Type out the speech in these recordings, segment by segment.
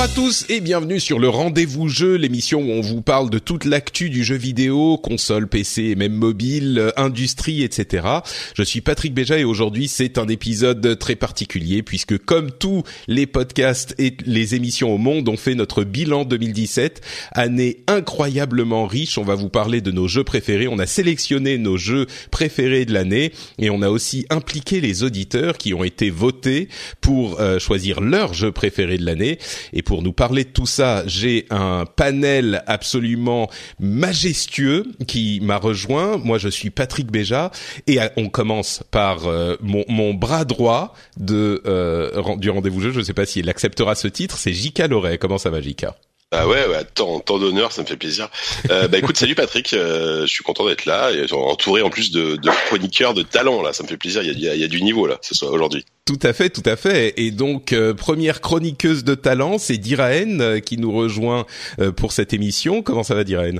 Bonjour à tous et bienvenue sur le Rendez-vous Jeu, l'émission où on vous parle de toute l'actu du jeu vidéo, console, PC et même mobile, euh, industrie, etc. Je suis Patrick Béja et aujourd'hui c'est un épisode très particulier puisque comme tous les podcasts et les émissions au monde, on fait notre bilan 2017, année incroyablement riche. On va vous parler de nos jeux préférés. On a sélectionné nos jeux préférés de l'année et on a aussi impliqué les auditeurs qui ont été votés pour euh, choisir leur jeu préféré de l'année. Et nous parler de tout ça, j'ai un panel absolument majestueux qui m'a rejoint. Moi, je suis Patrick Béja et on commence par euh, mon, bras droit euh, du rendez-vous jeu. Je ne sais pas s'il acceptera ce titre. C'est Jika Loret. Comment ça va, Jika ah ouais, ouais, tant, tant d'honneur, ça me fait plaisir. Euh, bah écoute, salut Patrick, euh, je suis content d'être là, et entouré en plus de, de chroniqueurs de talent là, ça me fait plaisir. Il y a, il y a du niveau là, ce soir aujourd'hui. Tout à fait, tout à fait. Et donc euh, première chroniqueuse de talent, c'est Diraen euh, qui nous rejoint euh, pour cette émission. Comment ça va, Diraen?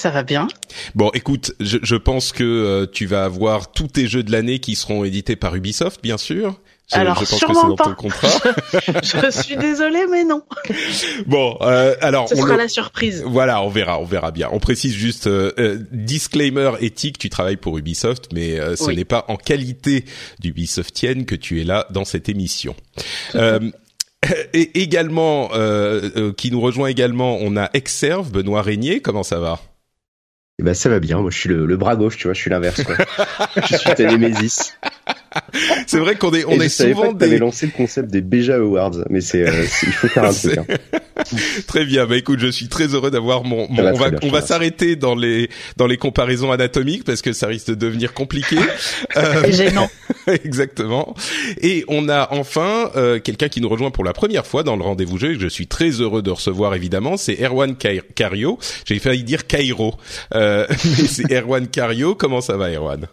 Ça va bien. Bon, écoute, je, je pense que tu vas avoir tous tes jeux de l'année qui seront édités par Ubisoft, bien sûr. Je, alors je pense sûrement que c'est dans pas. ton contrat. je, suis désolé, mais non. Bon, euh, alors ce sera la surprise. Voilà, on verra, on verra bien. On précise juste euh, euh, disclaimer éthique. Tu travailles pour Ubisoft, mais euh, ce oui. n'est pas en qualité d'Ubisoftienne que tu es là dans cette émission. et également, qui nous rejoint également, on a Exerve, Benoît Régnier. Comment ça va? Eh ben ça va bien, moi je suis le, le bras gauche, tu vois, je suis l'inverse. je suis ta némésis. C'est vrai qu'on est, on Et est souvent pas que des... lancé le concept des Beja Awards, mais c'est, euh, il faut faire un truc. Hein. très bien. Bah écoute, je suis très heureux d'avoir mon. mon on va, bien, on va s'arrêter dans les dans les comparaisons anatomiques parce que ça risque de devenir compliqué. euh, gênant. exactement. Et on a enfin euh, quelqu'un qui nous rejoint pour la première fois dans le rendez-vous jeu. Que je suis très heureux de recevoir évidemment. C'est Erwan Cario. J'ai failli dire Cairo, euh, mais c'est Erwan Cario. Comment ça va, Erwan?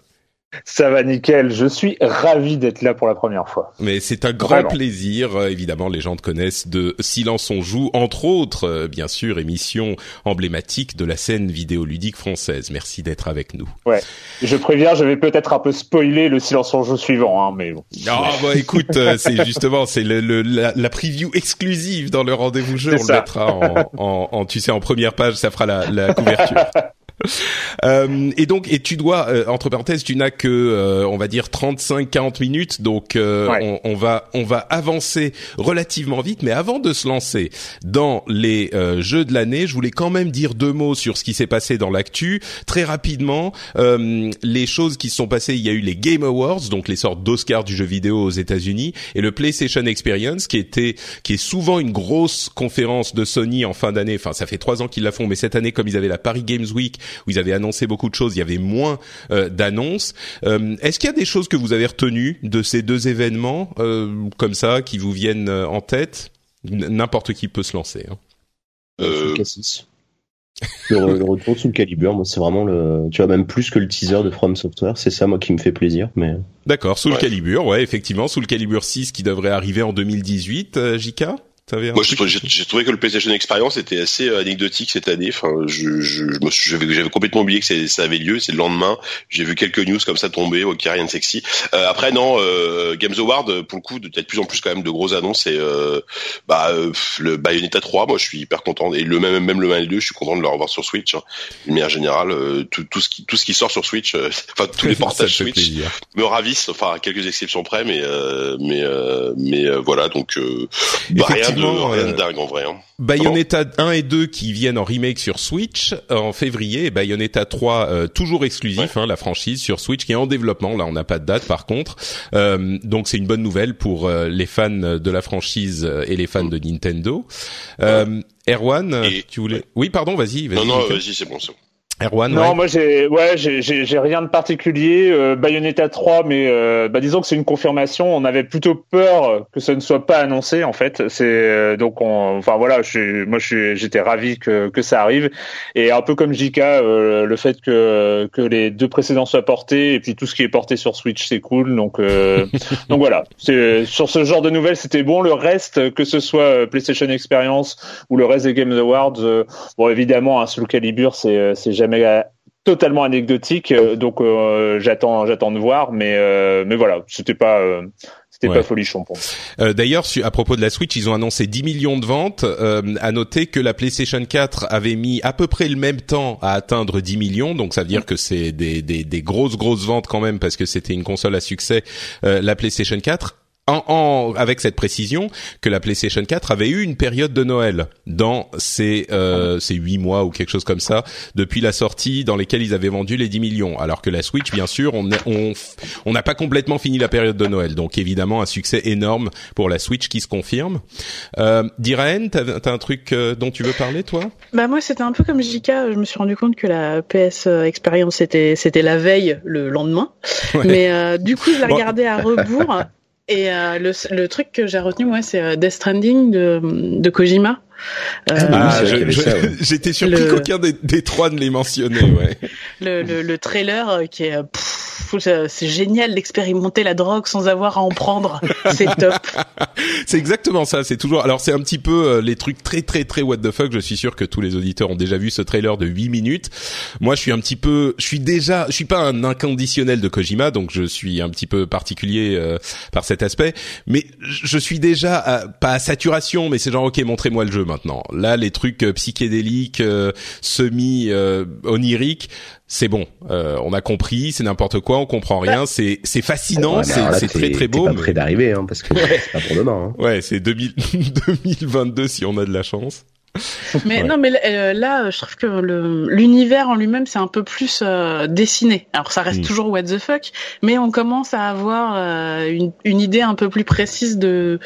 Ça va nickel, je suis ravi d'être là pour la première fois. Mais c'est un grand Vraiment. plaisir, euh, évidemment les gens te connaissent de Silence on joue, entre autres, euh, bien sûr, émission emblématique de la scène vidéoludique française. Merci d'être avec nous. Ouais, je préviens, je vais peut-être un peu spoiler le Silence on joue suivant, hein, mais bon. Ah bah écoute, euh, c'est justement, c'est le, le, la, la, preview exclusive dans le rendez-vous jeu, on ça. le mettra en, en, en, tu sais, en première page, ça fera la, la couverture. euh, et donc, et tu dois, euh, entre parenthèses, tu n'as que, euh, on va dire, 35-40 minutes, donc euh, ouais. on, on, va, on va avancer relativement vite. Mais avant de se lancer dans les euh, jeux de l'année, je voulais quand même dire deux mots sur ce qui s'est passé dans l'actu. Très rapidement, euh, les choses qui se sont passées, il y a eu les Game Awards, donc les sortes d'Oscars du jeu vidéo aux États-Unis, et le PlayStation Experience, qui était, qui est souvent une grosse conférence de Sony en fin d'année. Enfin, ça fait trois ans qu'ils la font, mais cette année, comme ils avaient la Paris Games Week où ils avaient annoncé beaucoup de choses, il y avait moins euh, d'annonces. Euh, Est-ce qu'il y a des choses que vous avez retenues de ces deux événements euh, comme ça qui vous viennent euh, en tête? N'importe qui peut se lancer. Hein. Euh... le, le, retour sous le calibre, moi c'est vraiment le, tu vois même plus que le teaser de From Software, c'est ça moi qui me fait plaisir. Mais d'accord, sous ouais. le calibre, ouais, effectivement, sous le calibre 6 qui devrait arriver en 2018, euh, JK. Moi, j'ai trouvé que le PlayStation Experience était assez euh, anecdotique cette année. Enfin, je, je, j'avais complètement oublié que ça avait lieu. C'est le lendemain. J'ai vu quelques news comme ça tomber. Ok, rien de sexy. Euh, après, non, euh, Games Award, pour le coup, de, de plus en plus quand même de grosses annonces. Et euh, bah, euh, le Bayonetta 3, moi, je suis hyper content. Et le même, même le Mile 2, je suis content de le revoir sur Switch. Hein. De manière générale, tout, tout ce qui, tout ce qui sort sur Switch, enfin tous les portages Switch me ravissent. Enfin, à quelques exceptions près, mais mais mais voilà. Donc, bah, rien rien de euh, dingue en vrai. Hein. Bayonetta 1 et 2 qui viennent en remake sur Switch euh, en février et Bayonetta 3 euh, toujours exclusif, hein, la franchise sur Switch qui est en développement. Là, on n'a pas de date par contre. donc c'est une bonne nouvelle pour les fans de la franchise et les fans de Nintendo. Erwan, tu voulais Oui, pardon, vas-y. non, non, vas-y, c'est bon, c'est bon. Erwan, non, moi j'ai ouais j'ai j'ai rien de particulier. Euh, Bayonetta 3, mais euh, bah, disons que c'est une confirmation. On avait plutôt peur que ça ne soit pas annoncé en fait. C'est euh, donc on, enfin voilà, je moi je j'étais ravi que que ça arrive et un peu comme JK, euh, le fait que que les deux précédents soient portés et puis tout ce qui est porté sur Switch c'est cool. Donc donc voilà, c'est sur ce genre de nouvelles c'était bon. Le reste, que ce soit PlayStation Experience ou le reste des Games Awards, bon évidemment un Soul Calibur c'est c'est jamais euh, totalement anecdotique. Euh, donc euh, j'attends, j'attends de voir, mais mais voilà, c'était pas c'était pas folichon pour moi. D'ailleurs, à propos de la Switch, ils ont annoncé 10 millions de ventes. à noter que la PlayStation 4 avait mis à peu près le même temps à atteindre 10 millions, donc ça veut dire que c'est des, des, des grosses grosses ventes quand même parce que c'était une console à succès. la PlayStation 4 en, en, avec cette précision que la PlayStation 4 avait eu une période de Noël dans ces euh, ces huit mois ou quelque chose comme ça depuis la sortie dans lesquels ils avaient vendu les 10 millions. Alors que la Switch bien sûr on on on n'a pas complètement fini la période de Noël. Donc évidemment un succès énorme pour la Switch qui se confirme. Euh, Diraen t'as as un truc euh, dont tu veux parler toi? Bah moi c'était un peu comme JK je me suis rendu compte que la PS Experience c'était c'était la veille le lendemain. Mais euh, du coup je l'ai regardé à rebours Et euh, le, le, truc que j'ai retenu, moi, c'est euh, Death Stranding de, de Kojima. Euh, ah, j'étais surpris qu'aucun des, des, trois ne l'ait mentionné. Ouais. le, le, le, trailer euh, qui est c'est génial d'expérimenter la drogue sans avoir à en prendre. C'est top. c'est exactement ça. C'est toujours. Alors c'est un petit peu euh, les trucs très très très what the fuck. Je suis sûr que tous les auditeurs ont déjà vu ce trailer de 8 minutes. Moi, je suis un petit peu. Je suis déjà. Je suis pas un inconditionnel de Kojima, donc je suis un petit peu particulier euh, par cet aspect. Mais je suis déjà pas à saturation, mais c'est genre ok, montrez-moi le jeu maintenant. Là, les trucs euh, psychédéliques, semi oniriques c'est bon, euh, on a compris, c'est n'importe quoi, on comprend rien, c'est c'est fascinant, c'est très très beau. Pas près d'arriver, hein, parce que c'est pas pour demain. Hein. Ouais, c'est 2022 si on a de la chance. Mais non, mais euh, là, je trouve que l'univers en lui-même, c'est un peu plus euh, dessiné. Alors, ça reste mm. toujours what the fuck, mais on commence à avoir une, une, idée un peu plus précise de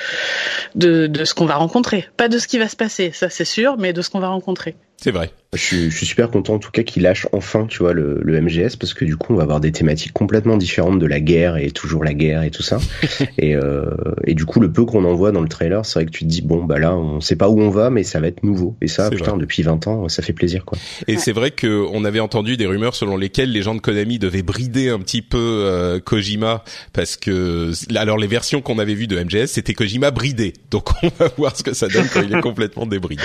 de, de ce qu'on va rencontrer. Pas de ce qui va se passer, ça c'est sûr, mais de ce qu'on va rencontrer. C'est vrai. Je suis, je suis, super content en tout cas qu'il lâche enfin, tu vois, le, le, MGS parce que du coup on va avoir des thématiques complètement différentes de la guerre et toujours la guerre et tout ça. et, euh, et du coup le peu qu'on en voit dans le trailer, c'est vrai que tu te dis bon bah là on sait pas où on va mais ça va être nouveau. Et ça putain depuis 20 ans ça fait plaisir quoi. Et c'est vrai que on avait entendu des rumeurs selon lesquelles les gens de Konami devaient brider un petit peu euh, Kojima parce que alors les versions qu'on avait vues de MGS c'était Kojima bridé. Donc on va voir ce que ça donne quand il est complètement débridé.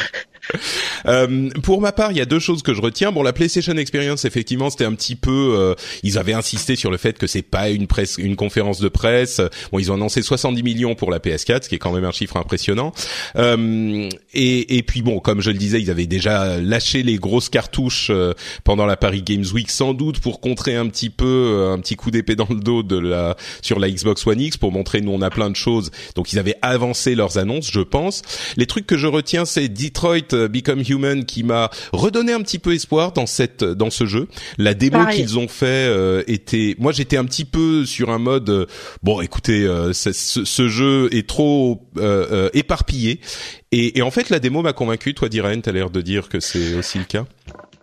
Euh, pour ma part, il y a deux choses que je retiens. Bon, la PlayStation Experience, effectivement, c'était un petit peu. Euh, ils avaient insisté sur le fait que c'est pas une presse, une conférence de presse. Bon, ils ont annoncé 70 millions pour la PS4, ce qui est quand même un chiffre impressionnant. Euh, et, et, puis bon, comme je le disais, ils avaient déjà lâché les grosses cartouches euh, pendant la Paris Games Week, sans doute pour contrer un petit peu euh, un petit coup d'épée dans le dos de la sur la Xbox One X pour montrer nous on a plein de choses. Donc ils avaient avancé leurs annonces, je pense. Les trucs que je retiens, c'est Detroit Become Human qui m'a redonné un petit peu espoir dans cette dans ce jeu. La démo qu'ils ont fait euh, était, moi j'étais un petit peu sur un mode euh, bon, écoutez, euh, ce, ce, jeu est trop éparpillé. Et, et, en fait, la démo m'a convaincu. Toi, Diren, t'as l'air de dire que c'est aussi le cas.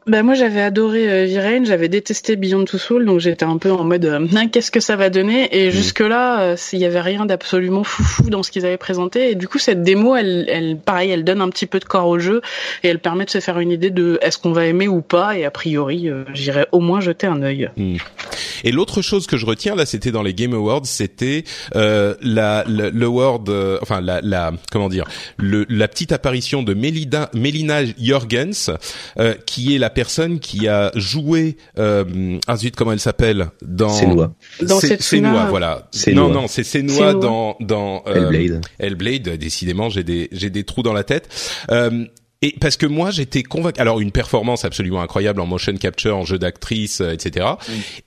Bah moi j'avais adoré euh, j'avais détesté Beyond Two Souls, donc j'étais un peu en mode euh, qu'est-ce que ça va donner? Et mm. jusque là, euh, il y avait rien d'absolument foufou dans ce qu'ils avaient présenté. Et du coup cette démo, elle, elle, pareil, elle donne un petit peu de corps au jeu et elle permet de se faire une idée de est-ce qu'on va aimer ou pas? Et a priori, euh, j'irai au moins jeter un œil. Mm. Et l'autre chose que je retiens là, c'était dans les Game Awards, c'était euh, la, le word, euh, enfin la, la comment dire, le, la petite apparition de Melina, Melina Jorgens, euh, qui est la personne qui a joué, euh, zut, comment elle s'appelle dans Senua. Dans Senua, voilà. Senua. Non, non, c'est Senua, Senua. dans dans euh, Hellblade. Hellblade, décidément, j'ai des j'ai des trous dans la tête. Euh, et parce que moi j'étais convaincu, alors une performance absolument incroyable en motion capture, en jeu d'actrice, euh, etc.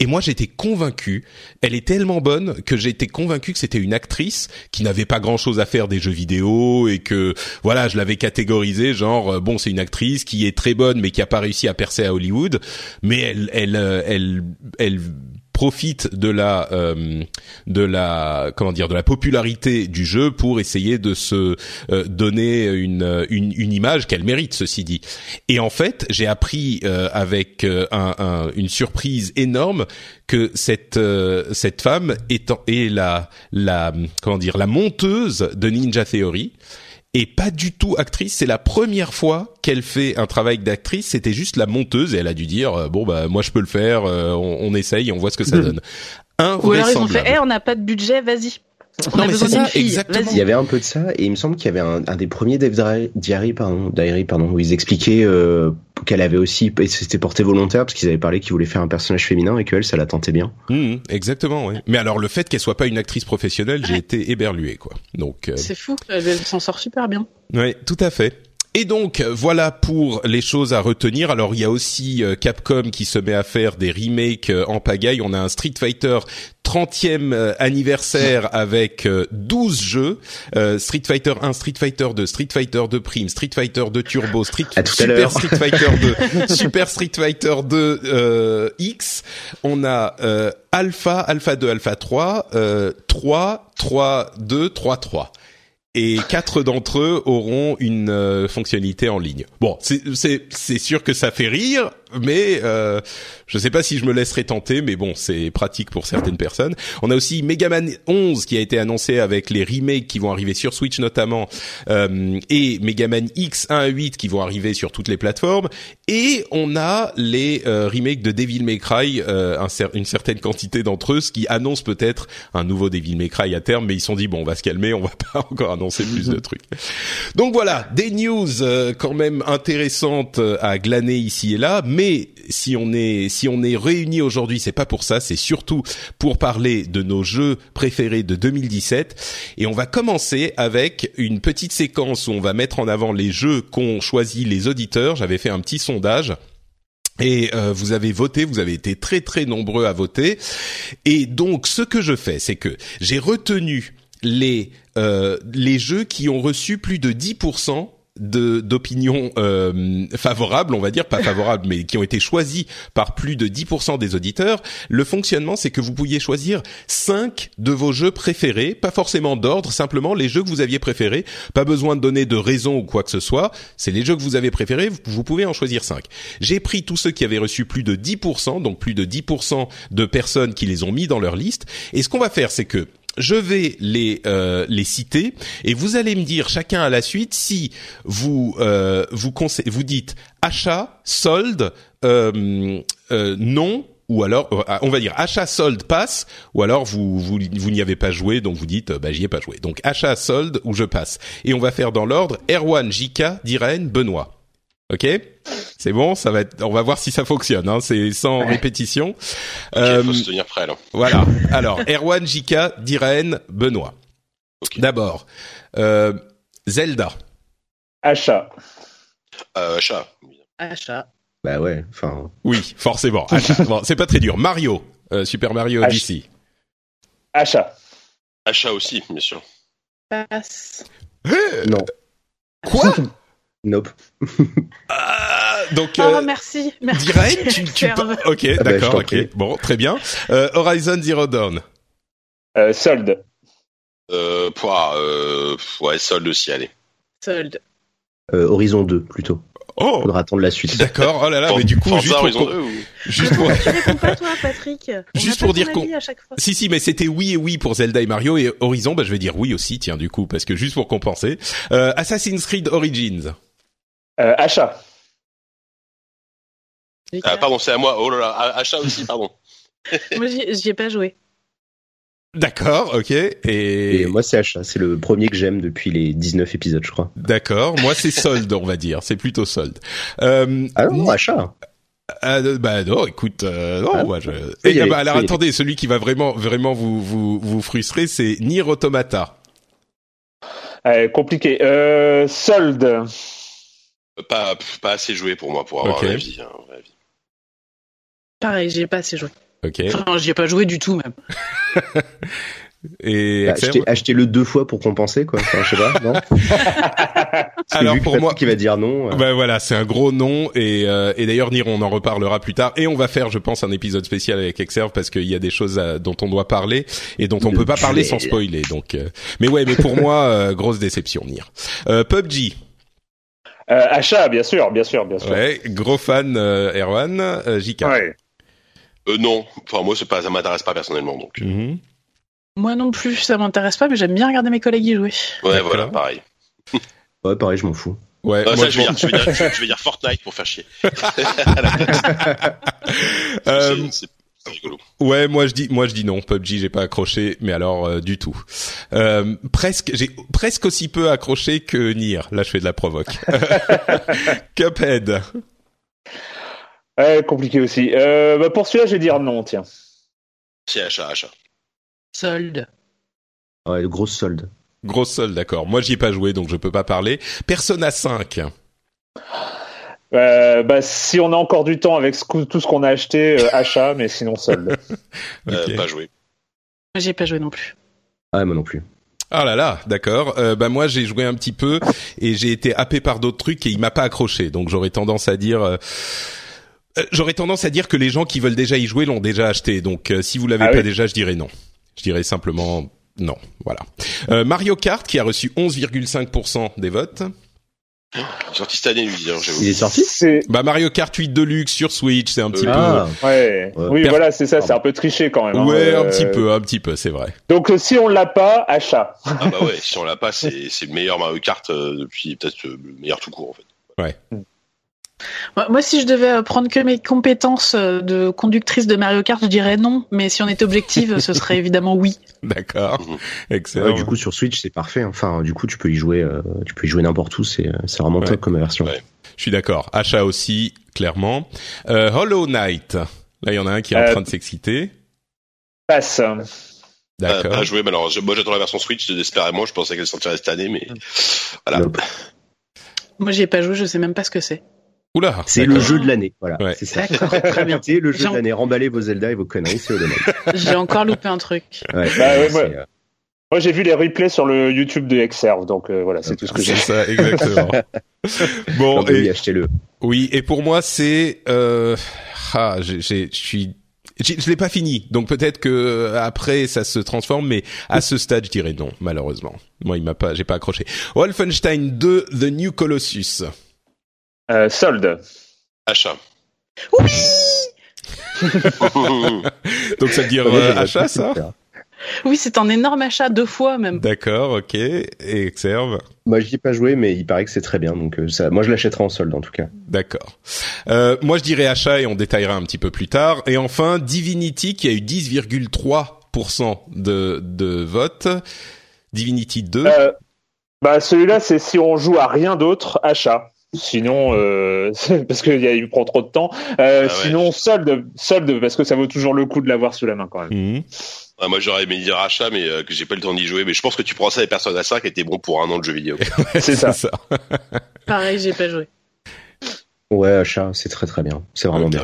Et moi j'étais convaincu, elle est tellement bonne que été convaincu que c'était une actrice qui n'avait pas grand chose à faire des jeux vidéo et que voilà je l'avais catégorisée genre euh, bon c'est une actrice qui est très bonne mais qui a pas réussi à percer à Hollywood, mais elle elle euh, elle elle profite de la euh, de la comment dire de la popularité du jeu pour essayer de se euh, donner une, une une image qu'elle mérite ceci dit. Et en fait j'ai appris euh, avec euh, un, un- une surprise énorme que cette euh, cette femme est, est la la comment dire la monteuse de Ninja Theory et pas du tout actrice. C'est la première fois qu'elle fait un travail d'actrice. C'était juste la monteuse et elle a dû dire euh, bon bah moi je peux le faire. euh, on, on essaye, on voit ce que ça donne. Ou alors ils ont fait, Invraisemblable. eh, on n'a pas de budget, vas-y. On Non, mais c'est ça, exactement. Il y avait un peu de ça, et il me semble qu'il y avait un, un des premiers Dev Diary, pardon, Diary, pardon, où ils expliquaient euh, qu'elle avait aussi, et c'était porté volontaire parce qu'ils avaient parlé qu'ils voulaient faire un personnage féminin et qu'elle, ça la tentait bien. Mhm, exactement. Ouais. Mais alors le fait qu'elle soit pas une actrice professionnelle, j'ai été éberlué quoi. Donc euh, C'est fou, elle, elle s'en sort super bien. Oui, tout à fait. Et donc voilà pour les choses à retenir. Alors il y a aussi euh, Capcom qui se met à faire des remakes euh, en pagaille. On a un Street Fighter 30e euh, anniversaire avec euh, 12 jeux. Euh, Street Fighter 1, Street Fighter 2, Street Fighter 2 Prime, Street Fighter 2 Turbo, Street Super. Street Fighter 2, Super Street Fighter 2 euh, X. On a euh, Alpha, Alpha 2, Alpha 3, euh, 3, 3, 2, 3, 3 et quatre d'entre eux auront une euh, fonctionnalité en ligne. Bon, c'est sûr que ça fait rire, mais euh, je sais pas si je me laisserai tenter, mais bon, c'est pratique pour certaines personnes. On a aussi Mega Man 11 qui a été annoncé avec les remakes qui vont arriver sur Switch notamment, euh, et Mega Man X 1 à 8 qui vont arriver sur toutes les plateformes, et on a les euh, remakes de Devil May Cry, euh, une certaine quantité d'entre eux, ce qui annonce peut-être un nouveau Devil May Cry à terme, mais ils se sont dit bon, on va se calmer, on va pas encore annoncer plus de trucs. Donc voilà, des news euh, quand même intéressantes à glaner ici et là, mais si on est si on est réunis aujourd'hui, c'est pas pour ça, c'est surtout pour parler de nos jeux préférés de 2017 et on va commencer avec une petite séquence où on va mettre en avant les jeux qu'ont choisi les auditeurs. J'avais fait un petit sondage. Et euh, vous avez voté, vous avez été très très nombreux à voter. Et donc ce que je fais, c'est que j'ai retenu les euh, les jeux qui ont reçu plus de 10% de d'opinions euh, favorables, on va dire pas favorables, mais qui ont été choisis par plus de 10% des auditeurs. Le fonctionnement, c'est que vous pouviez choisir 5 de vos jeux préférés, pas forcément d'ordre, simplement les jeux que vous aviez préférés. Pas besoin de donner de raison ou quoi que ce soit. C'est les jeux que vous avez préférés, vous, vous pouvez en choisir 5. J'ai pris tous ceux qui avaient reçu plus de 10%, donc plus de 10% de personnes qui les ont mis dans leur liste. Et ce qu'on va faire, c'est que je vais les euh, les citer et vous allez me dire chacun à la suite si vous euh, vous vous dites achat solde euh, non ou alors euh, on va dire achat solde passe ou alors vous vous, vous n'y avez pas joué donc vous dites bah j'y ai pas joué. Donc achat solde ou je passe. Et on va faire dans l'ordre. Erwan Jika Diren Benoît ok c'est bon ça va être on va voir si ça fonctionne hein, c'est sans répétition Il Euh, faut se tenir prêt là. voilà. Alors, Erwan, Jika, Diren, Benoît. D'abord, euh, Zelda. Achat. Euh, chat. Achat. Bah ouais, enfin, Oui, forcément. Achat. Bon, c'est pas très dur. Mario. Euh, Super Mario Ach- Odyssey. Achat. Achat aussi, bien sûr. Passe. non, Quoi? nope. Ah, Donc, Oh, euh, merci. Merci. Diren, tu, tu pa- Ok, Ah bah, d'accord, ok. prie. Bon, très bien. Euh, Horizon Zero Dawn. Euh, solde. Euh, pouah, euh, ouais, solde aussi, allez. Solde. Euh, Horizon 2, plutôt. Oh, Faudra attendre la suite. d'accord. Oh là là, mais du coup, juste pour, Horizon 2 ou... juste pour, Tu réponds pas toi, Patrick On Juste pour dire qu'on-. Si si mais c'était oui et oui pour Zelda et Mario et Horizon bah je vais dire oui aussi tiens du coup parce que juste pour compenser euh, Assassin's Creed Origins Euh, achat. Ah, pardon, c'est à moi. Oh là là, achat aussi, pardon. Moi, j'y ai pas joué. D'accord, ok. Et, Et moi, c'est Achat. C'est le premier que j'aime depuis les 19 épisodes, je crois. d'accord. Moi, c'est solde, on va dire. C'est plutôt solde. Euh, Ah non, Achat. ah, bah non, écoute, euh, non, Ah. moi je. Faut Eh, y aller, bah, alors attendez, celui qui va vraiment, vraiment vous vous vous frustrer, c'est Nier Automata. Euh, compliqué. Euh, solde. Pas, pas assez joué pour moi pour avoir Ok. un avis. hein, un avis. Pareil, j'y ai pas assez joué. Ok. Enfin, j'y ai pas joué du tout même. Et Bah, achetez- Achetez-le deux fois pour compenser, quoi. Enfin, je sais pas, non Alors, pour moi- qui va dire non. euh, Ben voilà, c'est un gros nom et, euh, et d'ailleurs Nier, on en reparlera plus tard et on va faire, je pense, un épisode spécial avec Exerve parce qu'il y a des choses à- dont on doit parler et dont on Le peut pas parler sans spoiler. Donc, euh, mais ouais, mais pour moi, euh, grosse déception Nier. Euh, PUBG, Euh, achat, bien sûr, bien sûr, bien sûr. ouais, gros fan euh, Erwan, euh, JK. Ouais. Euh, non, enfin moi c'est pas, ça m'intéresse pas personnellement donc. Mhm. Moi non plus, ça m'intéresse pas, mais j'aime bien regarder mes collègues y jouer. Ouais, voilà, pareil. Ouais, pareil, je m'en fous. Ouais, Ah, moi, ça, je, vais m'en- dire, je, vais dire, je vais dire Fortnite pour faire chier. Euh, C'est- c'est rigolo. Ouais, moi je dis, moi je dis non. PUBG, j'ai pas accroché, mais alors euh, du tout. Euh, presque, j'ai presque aussi peu accroché que Nier. Là, je fais de la provoque. Cuphead. Ouais, compliqué aussi. Euh, bah, pour celui-là, je vais dire non, tiens. C'est achat, achat. Solde. Ouais, grosse solde. Grosse solde, d'accord. Moi, j'y ai pas joué, donc je peux pas parler. Persona 5. Euh, bah, si on a encore du temps avec ce tout ce qu'on a acheté, euh, achat, mais sinon solde. Euh, Ok. pas joué. Moi, j'y ai pas joué non plus. Ah, moi non plus. Ah là là, d'accord. Euh, bah moi, j'ai joué un petit peu et j'ai été happé par d'autres trucs et il m'a pas accroché. Donc j'aurais tendance à dire. euh, J'aurais tendance à dire que les gens qui veulent déjà y jouer l'ont déjà acheté. Donc euh, si vous l'avez Ah pas oui. déjà, je dirais non. Je dirais simplement non. Voilà. Euh, Mario Kart qui a reçu 11,5% des votes. Il est sorti cette année, lui, j'avoue. Il est sorti C'est, Bah Mario Kart 8 Deluxe sur Switch, c'est un petit Ah, ouais. Ouais. Oui, Per- voilà, c'est ça, c'est un peu triché quand même. peu. hein. Ouais, un Euh, petit peu, un petit peu, c'est vrai. Donc, euh, si on l'a pas, achat. Ah bah ouais, si on l'a pas, c'est c'est le meilleur Mario Kart euh, depuis peut-être euh, le meilleur tout court en fait. Moi, moi, si je devais euh, prendre que mes compétences euh, de conductrice de Mario Kart, je dirais non. Mais si on était objective, ce serait évidemment oui. D'accord. Mhm. Excellent. Ouais, du coup, sur Switch, c'est parfait. Enfin, du coup, tu peux y jouer, euh, tu peux y jouer n'importe où. C'est, c'est vraiment Ouais. top comme version. Ouais. Je suis d'accord. Achat aussi, clairement. Euh, Hollow Knight. Là, il y en a un qui est en train de s'exciter. Passe. Euh, D'accord. pas joué, mais alors je- moi j'attends la version Switch désespérément. Je pensais qu'elle sortirait cette année, mais voilà. Nope. Moi, j'y ai pas joué, je sais même pas ce que c'est. Oula. C'est le jeu de l'année. Voilà. Ouais. C'est ça. Très bien. C'est le jeu de l'année. Remballez vos Zelda et vos conneries, c'est Hollow. J'ai encore loupé un truc. Ouais, Bah ouais, c'est, ouais. euh, Moi, j'ai vu les replays sur le YouTube de Xserve, donc euh, voilà, c'est tout ce que C'est j'ai. ça, exactement. bon, non, mais oui, et, achetez-le. oui, et pour moi, c'est, euh, ah, j'ai, j'ai- je suis, je l'ai pas fini, donc peut-être que euh, après ça se transforme, mais à ce stade, je dirais non, malheureusement. Moi, il m'a pas, j'ai pas accroché. Wolfenstein 2, The New Colossus. Euh, solde. Achat. Oui Donc ça veut dire euh, achat, ça. Oui, c'est un énorme achat, deux fois même. D'accord, ok. Et Exerve. Moi, j'y ai pas joué, mais il paraît que c'est très bien. Donc, euh, ça, moi, je l'achèterai en solde, en tout cas. D'accord. Euh, moi, je dirais achat et on détaillera un petit peu plus tard. Et enfin, Divinity qui a eu 10,3% de, de votes. Divinity 2. Euh, bah, celui-là, c'est si on joue à rien d'autre, achat. Sinon, euh, parce qu'il y a eu prend trop de temps. Euh, Ah ouais. Sinon, solde, solde, parce que ça vaut toujours le coup de l'avoir sous la main quand même. Mhm. Moi j'aurais aimé dire achat, mais euh, que j'ai pas le temps d'y jouer. Mais je pense que tu prends ça des personnes à 5 était bon pour un an de jeu vidéo. C'est ça. Pareil, j'ai pas joué. Ouais, achat, c'est très très bien. C'est vraiment bien.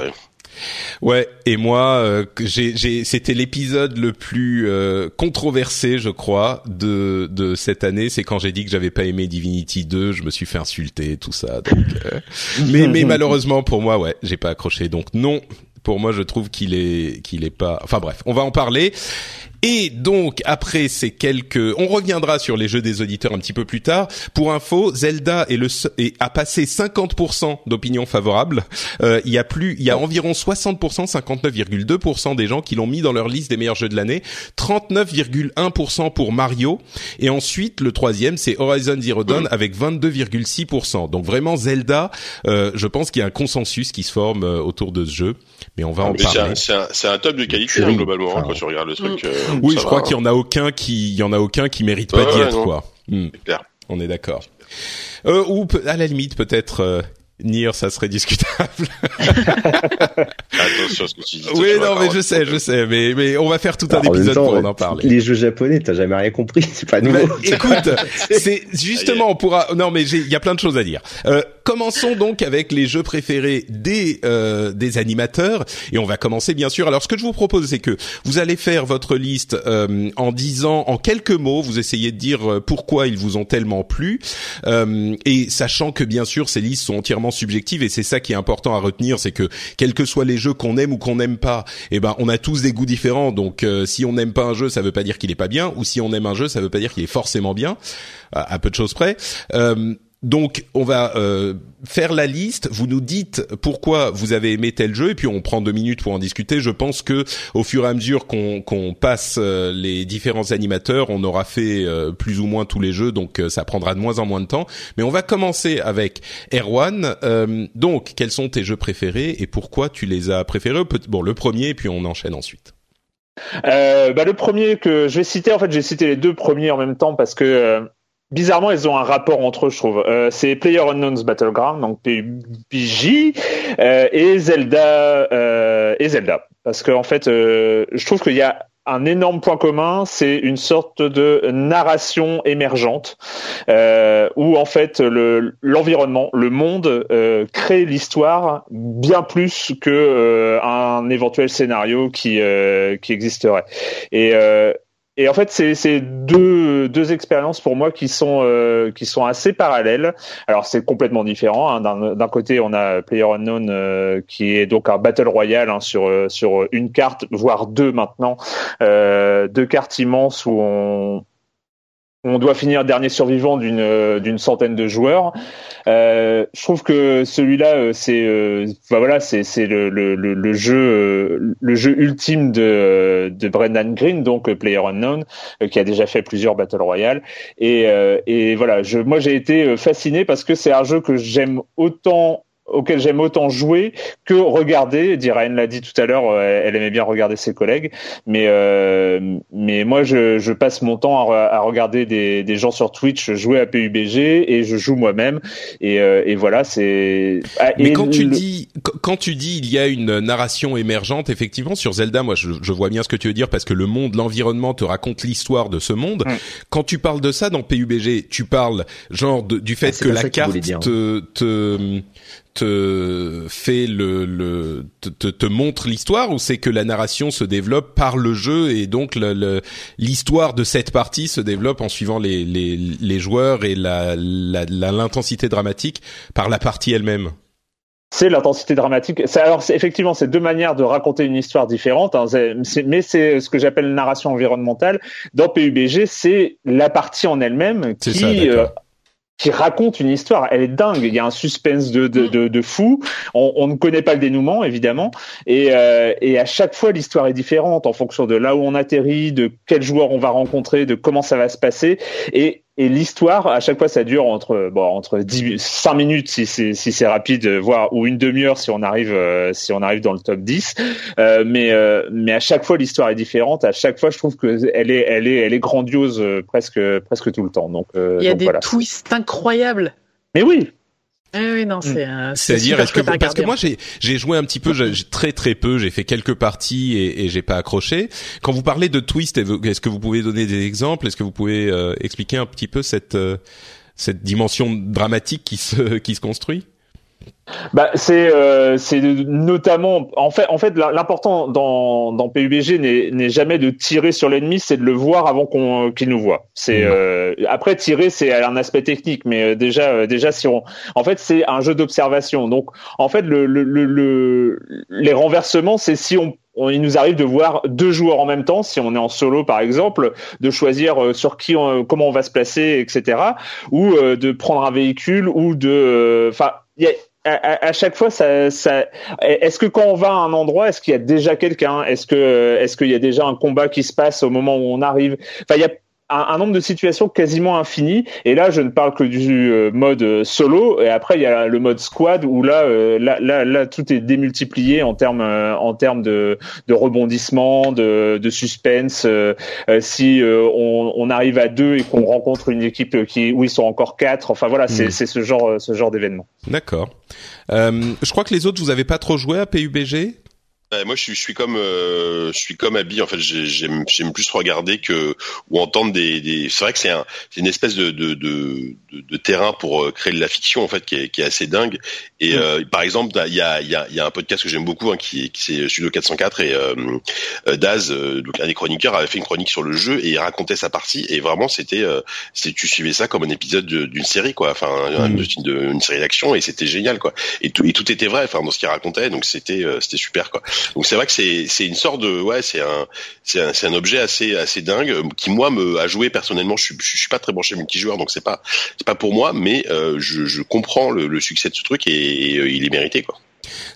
Ouais. Et moi, euh, j'ai, j'ai, c'était l'épisode le plus euh, controversé, je crois, de de cette année. C'est quand j'ai dit que j'avais pas aimé Divinity 2, je me suis fait insulter, tout ça. Donc, euh, mais mais malheureusement pour moi, ouais, j'ai pas accroché. Donc non, pour moi, je trouve qu'il est qu'il est pas. Enfin bref, on va en parler. Et donc après ces quelques, on reviendra sur les jeux des auditeurs un petit peu plus tard. Pour info, Zelda est le est, a passé 50% d'opinions favorables. Euh, il y a plus, il y a environ 60%, 59,2% des gens qui l'ont mis dans leur liste des meilleurs jeux de l'année. 39,1% pour Mario. Et ensuite, le troisième, c'est Horizon Zero Dawn avec 22,6%. Donc vraiment Zelda, euh, je pense qu'il y a un consensus qui se forme euh, autour de ce jeu. Mais on va en parler. C'est un, un, un, top de qualité hein, globalement hein, quand tu regardes le truc. Euh, oui, je crois qu'il y en a aucun qui, il y en a aucun qui mérite pas d'y être quoi. Hmm. On est d'accord. Euh, ou à la limite peut-être euh, Nier, ça serait discutable. Attention à ce que tu dis. Oui, non, mais je sais, je sais, mais mais on va faire tout un épisode pour en parler. Les jeux japonais, t'as jamais rien compris, c'est pas nouveau. écoute, c'est justement on pourra. Non, mais il y a plein de choses à dire. Euh, commençons donc avec les jeux préférés des euh, des animateurs et on va commencer bien sûr. Alors, ce que je vous propose, c'est que vous allez faire votre liste euh, en disant en quelques mots, vous essayez de dire euh, pourquoi ils vous ont tellement plu euh, et sachant que bien sûr ces listes sont entièrement subjective et c'est ça qui est important à retenir, c'est que quels que soient les jeux qu'on aime ou qu'on n'aime pas, eh ben on a tous des goûts différents. Donc euh, si on n'aime pas un jeu, ça veut pas dire qu'il est pas bien, ou si on aime un jeu, ça veut pas dire qu'il est forcément bien, à, à peu de choses près. Euh, donc, on va euh, faire la liste. Vous nous dites pourquoi vous avez aimé tel jeu, et puis on prend deux minutes pour en discuter. Je pense que au fur et à mesure qu'on passe euh, les différents animateurs, on aura fait euh, plus ou moins tous les jeux, donc ça prendra de moins en moins de temps. Mais on va commencer avec Erwan. donc, quels sont tes jeux préférés et pourquoi tu les as préférés? Bon, le premier, puis on enchaîne ensuite. Bah, le premier que je vais citer, en fait, j'ai cité les deux premiers en même temps parce que bizarrement, ils ont un rapport entre eux, je trouve. Euh, c'est Player Unknown's Battleground, donc PUBG, euh, et Zelda euh, et Zelda, parce qu'en en fait, euh, je trouve qu'il y a un énorme point commun, c'est une sorte de narration émergente euh, où en fait le l'environnement, le monde euh, crée l'histoire bien plus que euh, un éventuel scénario qui qui existerait. Et en fait, c'est deux, deux expériences pour moi qui sont euh, qui sont assez parallèles. Alors c'est complètement différent. Hein. D'un côté, on a Player Unknown euh, qui est donc un battle royale hein, sur sur une carte, voire deux maintenant, euh, deux cartes immenses où on on doit finir dernier survivant d'une euh, d'une centaine de joueurs. Euh, je trouve que celui-là, euh, c'est bah voilà, c'est c'est le, le, le, jeu le jeu ultime de de Brendan Green, donc Player Unknown, qui a déjà fait plusieurs battle royale. Et et voilà, je moi j'ai été fasciné parce que c'est un jeu que j'aime autant auquel j'aime autant jouer que regarder. Diraine l'a dit tout à l'heure, euh, elle aimait bien regarder ses collègues, mais euh, mais moi je, je, passe mon temps à, à regarder des, des, gens sur Twitch jouer à PUBG et je joue moi-même et, euh, et, voilà c'est. Ah, mais quand tu dis quand tu dis il y a une narration émergente, effectivement sur Zelda, moi je, je, vois bien ce que tu veux dire parce que le monde, l'environnement te raconte l'histoire de ce monde. Mm. Quand tu parles de ça dans PUBG, tu parles genre de, du fait ah, que la carte te, te te fait le, le te, te montre l'histoire ou c'est que la narration se développe par le jeu et donc l'histoire de cette partie se développe en suivant les, les, les joueurs et la l'intensité dramatique par la partie elle-même? C'est l'intensité dramatique. Alors, effectivement, c'est deux manières de raconter une histoire différente, hein. mais c'est ce que j'appelle narration environnementale. Dans PUBG, c'est la partie en elle-même qui, ça, qui raconte une histoire. Elle est dingue. Il y a un suspense de, de, de, fou. On, on, ne connaît pas le dénouement, évidemment. Et, euh, et à chaque fois, l'histoire est différente en fonction de là où on atterrit, de quel joueur on va rencontrer, de comment ça va se passer. Et et l'histoire, à chaque fois, ça dure entre bon entre 10, 5 minutes si c'est si c'est rapide, voire ou une demi-heure si on arrive euh, si on arrive dans le top 10. Euh, mais euh, mais à chaque fois, l'histoire est différente. À chaque fois, je trouve que elle est elle est elle est grandiose euh, presque presque tout le temps. Donc il y a des twists incroyables. Mais oui, oui, non, c'est. Euh, C'est-à-dire, est-ce que parce que moi j'ai j'ai joué un petit peu, j'ai très très peu, j'ai fait quelques parties et, et j'ai pas accroché. Quand vous parlez de twist, est-ce que vous pouvez donner des exemples? Est-ce que vous pouvez euh, expliquer un petit peu cette euh, cette dimension dramatique qui se qui se construit? Bah, c'est euh, c'est notamment en fait en fait l'important dans dans PUBG n'est jamais de tirer sur l'ennemi, c'est de le voir avant qu'on qu'il nous voit. C'est mmh. euh, après tirer c'est un aspect technique, mais euh, déjà euh, déjà si on en fait c'est un jeu d'observation. Donc en fait le, le, le, les renversements c'est si on il nous arrive de voir deux joueurs en même temps, si on est en solo par exemple, de choisir euh, sur qui, comment on va se placer, etc. Ou euh, de prendre un véhicule, ou de, enfin, à, à, chaque fois, ça, ça est-ce que quand on va à un endroit, est-ce qu'il y a déjà quelqu'un? Est-ce que, est-ce qu'il y a déjà un combat qui se passe au moment où on arrive? Un, nombre de situations quasiment infini. Et là, je ne parle que du euh, mode euh, solo. Et après, il y a le mode squad où là, euh, là, là, là, tout est démultiplié en termes, en termes de, de rebondissement, de, de suspense. si on, on, arrive à deux et qu'on rencontre une équipe qui, où ils sont encore quatre. Enfin voilà, c'est, c'est ce genre, ce genre d'événement. D'accord. je crois que les autres, vous avez pas trop joué à PUBG moi, je suis, je suis comme, euh, je suis comme Abby. En fait, j'aime, j'aime plus regarder que ou entendre des. des... C'est vrai que c'est un, c'est une espèce de de, de, de, terrain pour euh, créer de la fiction en fait qui est, qui est assez dingue. Et mm. euh, par exemple, il y a, il y a, il y a un podcast que j'aime beaucoup hein, qui, qui c'est Studio 404 et euh, euh, Daz, donc un des chroniqueurs, avait fait une chronique sur le jeu et il racontait sa partie. Et vraiment, c'était, c'est tu suivais ça comme un épisode d'une série quoi, enfin mm. une, une série d'action et c'était génial quoi. Et tout, et tout était vrai, enfin dans ce qu'il racontait, donc c'était, c'était super quoi. Donc c'est vrai que c'est une sorte de ouais c'est un c'est un, un objet assez assez dingue qui moi me a joué personnellement. Je suis je suis pas très branché multijoueur donc c'est pas c'est pas pour moi mais euh, je, je comprends le, le, succès de ce truc et, et euh, il est mérité quoi.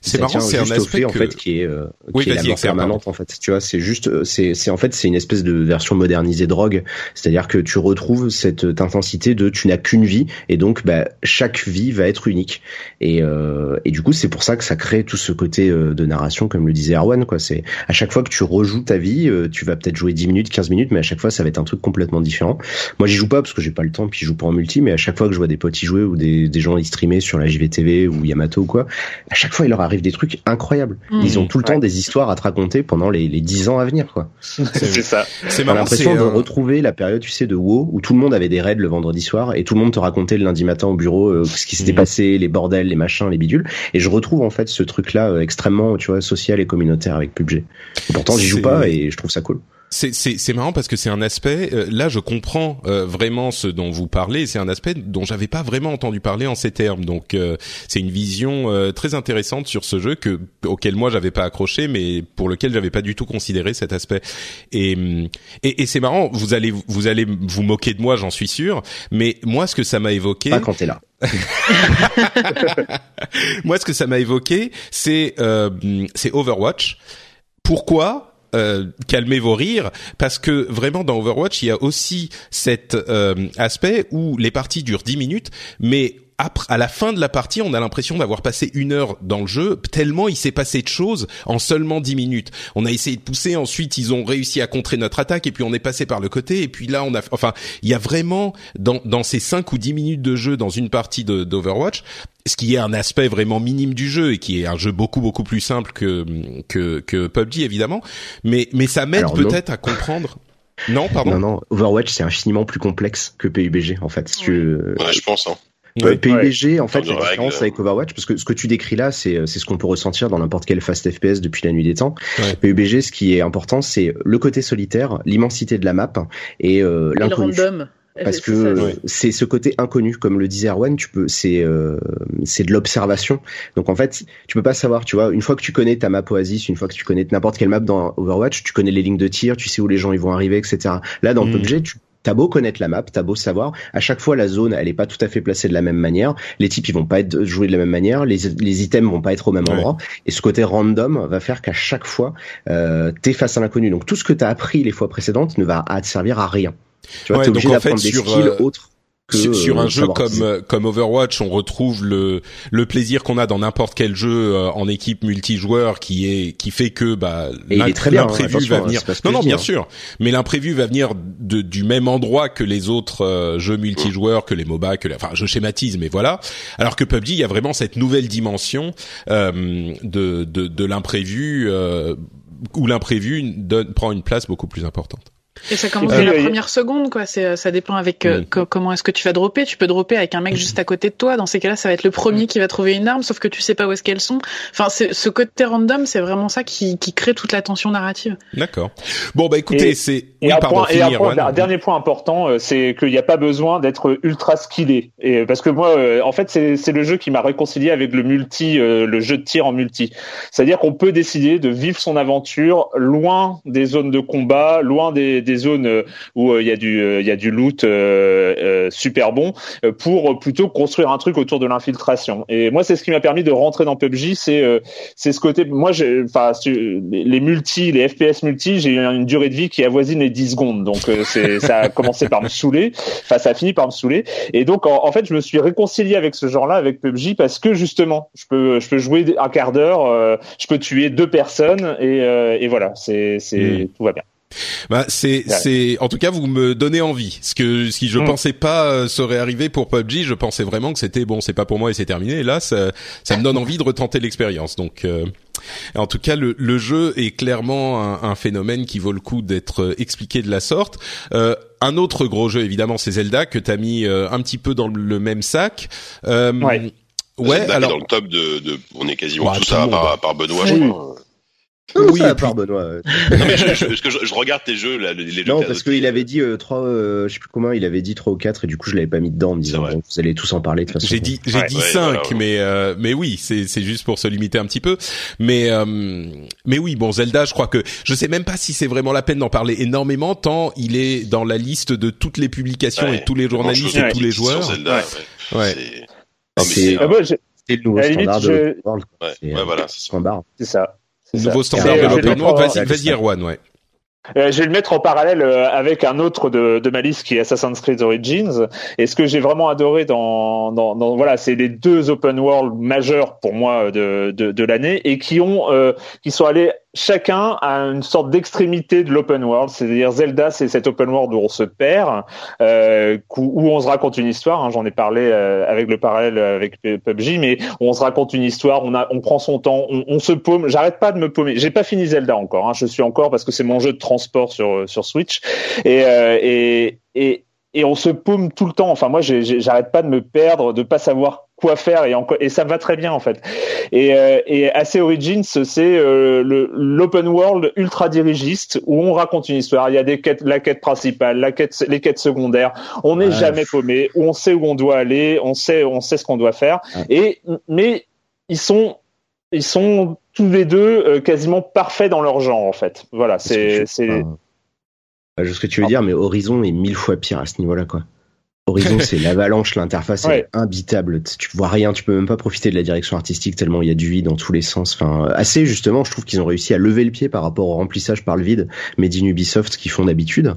C'est marrant, c'est un aspect fait, en fait qui est, euh, qui est la mort permanente en fait. Tu vois, c'est juste, euh, c'est, c'est en fait c'est une espèce de version modernisée de drogue, c'est-à-dire que tu retrouves cette intensité de tu n'as qu'une vie et donc bah, chaque vie va être unique et euh, et du coup c'est pour ça que ça crée tout ce côté euh, de narration comme le disait Erwan quoi. C'est à chaque fois que tu rejoues ta vie, euh, tu vas peut-être jouer 10 minutes, 15 minutes, mais à chaque fois ça va être un truc complètement différent. Moi j'y joue pas parce que j'ai pas le temps puis je joue pas en multi, mais à chaque fois que je vois des potes y jouer ou des des gens y streamer sur la JVTV ou Yamato ou quoi, à chaque fois il leur arrive des trucs incroyables. Mmh. Ils ont tout le temps des histoires à te raconter pendant les, les 10 ans à venir, quoi. c'est ça. C'est l'impression de retrouver la période, tu sais, de WoW où tout le monde avait des raids le vendredi soir et tout le monde te racontait le lundi matin au bureau euh, ce qui s'était mmh. passé, les bordels, les machins, les bidules. Et je retrouve en fait ce truc-là euh, extrêmement, tu vois, social et communautaire avec PUBG. Et pourtant, j'y joue pas et je trouve ça cool. C'est marrant parce que c'est un aspect. Euh, là, je comprends euh, vraiment ce dont vous parlez. C'est un aspect dont j'avais pas vraiment entendu parler en ces termes. Donc, euh, c'est une vision très intéressante sur ce jeu que auquel moi j'avais pas accroché, mais pour lequel j'avais pas du tout considéré cet aspect. Et et, et c'est marrant. Vous allez vous allez vous moquer de moi, j'en suis sûr. Mais moi, ce que ça m'a évoqué. Pas quand t'es là. moi, ce que ça m'a évoqué, c'est c'est Overwatch. Pourquoi euh, calmez vos rires parce que vraiment dans Overwatch il y a aussi cet euh, aspect où les parties durent 10 minutes mais après, à la fin de la partie, on a l'impression d'avoir passé une heure dans le jeu, tellement il s'est passé de choses en seulement dix minutes. On a essayé de pousser, ensuite ils ont réussi à contrer notre attaque, et puis on est passé par le côté, et puis là on a, enfin, il y a vraiment dans dans ces cinq ou dix minutes de jeu dans une partie d'Overwatch, ce qui est un aspect vraiment minime du jeu et qui est un jeu beaucoup beaucoup plus simple que que, que PUBG évidemment, mais mais ça m'aide peut-être à comprendre. Non, pardon? Non, non. Overwatch, c'est infiniment plus complexe que PUBG, en fait. Si Ouais, je pense. Hein. PUBG, en fait, la différence avec Overwatch, parce que ce que tu décris là, c'est c'est ce qu'on peut ressentir dans n'importe quel fast FPS depuis la nuit des temps. PUBG, ce qui est important, c'est le côté solitaire, l'immensité de la map et euh, l'inconnu. parce que c'est ce côté inconnu comme le disait Erwan tu peux c'est euh, c'est de l'observation. Donc en fait tu peux pas savoir tu vois une fois que tu connais ta map Oasis une fois que tu connais n'importe quelle map dans Overwatch tu connais les lignes de tir tu sais où les gens ils vont arriver etc là dans mm. PUBG tu T'as beau connaître la map, t'as beau savoir, à chaque fois la zone, elle est pas tout à fait placée de la même manière. Les types, ils vont pas être joués de la même manière. Les, les items vont pas être au même endroit. Et ce côté random va faire qu'à chaque fois, euh, t'es face à l'inconnu. Donc tout ce que t'as appris les fois précédentes ne va te servir à rien. Tu vois, t'es obligé d'apprendre des skills euh, autres sur, un euh, jeu comme euh, comme Overwatch, on retrouve le le plaisir qu'on a dans n'importe quel jeu euh, en équipe multijoueur qui est qui fait que bah l'imprévu va venir. non non bien sûr, mais l'imprévu va venir de, du même endroit que les autres jeux multijoueurs, que les MOBA, que enfin je schématise mais voilà. Alors que PUBG, il y a vraiment cette nouvelle dimension de de, de l'imprévu où l'imprévu prend une place beaucoup plus importante. Et ça commence dès la première seconde, quoi. C'est, ça dépend avec comment est-ce que tu vas dropper. Tu peux dropper avec un mec juste à côté de toi. Dans ces cas-là, ça va être le premier qui va trouver une arme, sauf que tu sais pas où est-ce qu'elles sont. Enfin, c'est, ce côté random, c'est vraiment ça qui, qui crée toute la tension narrative. D'accord. Bon, bah écoutez, c'est. Et, un, point, et un, dernier point important, c'est qu'il n'y a pas besoin d'être ultra skillé. Et parce que moi, en fait, c'est, c'est le jeu qui m'a réconcilié avec le multi, le jeu de tir en multi. C'est-à-dire qu'on peut décider de vivre son aventure loin des zones de combat, loin des, des zones euh, où euh, il y a du euh, il y a du loot super bon pour plutôt construire un truc autour de l'infiltration. Et moi c'est ce qui m'a permis de rentrer dans PUBG, c'est c'est ce côté moi j'ai enfin les multi, les FPS multi, j'ai eu une durée de vie qui avoisine les 10 secondes. Donc c'est ça a commencé par me saouler, enfin ça a fini par me saouler et donc en, fait je me suis réconcilié avec ce genre-là avec PUBG parce que justement, je peux je peux jouer un quart d'heure, je peux tuer deux personnes et, et voilà, c'est c'est hmm. tout va bien. Bah c'est c'est en tout cas vous me donnez envie. Ce que si je mm. pensais pas euh, serait arrivé pour PUBG, je pensais vraiment que c'était bon, c'est pas pour moi et c'est terminé. Et là ça ça me donne envie de retenter l'expérience. Donc euh, en tout cas le, le jeu est clairement un, un, phénomène qui vaut le coup d'être euh, expliqué de la sorte. Euh, un autre gros jeu évidemment c'est Zelda que t'as mis un petit peu dans le même sac. ouais. Ouais, alors dans le top de, de on est quasiment tout ça par, par Benoît. Je crois oui, ça, part Benoît. non mais je, je, je, je, regarde tes jeux là, les, les Non, parce qu'il avait dit euh, trois, euh, je sais plus comment, il avait dit trois ou quatre et du coup je l'avais pas mis dedans en me disant bon, vous allez tous en parler de toute façon. J'ai dit j'ai dit cinq, mais euh, mais oui, c'est c'est juste pour se limiter un petit peu. Mais euh, mais oui, bon Zelda, je crois que je sais même pas si c'est vraiment la peine d'en parler énormément tant il est dans la liste de toutes les publications et tous les journalistes et tous les joueurs. Zelda, ouais. C'est le nouveau standard de World. Ouais, voilà, c'est ça. Nouveau standard de l'open world. Vas-y, vas-y, Erwan, ouais. Euh, je vais le mettre en parallèle euh, avec un autre de, de ma liste qui est Assassin's Creed Origins. Et ce que j'ai vraiment adoré dans, dans, dans voilà, c'est les deux open world majeurs pour moi de, de, de l'année et qui ont euh, qui sont allés chacun à une sorte d'extrémité de l'open world, c'est-à-dire Zelda, c'est cet open world où on se perd, euh, où on se raconte une histoire. Hein, J'en ai parlé euh, avec le parallèle avec PUBG, mais on se raconte une histoire, on a, on prend son temps, on, on se paume. J'arrête pas de me paumer. J'ai pas fini Zelda encore. Hein, je suis encore parce que c'est mon jeu de transport sur sur Switch et euh, et et et on se paume tout le temps. Enfin, moi, j'arrête pas de me perdre, de pas savoir quoi faire, et, et ça va très bien en fait. Et, euh, et AC Origins, c'est euh, l'open world ultra dirigiste où on raconte une histoire. Il y a des quêtes, la quête principale, la quête, les quêtes secondaires. On n'est jamais paumé. On sait où on doit aller, on sait, on sait ce qu'on doit faire. Et mais ils sont ils sont tous les deux euh, quasiment parfaits dans leur genre en fait. Voilà, c'est c'est je sais ce que tu veux dire, mais Horizon est mille fois pire à ce niveau-là, quoi. Horizon, c'est l'avalanche, l'interface est imbitable. Tu vois rien, tu peux même pas profiter de la direction artistique tellement il y a du vide dans tous les sens. Enfin, assez justement, je trouve qu'ils ont réussi à lever le pied par rapport au remplissage par le vide, mais d'Inubisoft qui font d'habitude.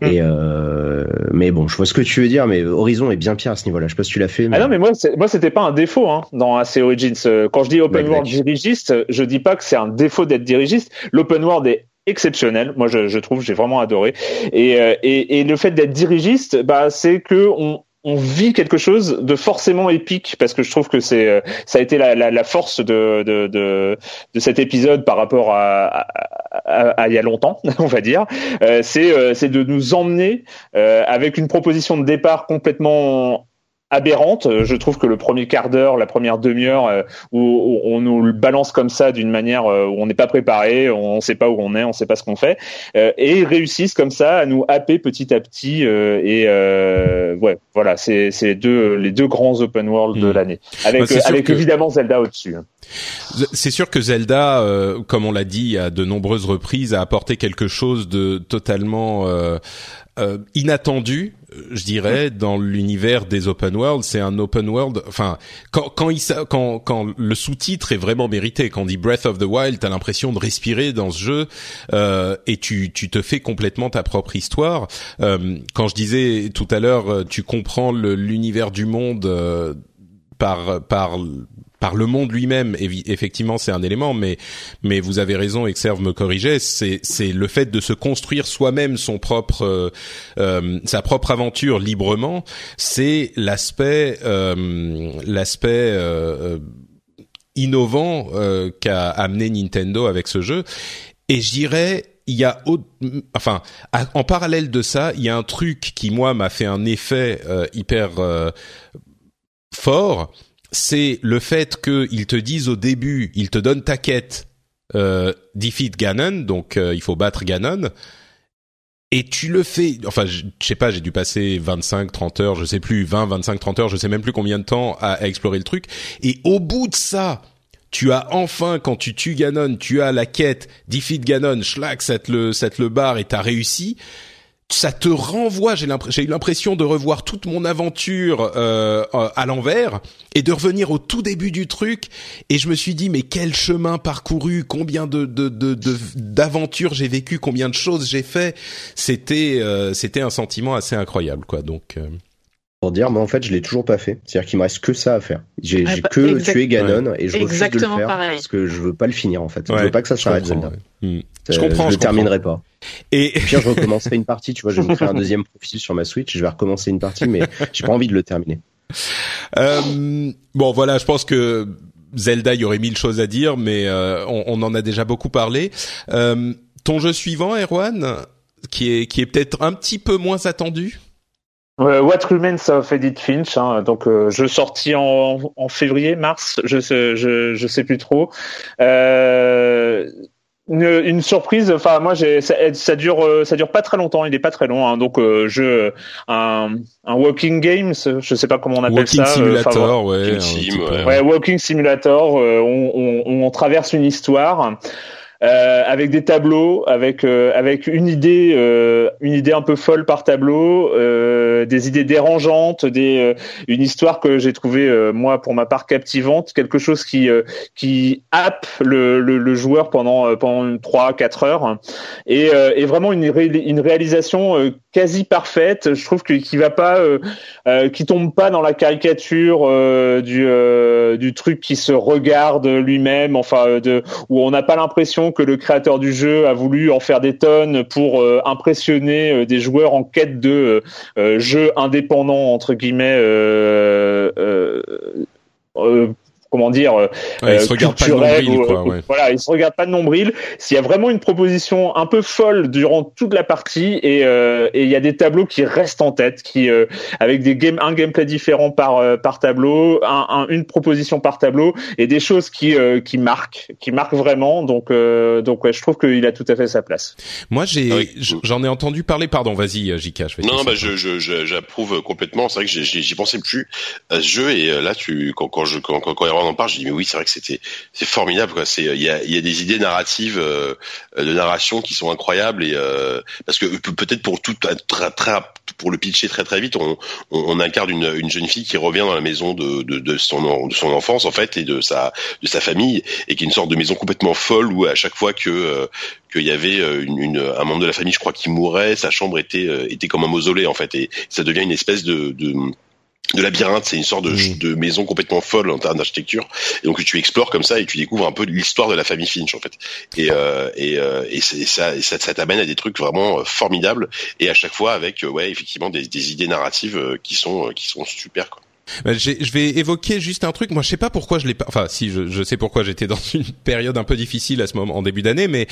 Mm. Et euh, mais bon, je vois ce que tu veux dire, mais Horizon est bien pire à ce niveau-là. Je sais pas si tu l'as fait. Mais... Ah non, mais moi, moi, c'était pas un défaut hein, dans AC Origins. Quand je dis open world dirigiste, je dis pas que c'est un défaut d'être dirigiste. L'open world est exceptionnel. Moi, je, je trouve, j'ai vraiment adoré. Et, euh, et, et le fait d'être dirigiste, bah, c'est que on, on vit quelque chose de forcément épique parce que je trouve que c'est euh, ça a été la, la, la force de, de, de, de, cet épisode par rapport à, à, à, il y a longtemps on va dire euh, c'est c'est de nous emmener avec une proposition de départ complètement aberrante. Euh, je trouve que le premier quart d'heure, la première demi-heure, euh, où, on nous le balance comme ça d'une manière euh, où on n'est pas préparé, on ne sait pas où on est, on ne sait pas ce qu'on fait, et ils réussissent comme ça à nous happer petit à petit. et ouais, voilà, c'est c'est deux les deux grands open world de hmm. l'année, avec bah, avec évidemment Zelda au-dessus. Hein. C'est sûr que Zelda, comme on l'a dit à de nombreuses reprises, a apporté quelque chose de totalement inattendu je dirais, dans l'univers des open world, c'est un open world. Enfin, quand quand il quand quand le sous-titre est vraiment mérité, quand on dit Breath of the Wild, t'as l'impression de respirer dans ce jeu euh, et tu tu te fais complètement ta propre histoire. Euh, quand je disais tout à l'heure, euh, tu comprends l'univers du monde. Euh, par par par le monde lui-même, effectivement, c'est un élément, mais mais vous avez raison, Exerve me corrigeait, c'est le fait de se construire soi-même son propre euh, euh sa propre aventure librement, c'est l'aspect euh, l'aspect innovant qu'a amené Nintendo avec ce jeu, et je dirais il y a, enfin, en parallèle de ça, il y a un truc qui moi m'a fait un effet hyper fort. C'est le fait qu'ils te disent au début, ils te donnent ta quête, euh, defeat Ganon, donc euh, il faut battre Ganon. Et tu le fais, enfin, je, sais pas, j'ai dû passer 25, 30 heures, je sais plus, 20, 25, 30 heures, je sais même plus combien de temps à, explorer le truc. Et au bout de ça, tu as enfin, quand tu tues Ganon, tu as la quête, defeat Ganon, schlag, ça te le, ça te le barre et t'as réussi. Ça te renvoie, j'ai eu l'impression de revoir toute mon aventure euh, à l'envers et de revenir au tout début du truc. Et je me suis dit, mais quel chemin parcouru, combien de d'aventures j'ai vécu, combien de choses j'ai fait. C'était euh, c'était un sentiment assez incroyable, quoi. Donc euh, pour dire, mais en fait, je l'ai toujours pas fait. C'est-à-dire qu'il me reste que ça à faire. J'ai ah, bah, que tué Ganon et je refuse de le faire parce que je veux pas le finir en fait. Je veux pas que ça s'arrête Zelda. Hmm. Je comprends. Je, je le terminerai pas. Et pire, je recommencerai une partie. Tu vois, je vais me créer un deuxième profil sur ma Switch. Je vais recommencer une partie, mais j'ai pas envie de le terminer. Euh, bon, voilà. Je pense que Zelda, il y aurait mille choses à dire, mais euh, on, on, en a déjà beaucoup parlé. Euh, ton jeu suivant, Erwan, qui est qui est peut-être un petit peu moins attendu? What Remains of Edith Finch, hein, donc euh, je sortis en, en, février, mars, je sais, je, je sais plus trop. Euh, une, une, surprise, enfin moi j'ai ça, ça, dure euh, ça dure pas très longtemps, il est pas très long, hein, donc euh, je un, un walking games, je sais pas comment on appelle walking ça. Simulator, ouais, ouais. ouais, walking simulator. On, on, on, traverse une histoire. Euh, avec des tableaux, avec euh, avec une idée euh, une idée un peu folle par tableau, des idées dérangeantes, des une histoire que j'ai trouvé moi pour ma part captivante, quelque chose qui qui happe le, le, le, joueur pendant pendant trois quatre heures et, et vraiment une une réalisation quasi parfaite. Je trouve que qui va pas qui tombe pas dans la caricature du du truc qui se regarde lui-même, enfin de où on n'a pas l'impression que le créateur du jeu a voulu en faire des tonnes pour euh, impressionner euh, des joueurs en quête de euh, jeux indépendants entre guillemets comment dire euh, ouais, se regarde pas de nombril, quoi, ouais. voilà il se regarde pas de nombril. S'il y a vraiment une proposition un peu folle durant toute la partie et euh, et il y a des tableaux qui restent en tête qui euh, avec des game un gameplay différent par euh, par tableau un, un, une proposition par tableau et des choses qui qui marquent qui marquent vraiment. Donc donc ouais, je trouve qu'il a tout à fait sa place. Moi j'ai ah j'en ai entendu parler. Pardon vas-y Jika je non bah je j'approuve complètement. C'est vrai que j'y pensais plus à ce jeu et là tu quand quand je quand quand, quand on en parle, je dis mais oui, c'est vrai que c'était c'est formidable quoi. C'est il y a il y a des idées narratives euh, de narration qui sont incroyables et euh, parce que peut-être pour tout très, très, pour le pitcher très très vite, on, on, incarne une, une jeune fille qui revient dans la maison de, de, de son de son enfance en fait et de sa de sa famille et qui est une sorte de maison complètement folle où à chaque fois que euh, qu'il y avait une, une, un membre de la famille, je crois, qui mourait, sa chambre était était comme un mausolée en fait et ça devient une espèce de, de de labyrinthe, c'est une sorte de, mmh. de, maison complètement folle en termes d'architecture. Et donc tu explores comme ça et tu découvres un peu l'histoire de la famille Finch en fait. Et euh, et, euh, et, ça, et ça, ça t'amène à des trucs vraiment euh, formidables et à chaque fois avec euh, ouais effectivement des, des idées narratives qui sont qui sont super quoi. Je vais évoquer juste un truc. Moi, je sais pas pourquoi je l'ai pas. Enfin, si je, je sais pourquoi j'étais dans une période un peu difficile à ce moment, en début d'année, mais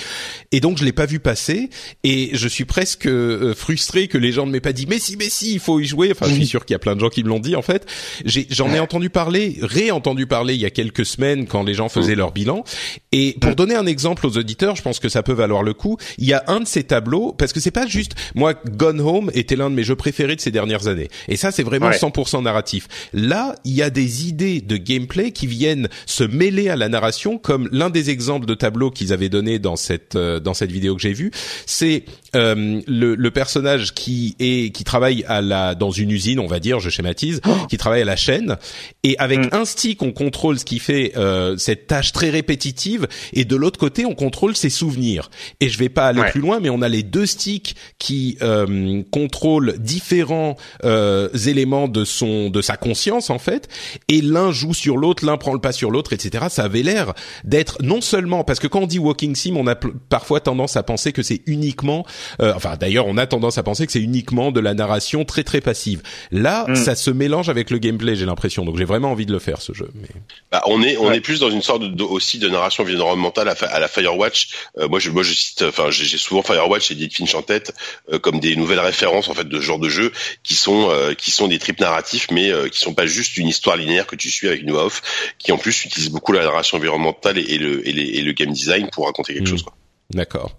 et donc je l'ai pas vu passer. Et je suis presque euh, frustré que les gens ne m'aient pas dit. Mais si, mais si, il faut y jouer. Enfin, je suis sûr qu'il y a plein de gens qui me l'ont dit. En fait, j'en ai, entendu parler, réentendu parler il y a quelques semaines quand les gens faisaient leur bilan. Et pour donner un exemple aux auditeurs, je pense que ça peut valoir le coup. Il y a un de ces tableaux parce que c'est pas juste. Moi, Gone Home était l'un de mes jeux préférés de ces dernières années. Et ça, c'est vraiment 100% narratif. Là, il y a des idées de gameplay qui viennent se mêler à la narration, comme l'un des exemples de tableaux qu'ils avaient donné dans cette euh, dans cette vidéo que j'ai vue, c'est euh, le, le, personnage qui est qui travaille à la dans une usine, on va dire, je schématise, oh. qui travaille à la chaîne, et avec mm. un stick on contrôle ce qui fait euh, cette tâche très répétitive, et de l'autre côté on contrôle ses souvenirs. Et je vais pas aller plus loin, mais on a les deux sticks qui euh, contrôlent différents euh, éléments de son de sa conscience conscience en fait, et l'un joue sur l'autre, l'un prend le pas sur l'autre, etc. Ça avait l'air d'être non seulement parce que quand on dit walking sim, on a parfois tendance à penser que c'est uniquement, euh, enfin d'ailleurs on a tendance à penser que c'est uniquement de la narration très très passive. Là, mm. ça se mélange avec le gameplay, j'ai l'impression. Donc j'ai vraiment envie de le faire ce jeu. Mais... Bah, on est on est plus dans une sorte de, aussi de narration environnementale à, la Firewatch. Euh, moi je moi je cite, enfin j'ai souvent Firewatch et Edith Finch en tête euh, comme des nouvelles références en fait de ce genre de jeu qui sont qui sont des trips narratifs mais qui sont pas juste une histoire linéaire que tu suis avec une voix off, qui en plus utilise beaucoup la narration environnementale et, le et, et le game design pour raconter quelque mm. chose. Quoi. D'accord.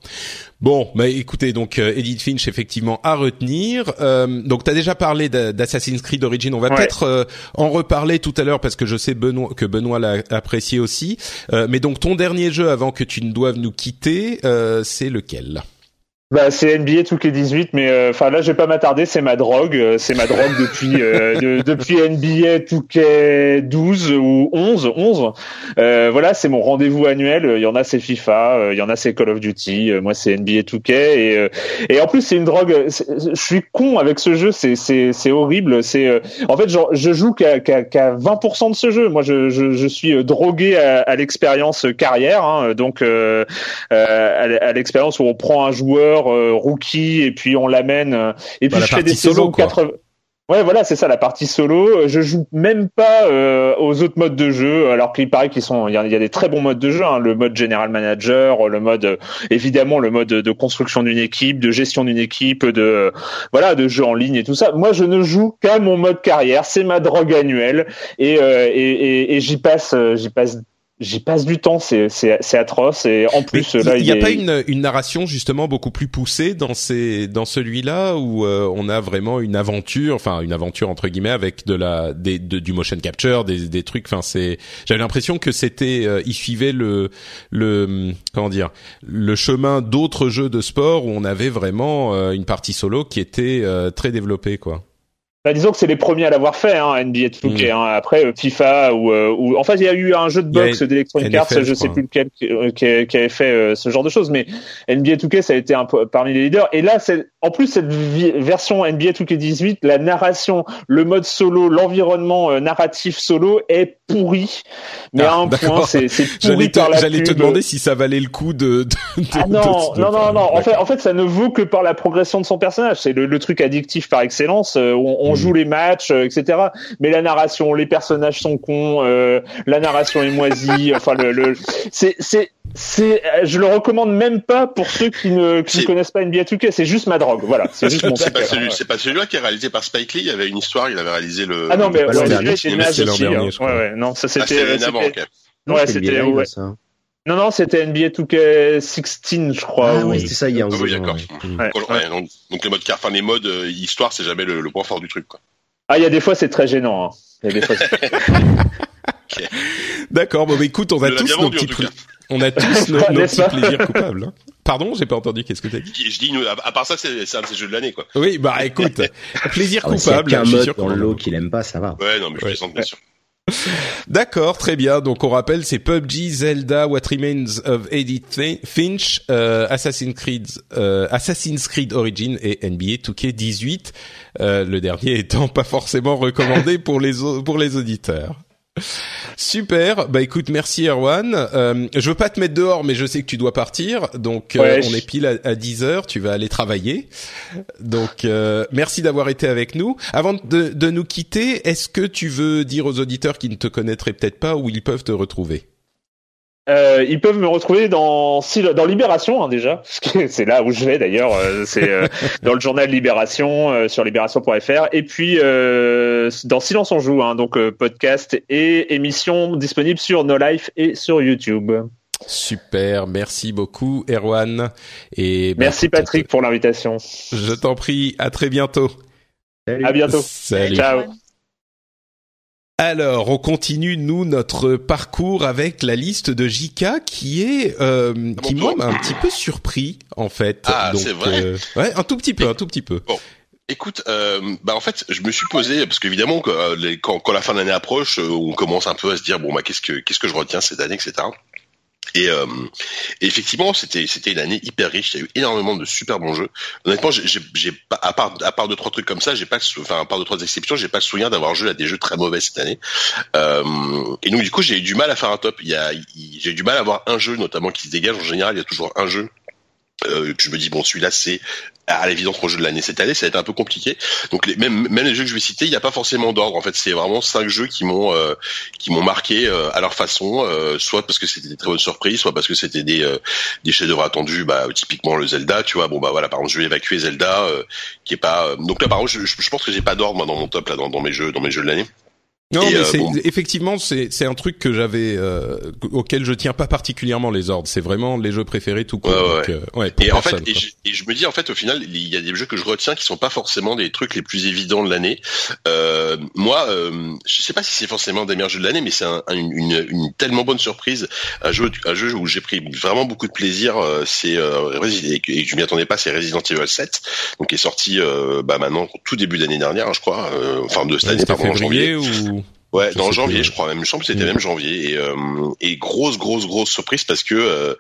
Bon, bah écoutez, donc euh, Edith Finch effectivement à retenir. Euh, donc tu as déjà parlé d'Assassin's Creed Origin. On va peut-être euh, en reparler tout à l'heure parce que je sais Benoît, que Benoît l'a apprécié aussi. Euh, mais donc ton dernier jeu avant que tu ne doives nous quitter, c'est lequel? Bah, c'est NBA 2K18, mais euh, enfin là, je vais pas m'attarder. C'est ma drogue, euh, c'est ma drogue depuis euh, depuis NBA 2K12 ou 11, 11. voilà, c'est mon rendez-vous annuel. Il y en a c'est FIFA, il y en a c'est Call of Duty. moi, c'est NBA 2K et et en plus c'est une drogue. Je suis con avec ce jeu. C'est c'est c'est horrible. C'est en fait, genre, je joue qu'à qu'à 20% de ce jeu. Moi, je je, je suis drogué à, à l'expérience carrière. Hein, donc à, à l'expérience où on prend un joueur euh, rookie et puis on l'amène euh, et puis bah, je fais des saisons 80 Ouais, voilà, c'est ça la partie solo. Je joue même pas euh, aux autres modes de jeu, alors qu'il paraît qu'ils sont, il y, a, des très bons modes de jeu. Hein. le mode General Manager, le mode, évidemment, le mode de construction d'une équipe, de gestion d'une équipe, de voilà, de jeu en ligne et tout ça. Moi, je ne joue qu'à mon mode carrière. C'est ma drogue annuelle et, et, et, et j'y passe, j'y passe j'y passe du temps, c'est c'est atroce et en plus là il n'y a pas une, une narration justement beaucoup plus poussée dans ces dans celui-là où euh, on a vraiment une aventure, enfin une aventure entre guillemets avec de la des du motion capture, des des trucs. Enfin c'est j'avais l'impression que c'était euh, il suivait le le comment dire le chemin d'autres jeux de sport où on avait vraiment euh, une partie solo qui était très développée quoi. Bah, disons que c'est les premiers à l'avoir fait, hein, NBA 2K. Mm. Hein. Après euh, FIFA ou, euh, ou en fait il y a eu un jeu de boxe d'Electronic Arts, je sais plus lequel, euh, qui, qui, avait fait ce genre de choses, mais NBA 2K ça a été un parmi les leaders. Et là, en plus cette version NBA 2K18, la narration, le mode solo, l'environnement narratif solo est pourri, mais à ah, un point c'est pourri par la J'allais te demander si ça valait le coup de. de, ah non, non, non, non, En fait, en fait, ça ne vaut que par la progression de son personnage. C'est le, le, truc addictif par excellence. on on joue les matchs, euh, etc. Mais la narration, les personnages sont cons, euh, la narration est moisie. enfin, le, le c'est c'est c'est, je le recommande même pas pour ceux qui ne, qui ne connaissent pas NBA 2K. C'est juste ma drogue. Voilà. C'est juste mon. C'est pas celui, c'est pas celui-là qui est réalisé par Spike Lee. Il y avait une histoire. Il avait réalisé le. Ah non, mais ouais, c'était naze aussi. Hein. Ouais, ouais. Non, ça ah, c'était. Ah, okay. Ouais, c'était. Ouais. Non, non, c'était NBA 2K16, je crois. Ah oui, c'était ça, il y a un ah, oui, d'accord. Ouais. Donc, donc, le mode car, enfin les modes euh, histoire, c'est jamais le, le, point fort du truc, quoi. Ah, il y a des fois, c'est très gênant. Hein. Il y a des fois. okay. D'accord. Bon, bah, écoute, on a tous nos petits, on a tous nos, nos petits plaisirs coupables. Hein. Pardon, j'ai pas entendu. Qu'est-ce que t'as dit? Je dis, à part ça, c'est un de ces jeux de l'année, quoi. Oui, bah écoute, plaisir ah, coupable. Si y a un mode dans l'eau qu'il aime pas, ça va. Ouais, non, mais je ouais. plaisante bien sûr. D'accord, très bien. Donc on rappelle, c'est PUBG, Zelda, What Remains of Edith Finch, euh, Assassin's Creed, euh, Assassin's Creed Origin et NBA 2K18. Euh, le dernier étant pas forcément recommandé pour les pour les auditeurs. Super. Bah écoute, merci Erwan. Euh, je veux pas te mettre dehors, mais je sais que tu dois partir. Donc euh, on est pile à, 10 heures. Tu vas aller travailler. Donc euh, merci d'avoir été avec nous. Avant de, de nous quitter, est-ce que tu veux dire aux auditeurs qui ne te connaîtraient peut-être pas où ils peuvent te retrouver? Euh, ils peuvent me retrouver dans dans Libération hein, déjà, c'est là où je vais d'ailleurs. Euh, c'est euh, dans le journal Libération euh, sur libération.fr et puis dans Silence on joue, hein, donc podcast et émission disponible sur No Life et sur YouTube. Super, merci beaucoup Erwan et bah, merci Patrick pour l'invitation. Je t'en prie, à très bientôt. Salut. À bientôt. Salut. Ciao. Alors, on continue nous notre parcours avec la liste de JK qui est euh, qui moi m'a un petit peu surpris en fait. Ah, c'est vrai. Euh, ouais, un tout petit peu, un tout petit peu. Bon. Écoute, euh, bah en fait, je me suis posé parce qu'évidemment quand, quand, la fin de l'année approche, on commence un peu à se dire bon bah qu'est-ce que qu'est-ce que je retiens cette année, etc. Et, euh, et, effectivement, c'était c'était une année hyper riche. Il y a eu énormément de super bons jeux. Honnêtement, j'ai pas à part à part deux trois trucs comme ça, j'ai pas enfin à part deux trois exceptions, j'ai pas le souvenir d'avoir joué à des jeux très mauvais cette année. Euh, et donc du coup, j'ai eu du mal à faire un top. J'ai du mal à avoir un jeu notamment qui se dégage. En général, il y a toujours un jeu euh, je me dis bon celui-là c'est à l'évidence mon jeu de l'année cette année ça a été un peu compliqué. Donc les, même même les jeux que je vais citer il n'y a pas forcément d'ordre. En fait c'est vraiment cinq jeux qui m'ont euh, qui m'ont marqué euh, à leur façon euh, soit parce que c'était des très bonnes surprises soit parce que c'était des des chefs-d'œuvre attendus bah typiquement le Zelda tu vois. Bon bah voilà par exemple je vais évacuer Zelda qui est pas donc là par exemple je, je pense que j'ai pas d'ordre moi dans mon top là dans mes jeux dans mes jeux de l'année non, mais c'est effectivement c'est c'est un truc que j'avais euh, auquel je tiens pas particulièrement les ordres. C'est vraiment les jeux préférés tout court. Ouais, et en fait, et je, me dis en fait au final il y a des jeux que je retiens qui sont pas forcément des trucs les plus évidents de l'année. Euh, moi, euh, je sais pas si c'est forcément des meilleurs jeux de l'année, mais c'est un, une, une, tellement bonne surprise. Un jeu un jeu où j'ai pris vraiment beaucoup de plaisir. Euh, c'est euh, et je m'y attendais pas. C'est Resident Evil 7, donc qui est sorti bah maintenant tout début d'année dernière, je crois. enfin de cette année, pardon, janvier ou Ouais, dans janvier, je crois même. Je pense que c'était même janvier. Et, euh, et grosse, grosse, grosse surprise parce que, euh,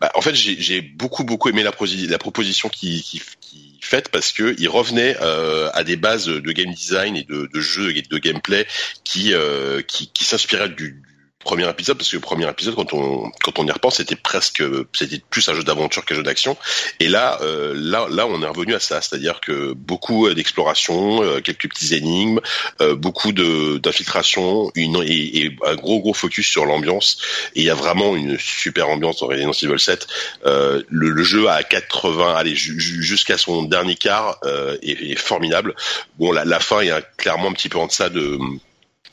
bah, en fait, j'ai beaucoup, beaucoup aimé la, la proposition qui, qui, qui faite parce que il revenait euh, à des bases de game design et de, de jeu et de gameplay qui, euh, qui, qui s'inspiraient du, premier épisode parce que le premier épisode quand on quand on y repense c'était presque c'était plus un jeu d'aventure qu'un jeu d'action. Et là euh, là là on est revenu à ça. C'est-à-dire que beaucoup d'exploration euh, quelques petits énigmes euh, beaucoup de d'infiltration une et, et, un gros gros focus sur l'ambiance. Et il y a vraiment une super ambiance dans Resident Evil 7 le, le, jeu à 80 allez jusqu'à son dernier quart est, est, formidable. Bon la, la fin a clairement un petit peu en deçà de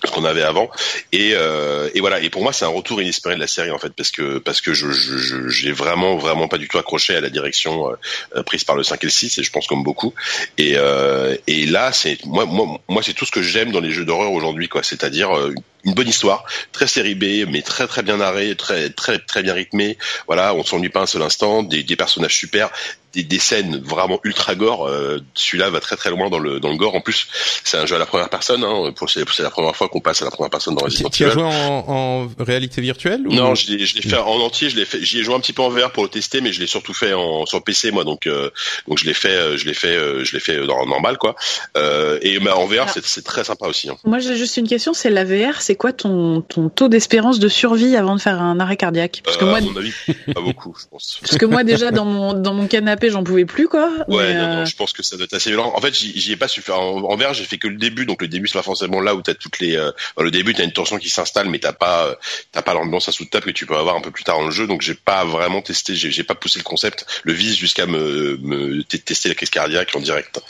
ce qu'on avait avant. Et, euh, et voilà. Et pour moi c'est un retour inespéré de la série en fait parce que parce que je je j'ai vraiment vraiment pas du tout accroché à la direction euh, prise par le 5 et le 6 et je pense comme beaucoup. Et euh, et là c'est moi moi moi c'est tout ce que j'aime dans les jeux d'horreur aujourd'hui quoi. C'est-à-dire euh, une bonne histoire, très série B, mais très très bien narrée, très très très bien rythmée. Voilà, on s'ennuie pas un seul instant, des, des personnages super, des, des scènes vraiment ultra gore. Euh, Celui-là va très très loin dans le dans le gore. En plus, c'est un jeu à la première personne. Hein, pour c'est la première fois qu'on passe à la première personne dans Resident Evil. Tu as joué en, en réalité virtuelle ou... Non, je l'ai je l'ai fait en entier. Je l'ai fait. J'y ai joué un petit peu en VR pour le tester, mais je l'ai surtout fait en sur PC moi. Donc euh, donc je l'ai fait euh, je l'ai fait euh, je l'ai fait dans normal quoi. Euh, et bah, en VR ah. c'est très sympa aussi. Hein. Moi j'ai juste une question. C'est la VR c'est quoi ton, ton taux d'espérance de survie avant de faire un arrêt cardiaque? Parce que euh, moi, à mon avis, pas beaucoup, je pense. Parce que moi, déjà, dans mon, dans mon canapé, j'en pouvais plus, quoi. Ouais, non, non, euh, je pense que ça doit être assez violent. En fait, j'y ai pas su faire. En, en j'ai fait que le début, donc le début, c'est pas forcément là où t'as toutes les. Euh, le début, t'as une tension qui s'installe, mais t'as pas, t'as pas l'ambiance à sous table que tu peux avoir un peu plus tard dans le jeu. Donc, j'ai pas vraiment testé, j'ai pas poussé le concept, le vise jusqu'à me, me tester la crise cardiaque en direct.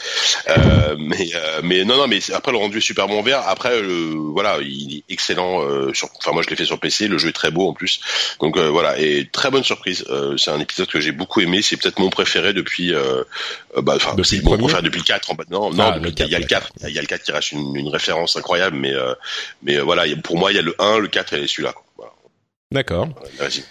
Euh, mais, mais non, non, mais après le rendu est super bon vert. Après, voilà, il est excellent. sur, enfin, moi, je l'ai fait sur PC. Le jeu est très beau en plus. Donc voilà, et très bonne surprise. c'est un épisode que j'ai beaucoup aimé. C'est peut-être mon préféré depuis. bah, enfin, c'est mon préféré depuis le 4. En fait. Non, non, il y a le 4. Il y a le 4 qui reste une, une référence incroyable. Mais mais voilà, pour moi, il y a le 1, le 4 et celui-là. Voilà. D'accord. Vas-y.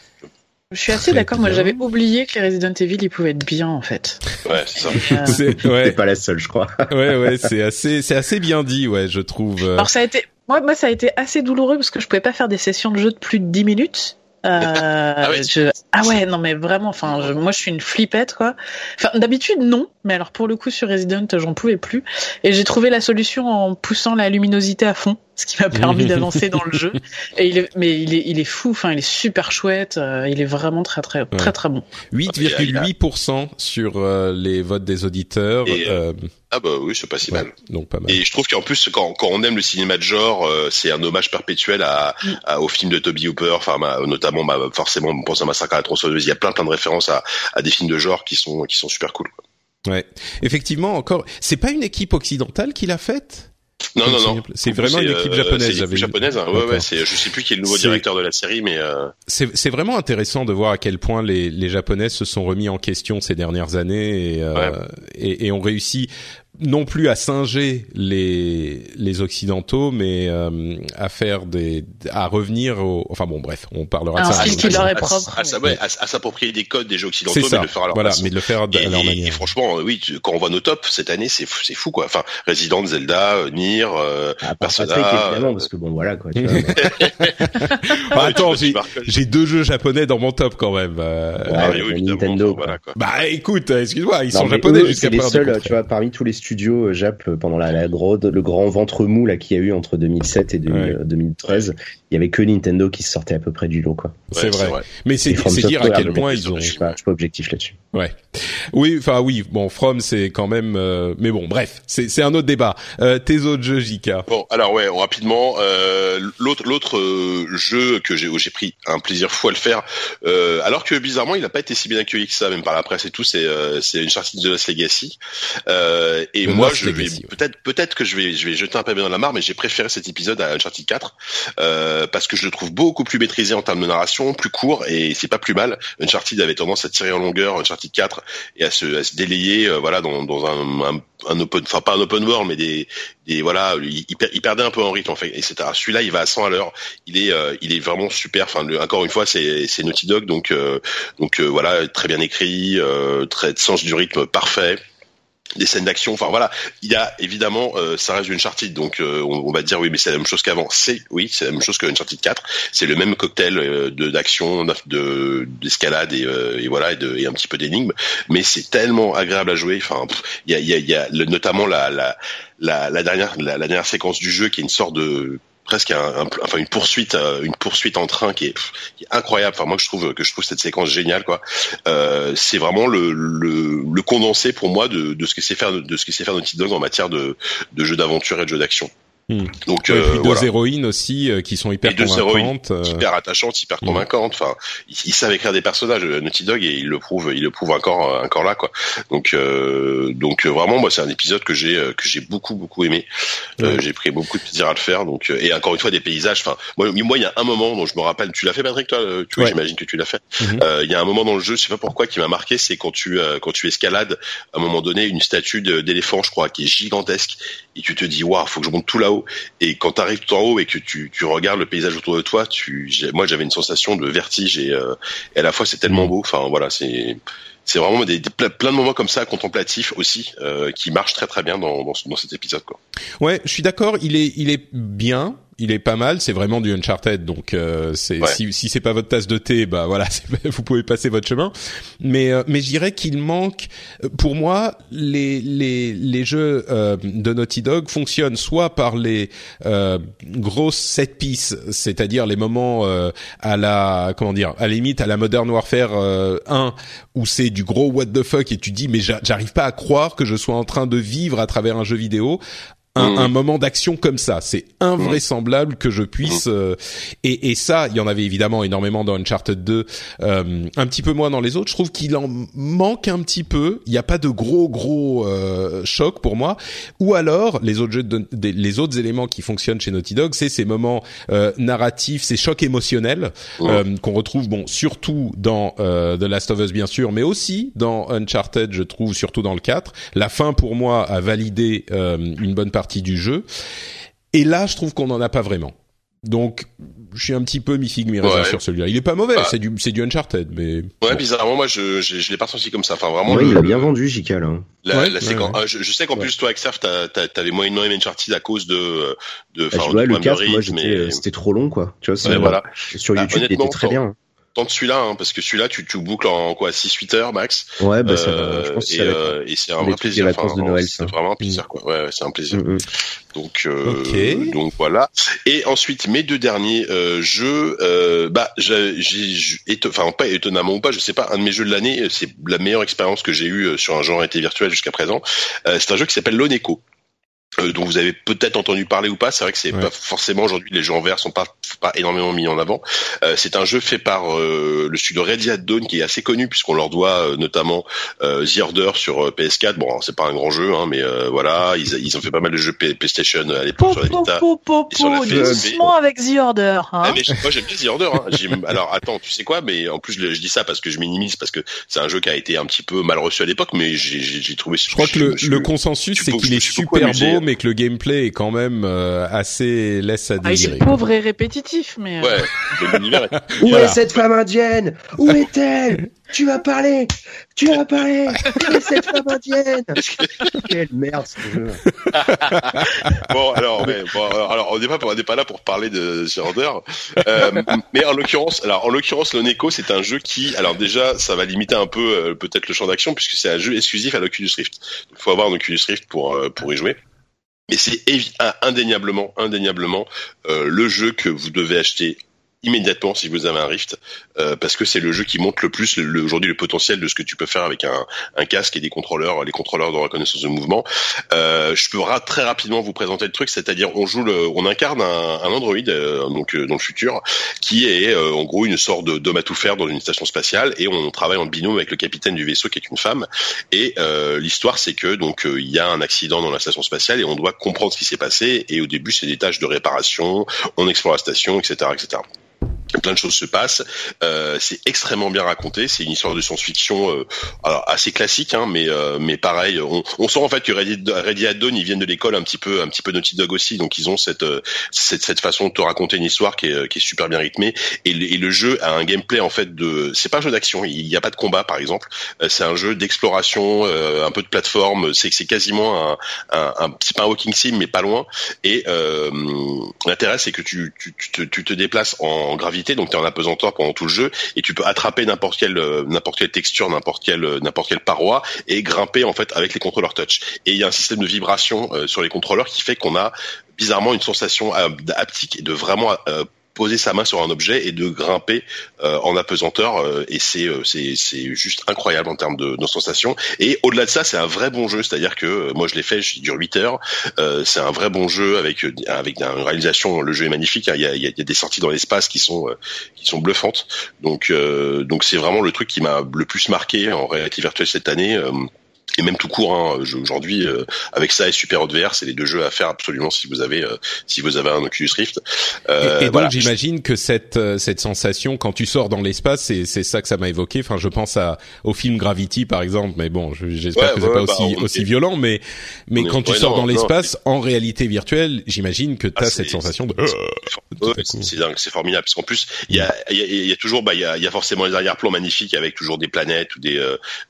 Je suis assez d'accord. Moi, j'avais oublié que les Resident Evil, ils pouvaient être bien, en fait. Ouais, c'est ça. c'est ouais. pas la seule, je crois. ouais, ouais, c'est assez, c'est assez bien dit, ouais, je trouve. Alors, ça a été, moi, moi, ça a été assez douloureux parce que je pouvais pas faire des sessions de jeu de plus de 10 minutes. Euh, ah, ouais. Je... ah ouais, non mais vraiment, enfin, je... moi je suis une flippette quoi. Enfin, d'habitude non, mais alors pour le coup sur Resident, j'en pouvais plus et j'ai trouvé la solution en poussant la luminosité à fond ce qui m'a permis d'avancer dans le jeu. Et il est, mais il est, il est fou. Enfin, il est super chouette. Euh, il est vraiment très, très, très, très bon. 8,8% sur euh, les votes des auditeurs. Euh, ah bah oui, c'est pas si ouais, mal. Donc pas mal. Et je trouve qu'en plus, quand, quand on aime le cinéma de genre, c'est un hommage perpétuel à, mm. à, au film de Toby Hooper. Enfin, notamment, bah, forcément, on pense à Massacre à la tronçonneuse. Il y a plein, plein de références à, à des films de genre qui sont, qui sont super cool. Quoi. Ouais, effectivement, encore, c'est pas une équipe occidentale qui l'a faite? Non, non, non. C'est vraiment une équipe japonaise. C'est une équipe japonaise. Hein. Ouais, ouais. C'est, je sais plus qui est le nouveau directeur de la série, mais. Euh... C'est vraiment intéressant de voir à quel point les, les japonaises se sont remis en question ces dernières années et, euh, ouais. et, et ont réussi non plus à singer les les occidentaux, mais euh, à faire des à revenir au. Enfin bon, bref, on parlera de ça. style qui leur est propre. À, à, ouais, à, à s'approprier des codes des jeux occidentaux, C'est mais ça. de le faire à leur Voilà, façon. mais de le faire à Et, leur et- manière. et franchement, euh, oui, tu- quand on voit nos tops cette année, c'est fou, c'est fou quoi. Enfin, Resident, Zelda, euh, Nier, euh, part Persona, Patrick, évidemment, euh, parce que bon, voilà, quoi. Tu vois, Ah, attends, j'ai j'ai deux jeux japonais dans mon top quand même. euh, Ah, Ouais, oui, mais évidemment, Nintendo, enfin, quoi. voilà quoi. Bah écoute, excuse-moi, ils Non, sont japonais jusqu'à c'est les seuls, tu vois, parmi tous les studios euh, Jap euh, pendant la, la le grand ventre mou là qu'il y a eu entre 2007 et 2000, Ouais. euh, 2013, il y avait que Nintendo qui se sortait à peu près du lot, quoi. C'est vrai. Mais c'est dire à quel point je ils ont. suis pas, je suis pas objectif là-dessus. Ouais. Oui, enfin oui. Bon, From c'est quand même. euh, Mais bon, bref, c'est c'est un autre débat. Euh, tes autres jeux, JK. Bon, alors ouais, rapidement, euh, l'autre l'autre euh, jeu que j'ai où j'ai pris un plaisir fou à le faire, euh, alors que bizarrement il n'a pas été si bien accueilli que ça, même par la presse et tout, c'est euh, c'est une sortie de Lost Legacy. Euh, et The moi Lost je vais ouais. peut-être peut-être que je vais je vais jeter un pavé dans la mare, mais j'ai préféré cet épisode à Uncharted 4 euh, parce que je le trouve beaucoup plus maîtrisé en termes de narration, plus court et c'est pas plus mal. Uncharted avait tendance à tirer en longueur, Uncharted 4 et à se, à délayer, euh, voilà, dans, un, open, enfin pas un open world, mais des, des voilà, il, il per- il perdait un peu en rythme en fait. Et c'est celui-là, il va à 100 à l'heure. Il est, euh, il est vraiment super. Enfin, encore une fois, c'est, Naughty Dog, donc, euh, donc euh, voilà, très bien écrit, euh, très sens du rythme parfait des scènes d'action. Enfin voilà, il y a évidemment, euh, ça reste du Uncharted, donc euh, on, on va dire oui, mais c'est la même chose qu'avant. C'est oui, c'est la même chose que Uncharted 4. C'est le même cocktail euh, de d'action, de d'escalade et, euh, et voilà et, de, et un petit peu d'énigmes. Mais c'est tellement agréable à jouer. Enfin, il y a, y a, y a notamment la la, la dernière la dernière séquence du jeu qui est une sorte de presque un, une poursuite euh, une poursuite en train qui est, incroyable. Enfin moi je trouve que je trouve cette séquence géniale quoi. Euh, c'est vraiment le, le, condensé pour moi de, de ce que c'est faire de ce Naughty Dog en matière de, de jeux d'aventure et de jeux d'action Hmm. donc Ouais, et euh, puis deux voilà. héroïnes aussi euh, qui sont hyper Et deux héroïnes convaincantes. euh, hyper attachantes, hyper convaincantes. Enfin, ils, ils savent écrire des personnages, euh, Naughty Dog, et ils le prouvent, ils le prouvent encore, euh, encore là, quoi. Donc, euh, donc euh, vraiment, moi, c'est un épisode que j'ai, euh, que j'ai beaucoup, beaucoup aimé. Euh, Ouais. J'ai pris beaucoup de plaisir à le faire. Donc, euh, et encore une fois, des paysages. Enfin, moi, moi, il y a un moment dont je me rappelle. Tu l'as fait, Patrick, toi euh, Tu vois, Ouais. j'imagine que tu l'as fait. Mhm. Euh, Il y a un moment dans le jeu, je sais pas pourquoi, qui m'a marqué, c'est quand tu, euh, quand tu escalades, à un moment donné, une statue d'éléphant, je crois, qui est gigantesque, et tu te dis, waouh, faut que je monte tout là-haut. Et quand tu arrives tout en haut et que tu, tu regardes le paysage autour de toi, tu, moi j'avais une sensation de vertige et, euh, et à la fois c'est tellement Mm. beau. Enfin voilà, c'est c'est vraiment des, des- plein de moments comme ça contemplatifs aussi euh, qui marchent très très bien dans, dans, dans cet épisode quoi. Ouais, je suis d'accord. Il est, il est bien. Il est pas mal. C'est vraiment du Uncharted. Donc, euh, c'est Ouais. si, si c'est pas votre tasse de thé, bah voilà, vous pouvez passer votre chemin. Mais, euh, mais je dirais qu'il manque. euh, Pour moi, les les les jeux euh, de Naughty Dog fonctionnent soit par les euh, grosses set pieces, c'est-à-dire les moments euh, à la comment dire, à la limite à la Modern Warfare euh, 1 où c'est du gros what the fuck et tu dis mais j'a- j'arrive pas à croire que je sois en train de vivre à travers un jeu vidéo un, Mhm. un moment d'action comme ça. C'est invraisemblable que je puisse. euh, et, et ça, il y en avait évidemment énormément dans Uncharted 2, euh, un petit peu moins dans les autres. Je trouve qu'il en manque un petit peu. Il n'y a pas de gros gros euh, chocs pour moi. Ou alors les autres jeux, de- des- les autres éléments qui fonctionnent chez Naughty Dog, c'est ces moments euh, narratifs, ces chocs émotionnels euh, qu'on retrouve bon surtout dans euh, The Last of Us bien sûr, mais aussi dans Uncharted, je trouve surtout dans le 4. La fin pour moi a validé euh, une bonne partie du jeu. Et là, je trouve qu'on n'en a pas vraiment. Donc, je suis un petit peu mi figue mi Ouais. sur celui-là. Il est pas mauvais, Bah. c'est du c'est du Uncharted, mais Ouais, bon. bizarrement moi je je, je l'ai pas ressenti comme ça. Enfin vraiment Ouais, le- il l'a bien vendu, JK, là. hein. La, Ouais, la ouais, séquence. ouais. ah, je, je sais qu'en Ouais. plus toi t'as- t'avais moyennement aimé Uncharted à cause de de Bah, enfin vois, du le de 4, moi, et- euh, c'était trop long, quoi. Tu vois, voilà. sur Bah, YouTube, il était très quand- bien. Tente celui-là hein, parce que celui-là tu tu boucles en quoi 6-8 heures max. Ouais, bah, ça, Euh, je pense que euh, et c'est un vrai plaisir. Noël, c'est vraiment un plaisir quoi. Ouais, ouais, c'est un plaisir. Mm, mm. Donc, euh, donc voilà. Et ensuite, mes deux derniers euh, jeux, euh, bah, j'ai, enfin pas étonnamment ou pas, je sais pas, un de mes jeux de l'année, c'est la meilleure expérience que j'ai eue sur un genre été virtuel jusqu'à présent. Euh, c'est un jeu qui s'appelle Loneco. Euh, dont vous avez peut-être entendu parler ou pas. C'est vrai que c'est pas forcément aujourd'hui les jeux en vert sont pas pas énormément mis en avant. Euh, c'est un jeu fait par euh, le studio Red Hat Dawn qui est assez connu puisqu'on leur doit notamment The Order sur PS4. Bon, c'est pas un grand jeu, hein, mais voilà, ils, ils ont fait pas mal de jeux PlayStation à l'époque sur la Vita. doucement avec The Order. Hein. Ah, mais moi j'aime bien The Order. Hein. Alors attends, tu sais quoi Mais en plus je, je, dis ça parce que je minimise parce que c'est un jeu qui a été un petit peu mal reçu à l'époque, mais j'ai trouvé. Je crois que le, le consensus c'est qu'il est super beau mais que le gameplay est quand même euh, assez laisse à désirer. Ah, il est pauvre et répétitif, mais. Euh, ouais. Où est cette femme indienne? Où est-elle? Tu vas parler Tu vas parler Où est cette femme indienne? Quelle merde ce jeu. bon, alors, mais, bon, alors, on n'est pas, on n'est pas là pour parler de Order, euh, mais en l'occurrence, alors en l'occurrence, le Neko, c'est un jeu qui, alors déjà, ça va limiter un peu euh, peut-être le champ d'action puisque c'est un jeu exclusif à l'Oculus Rift. Il faut avoir un Oculus Rift pour pour y jouer. Mais c'est indéniablement, indéniablement euh, le jeu que vous devez acheter immédiatement si vous avez un Rift euh, parce que c'est le jeu qui montre le plus le, aujourd'hui le potentiel de ce que tu peux faire avec un, un, casque et des contrôleurs les contrôleurs de reconnaissance de mouvement. Euh, je peux très rapidement vous présenter le truc c'est-à-dire on joue le, on incarne un, un Android euh, donc euh, dans le futur qui est euh, en gros une sorte d'homme à tout faire dans une station spatiale et on travaille en binôme avec le capitaine du vaisseau qui est une femme. Et l'histoire c'est que donc il y a un accident dans la station spatiale et on doit comprendre ce qui s'est passé et au début c'est des tâches de réparation on explore la station etc etc plein de choses se passent. Euh, c'est extrêmement bien raconté. C'est une histoire de science-fiction euh, alors assez classique, hein, mais euh, mais pareil. On, on, sent en fait que Ready, at Dawn, ils viennent de l'école un petit peu un petit peu Naughty Dog aussi, donc ils ont cette euh, cette, cette façon de te raconter une histoire qui est, qui est super bien rythmée. Et, et le jeu a un gameplay en fait de. C'est pas un jeu d'action. Il n'y a pas de combat par exemple. Euh, c'est un jeu d'exploration, un peu de plateforme. C'est c'est quasiment un, un, un c'est pas un walking sim mais pas loin. Et l'intérêt c'est que tu tu, tu, te, tu te déplaces en gravité donc tu es en apesanteur pendant tout le jeu et tu peux attraper n'importe quelle euh, n'importe quelle texture, n'importe quelle euh, n'importe quelle paroi et grimper en fait avec les contrôleurs touch. Et il y a un système de vibration euh, sur les contrôleurs qui fait qu'on a bizarrement une sensation haptique et de vraiment poser sa main sur un objet et de grimper euh, en apesanteur euh, et c'est euh, c'est juste incroyable en termes de, de sensations. Et au-delà de ça c'est un vrai bon jeu. C'est-à-dire que moi je l'ai fait je dure 8 heures. C'est un vrai bon jeu avec avec une réalisation. Le jeu est magnifique hein. il y a, y a des sorties dans l'espace qui sont qui sont bluffantes. Donc donc c'est vraiment le truc qui m'a le plus marqué en réalité virtuelle cette année et même tout court hein, aujourd'hui euh, avec ça et Super Hot VR c'est les deux jeux à faire absolument si vous avez euh, si vous avez un Oculus Rift. Euh, et, donc voilà. j'imagine que cette euh, cette sensation quand tu sors dans l'espace c'est c'est ça que ça m'a évoqué. Enfin je pense à au film Gravity par exemple mais bon j'espère que c'est pas bah, aussi aussi violent mais mais quand tu sors dans l'espace en réalité virtuelle j'imagine que tu as ah, cette sensation de c'est dingue c'est formidable. Parce qu'en plus il y a il y a, y a toujours bah il y a, y a forcément les arrière-plans magnifiques avec toujours des planètes ou des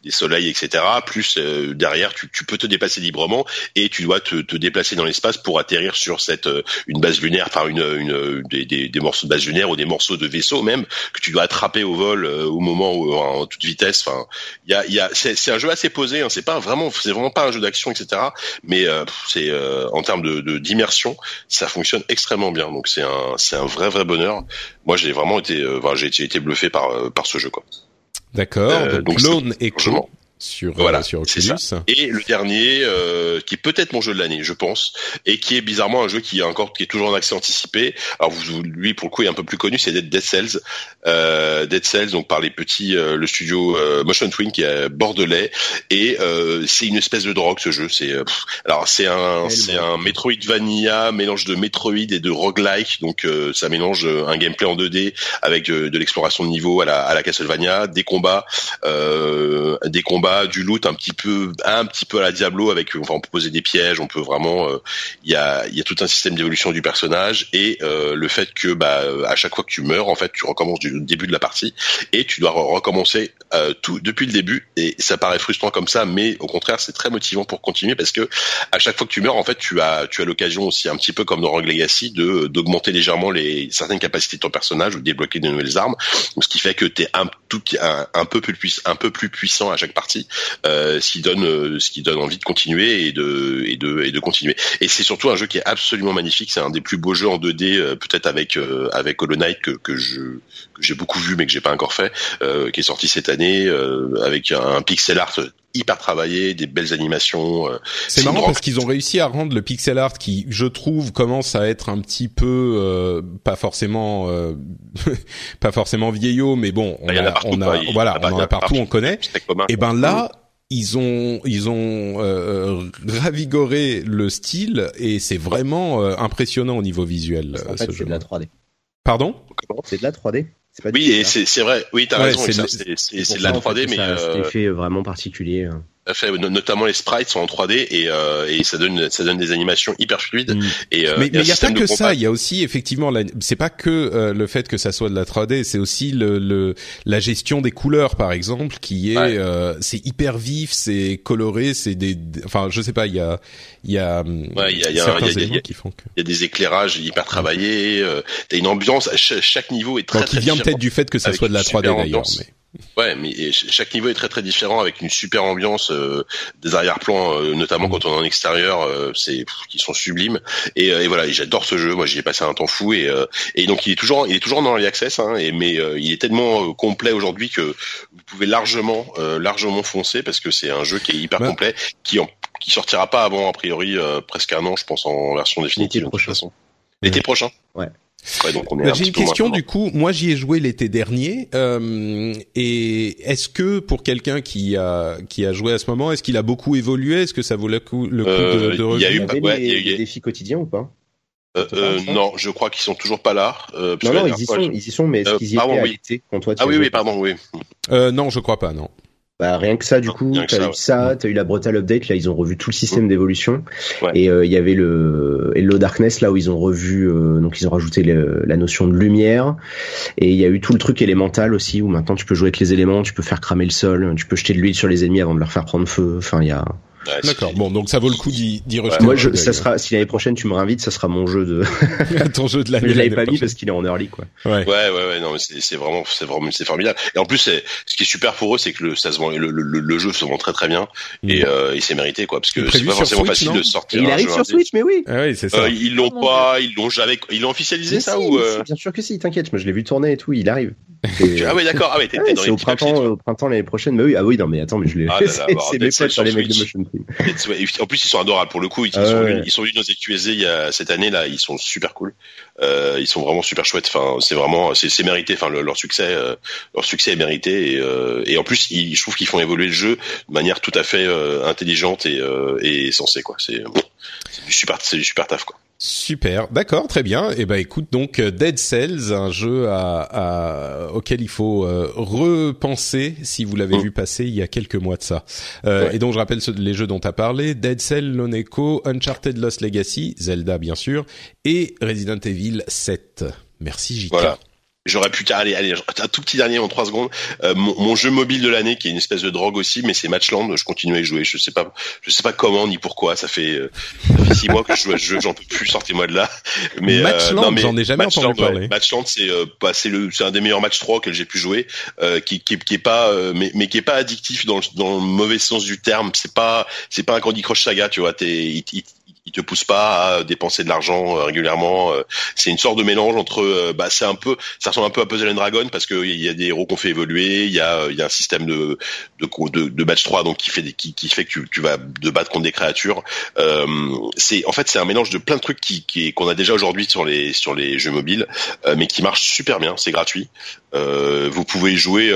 des soleils etc plus euh, derrière, tu, tu, peux te déplacer librement et tu dois te, te déplacer dans l'espace pour atterrir sur cette euh, une base lunaire, enfin une, une des, des, des, morceaux de base lunaire ou des morceaux de vaisseau même que tu dois attraper au vol euh, au moment où en toute vitesse. Enfin, il y a, y a c'est un jeu assez posé. Hein, c'est pas vraiment, c'est vraiment pas un jeu d'action, etc. Mais c'est en termes de d'immersion, ça fonctionne extrêmement bien. Donc c'est un c'est un vrai vrai bonheur. Moi j'ai vraiment été, enfin, j'ai été bluffé par par ce jeu quoi. D'accord. donc, Clone et Euh, voilà, sur Oculus. Et le dernier, euh, qui est peut-être mon jeu de l'année, je pense, et qui est bizarrement un jeu qui est encore qui est toujours en accès anticipé. Alors vous, lui pour le coup est un peu plus connu, c'est Dead Cells. Euh, Dead Cells, donc par les petits, euh, le studio euh, Motion Twin qui est bordelais, et c'est une espèce de drogue ce jeu. C'est alors c'est un c'est un Metroidvania mélange de Metroid et de roguelike, donc ça mélange un gameplay en 2D avec de l'exploration de niveau à la à la Castlevania, des combats, des combats du loot un petit peu, un petit peu à la Diablo avec, enfin, on peut poser des pièges, on peut vraiment, euh, il y a, il y a tout un système d'évolution du personnage et euh, le fait que, bah, à chaque fois que tu meurs, en fait, tu recommences du début de la partie et tu dois recommencer euh, tout depuis le début et ça paraît frustrant comme ça, mais au contraire, c'est très motivant pour continuer parce que à chaque fois que tu meurs, en fait, tu as, tu as l'occasion aussi un petit peu comme dans Rogue Legacy de d'augmenter légèrement les certaines capacités de ton personnage ou débloquer de nouvelles armes, ce qui fait que tu es un tout un, un peu plus puissant, un peu plus puissant à chaque partie euh, ce qui donne euh, ce qui donne envie de continuer et de et de et de continuer. Et c'est surtout un jeu qui est absolument magnifique. C'est un des plus beaux jeux en 2D, euh, peut-être avec avec Hollow Knight que que j'ai beaucoup vu mais que j'ai pas encore fait, qui est sorti cette année avec un, pixel art hyper travaillé, des belles animations. Euh, c'est marrant parce qu'ils ont réussi à rendre le pixel art qui, je trouve, commence à être un petit peu euh, pas forcément pas forcément vieillot, mais bon, on a, on a, voilà, on en a partout, on connaît. Et ben là, ils ont ils ont euh, ravigoré le style et c'est vraiment euh, impressionnant au niveau visuel. En fait, c'est de la 3D. Pardon? C'est de la 3D. Oui, et c'est vrai. Oui, t'as raison. C'est de, la 3D, mais ça cet effet vraiment particulier. Fait, notamment les sprites sont en 3D et, euh, et ça donne ça donne des animations hyper fluides. Mm. Et, euh, mais il y a pas que ça, il y a aussi effectivement, c'est pas que euh, le fait que ça soit de la 3D, c'est aussi le, le, la gestion des couleurs par exemple, qui est euh, c'est hyper vif, c'est coloré, c'est des, enfin je sais pas, il y a il y a ouais, il y a, y, a, qui font que... il y a des éclairages hyper travaillés, euh, t'as une ambiance, chaque, niveau est très, Donc, très qui vient peut-être du fait que ça soit de la 3D d'ailleurs, mais Ouais, mais chaque niveau est très très différent avec une super ambiance, euh, des arrière-plans, euh, notamment quand on est en extérieur, euh, c'est qui sont sublimes. Et, et voilà, j'adore ce jeu. Moi, j'y ai passé un temps fou et, et donc il est toujours il est toujours dans l'early access, hein, et, mais il est tellement complet aujourd'hui que vous pouvez largement largement foncer parce que c'est un jeu qui est hyper bah. complet, qui en, qui sortira pas avant a priori presque un an, je pense en version définitive de toute façon. L'été prochain. Ouais. Bah, j'ai une question du coup. Moi, j'y ai joué l'été dernier. Euh, et est-ce que pour quelqu'un qui a qui a joué à ce moment, est-ce qu'il a beaucoup évolué? Est-ce que ça vaut le coup, le coup de, de Il y a eu, ouais, il y a eu des défis quotidiens ou pas? Euh, euh, non, je crois qu'ils sont toujours pas là. Euh, non, non, ils y, sont, ils y sont, mais est-ce qu'ils y étaient à l'été? Quand toi Ah oui, oui, pardon, oui. Euh, non, je crois pas, non. Bah, rien que ça, du coup, t'as eu ça, t'as eu la Brutal Update, là, ils ont revu tout le système mm. d'évolution. Et euh, il y avait le Hello Darkness, là où ils ont revu, euh, donc ils ont rajouté la notion de lumière. Et il y a eu tout le truc élémental aussi, où maintenant tu peux jouer avec les éléments, tu peux faire cramer le sol, tu peux jeter de l'huile sur les ennemis avant de leur faire prendre feu. Enfin, il y a, D'accord. Bon, donc ça vaut le coup d'y rejeter. Moi, je, ça sera si l'année prochaine tu me réinvites, ça sera mon jeu de. Ton jeu de l'année. je l'avais pas mis parce qu'il est en early, quoi. Ouais, ouais, ouais. ouais non, mais c'est vraiment, c'est vraiment, c'est formidable. Et en plus, ce qui est super pour eux, c'est que le, ça se vend, le, le, le, jeu se vend très très bien mm. et euh, il s'est mérité, quoi, parce que c'est pas forcément facile de sortir. il arrive sur Switch, mais oui. Ah oui, c'est ça. Euh, ils l'ont pas, ils l'ont jamais, ils l'ont officialisé ça ou euh... Bien sûr que si. T'inquiète, moi je l'ai vu tourner et tout. Il arrive. ah oui, d'accord. Ah oui, t'es dans les au printemps, au printemps l'année prochaine. Mais oui, ah oui, non, mais attends, mais je l'ai. Ah c'est mes potes sur les mecs de Motion en plus, ils sont adorables pour le coup. Ils, sont, venus, ils sont venus dans ZQSD il y a cette année là. Ils sont super cool. Euh, ils sont vraiment super chouettes. Enfin, c'est vraiment, c'est mérité. Enfin, leur succès, euh, leur succès est mérité. Et, euh, et en plus, ils, je trouve qu'ils font évoluer le jeu de manière tout à fait euh, intelligente et, euh, et sensée. Quoi. C'est, c'est du super, c'est du super taf quoi. Super, d'accord, très bien. Et eh ben écoute donc euh, Dead Cells, un jeu à, à, auquel il faut euh, repenser si vous l'avez mm. vu passer il y a quelques mois de ça. Euh, Et donc je rappelle les jeux dont tu as parlé Dead Cell, Lone Echo, Uncharted Lost Legacy, Zelda bien sûr, et Resident Evil 7. Merci JK. Voilà. J'aurais pu aller, allez, un tout petit dernier en trois secondes. Euh, mon, jeu mobile de l'année, qui est une espèce de drogue aussi, mais c'est Matchland. Je continue à y jouer. Je sais pas, je sais pas comment ni pourquoi. Ça fait, euh, ça fait six mois que je joue à ce jeu. J'en peux plus. Sortez-moi de là. Mais euh, Matchland, j'en ai jamais entendu parler. Matchland, c'est bah, c'est le, c'est un des meilleurs matchs 3 auxquels j'ai pu jouer, qui, qui, qui est pas, mais, mais qui est pas addictif dans le, dans le mauvais sens du terme. C'est pas, c'est pas un Candy Crush Saga, tu vois. T'es, il te pousse pas à dépenser de l'argent euh, régulièrement. Euh, c'est une sorte de mélange entre, euh, bah, c'est un peu, ça ressemble un peu à Puzzle and Dragon parce qu'il y a des héros qu'on fait évoluer, il y a, il y a un système de de, de, de match 3 donc qui fait qui, qui fait que tu, tu vas de battre contre des créatures. Euh, c'est en fait c'est un mélange de plein de trucs qui qu'on a déjà aujourd'hui sur les sur les jeux mobiles, mais qui marche super bien. C'est gratuit. Euh, vous pouvez y jouer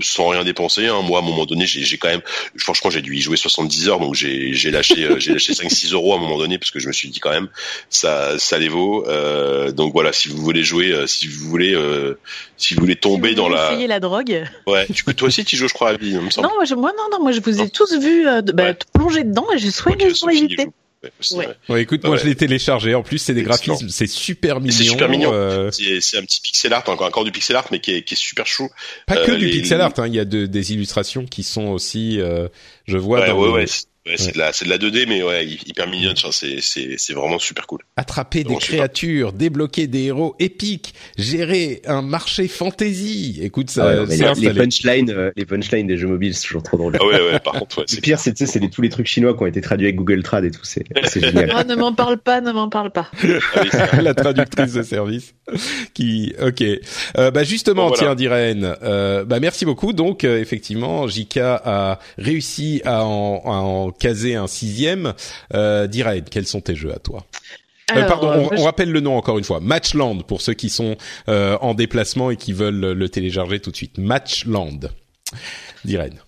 sans rien dépenser. Hein. Moi, à un moment donné, j'ai quand même, franchement, j'ai dû y jouer 70 heures, donc j'ai lâché, j'ai lâché 5-6 euros à un moment donné parce que je me suis dit quand même ça ça les vaut. Euh, donc voilà, si vous voulez jouer, euh, si vous voulez euh, si vous voulez tomber dans la essayer la drogue. Ouais, tu, toi aussi tu joues je crois à vie, Non, moi, je, moi non non, moi je vous ai tous vu bah, plonger dedans et j'ai soigné pour éviter. Ouais. écoute, moi je l'ai téléchargé. En plus, c'est des graphismes, c'est super mignon. C'est super mignon. C'est un petit pixel art, encore, encore du pixel art, mais qui est, qui est super chou. Pas que du pixel art. Hein. Il y a de, des illustrations qui sont aussi. je vois. Ouais, dans ouais, c'est de la, c'est de la 2D, mais ouais, hyper mignonne. C'est, c'est, c'est vraiment super cool. Attraper des créatures, débloquer des héros épiques, gérer un marché fantasy. Écoute, ça, ah ouais, les, les, punchlines, euh, les punchlines des jeux mobiles, c'est toujours trop drôle. Ah ouais, ouais, par contre, ouais, Le pire, c'est, c'est tous les trucs chinois qui ont été traduits avec Google Trad et tout. C'est, c'est génial. Oh, ne m'en parle pas, ne m'en parle pas. Ah la traductrice de service. Qui, ok. Euh, bah justement, bon, voilà. tiens, Diren. Euh, bah merci beaucoup. Donc, euh, effectivement, Jika a réussi à en, à en caser un sixième. Euh, quels sont tes jeux à toi euh, Alors, pardon, on, on, rappelle le nom encore une fois. Matchland pour ceux qui sont euh, en déplacement et qui veulent le télécharger tout de suite. Matchland. Diren.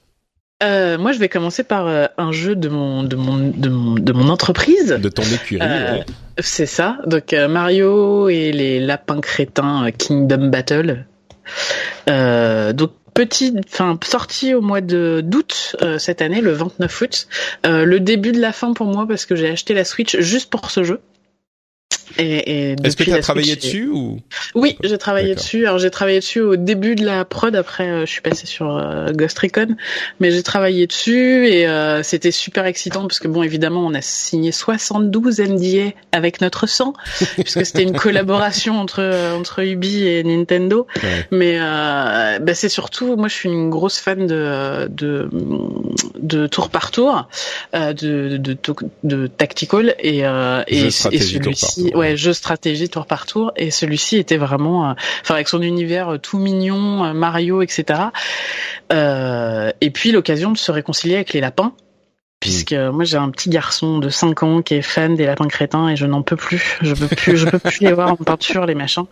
Euh, moi, je vais commencer par euh, un jeu de mon de mon de mon de mon entreprise. De ton écurie. Euh, c'est ça. Donc Mario et les lapins crétins Kingdom Battle. donc petit, enfin sorti au mois de d'août cette année, le 29 août. le début de la fin pour moi parce que j'ai acheté la Switch juste pour ce jeu. Et, et Est-ce que tu as travaillé dessus ou? Oui, j'ai travaillé dessus. Alors j'ai travaillé dessus au début de la prod. Après, euh, je suis passé sur euh, Ghost Recon, mais j'ai travaillé dessus et euh, c'était super excitant parce que bon, évidemment, on a signé 72 NDA avec notre sang puisque c'était une collaboration entre entre Ubi et Nintendo. Ouais. Mais bah, c'est surtout, moi, je suis une grosse fan de de, de tour par tour, de de, de, de tactical et et, et celui-ci, ouais, jeu stratégie tour par tour et celui-ci était vraiment, euh, enfin avec son univers euh, tout mignon, euh, Mario, etc. Et puis l'occasion de se réconcilier avec les lapins puisque moi j'ai un petit garçon de 5 ans qui est fan des lapins crétins et je n'en peux plus. Je peux plus je peux plus les voir en peinture les machins.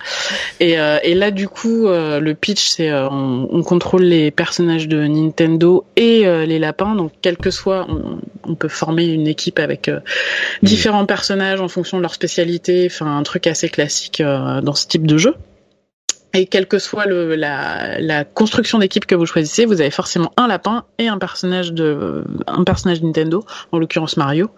Et, euh, et là du coup euh, le pitch c'est euh, on, on, contrôle les personnages de Nintendo et les lapins. Donc quel que soit on, on peut former une équipe avec différents personnages en fonction de leur spécialité. Enfin un truc assez classique dans ce type de jeu et quelle que soit le, la, la, construction d'équipe que vous choisissez, vous avez forcément un lapin et un personnage de un personnage Nintendo, en l'occurrence Mario.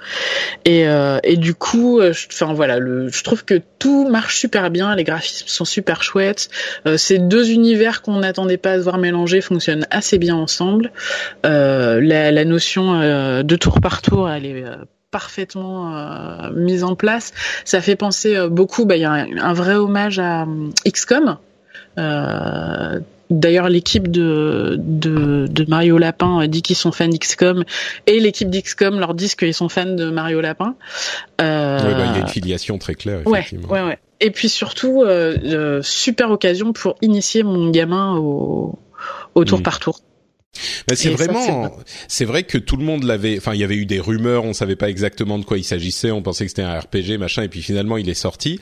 Et, euh, et du coup, euh, je, enfin voilà, le, je trouve que tout marche super bien, les graphismes sont super chouettes. Euh, ces deux univers qu'on n'attendait pas à se voir mélanger fonctionnent assez bien ensemble. Euh, la, la, notion euh, de tour par tour, elle est parfaitement euh, mise en place. Ça fait penser euh, beaucoup, bah, il y a un, un, vrai hommage à XCOM, euh, D'ailleurs, l'équipe de, de, de, Mario Lapin dit qu'ils sont fans d'XCOM et l'équipe d'XCOM leur dit qu'ils sont fans de Mario Lapin. Euh... Ouais, bah, il y a une filiation très claire. Effectivement. Ouais, ouais, ouais. Et puis surtout, euh, euh, super occasion pour initier mon gamin au, au tour mmh. par tour. Mais c'est vraiment, c'est vrai que tout le monde l'avait. Enfin, il y avait eu des rumeurs, on savait pas exactement de quoi il s'agissait, on pensait que c'était un RPG, machin, et puis finalement il est sorti.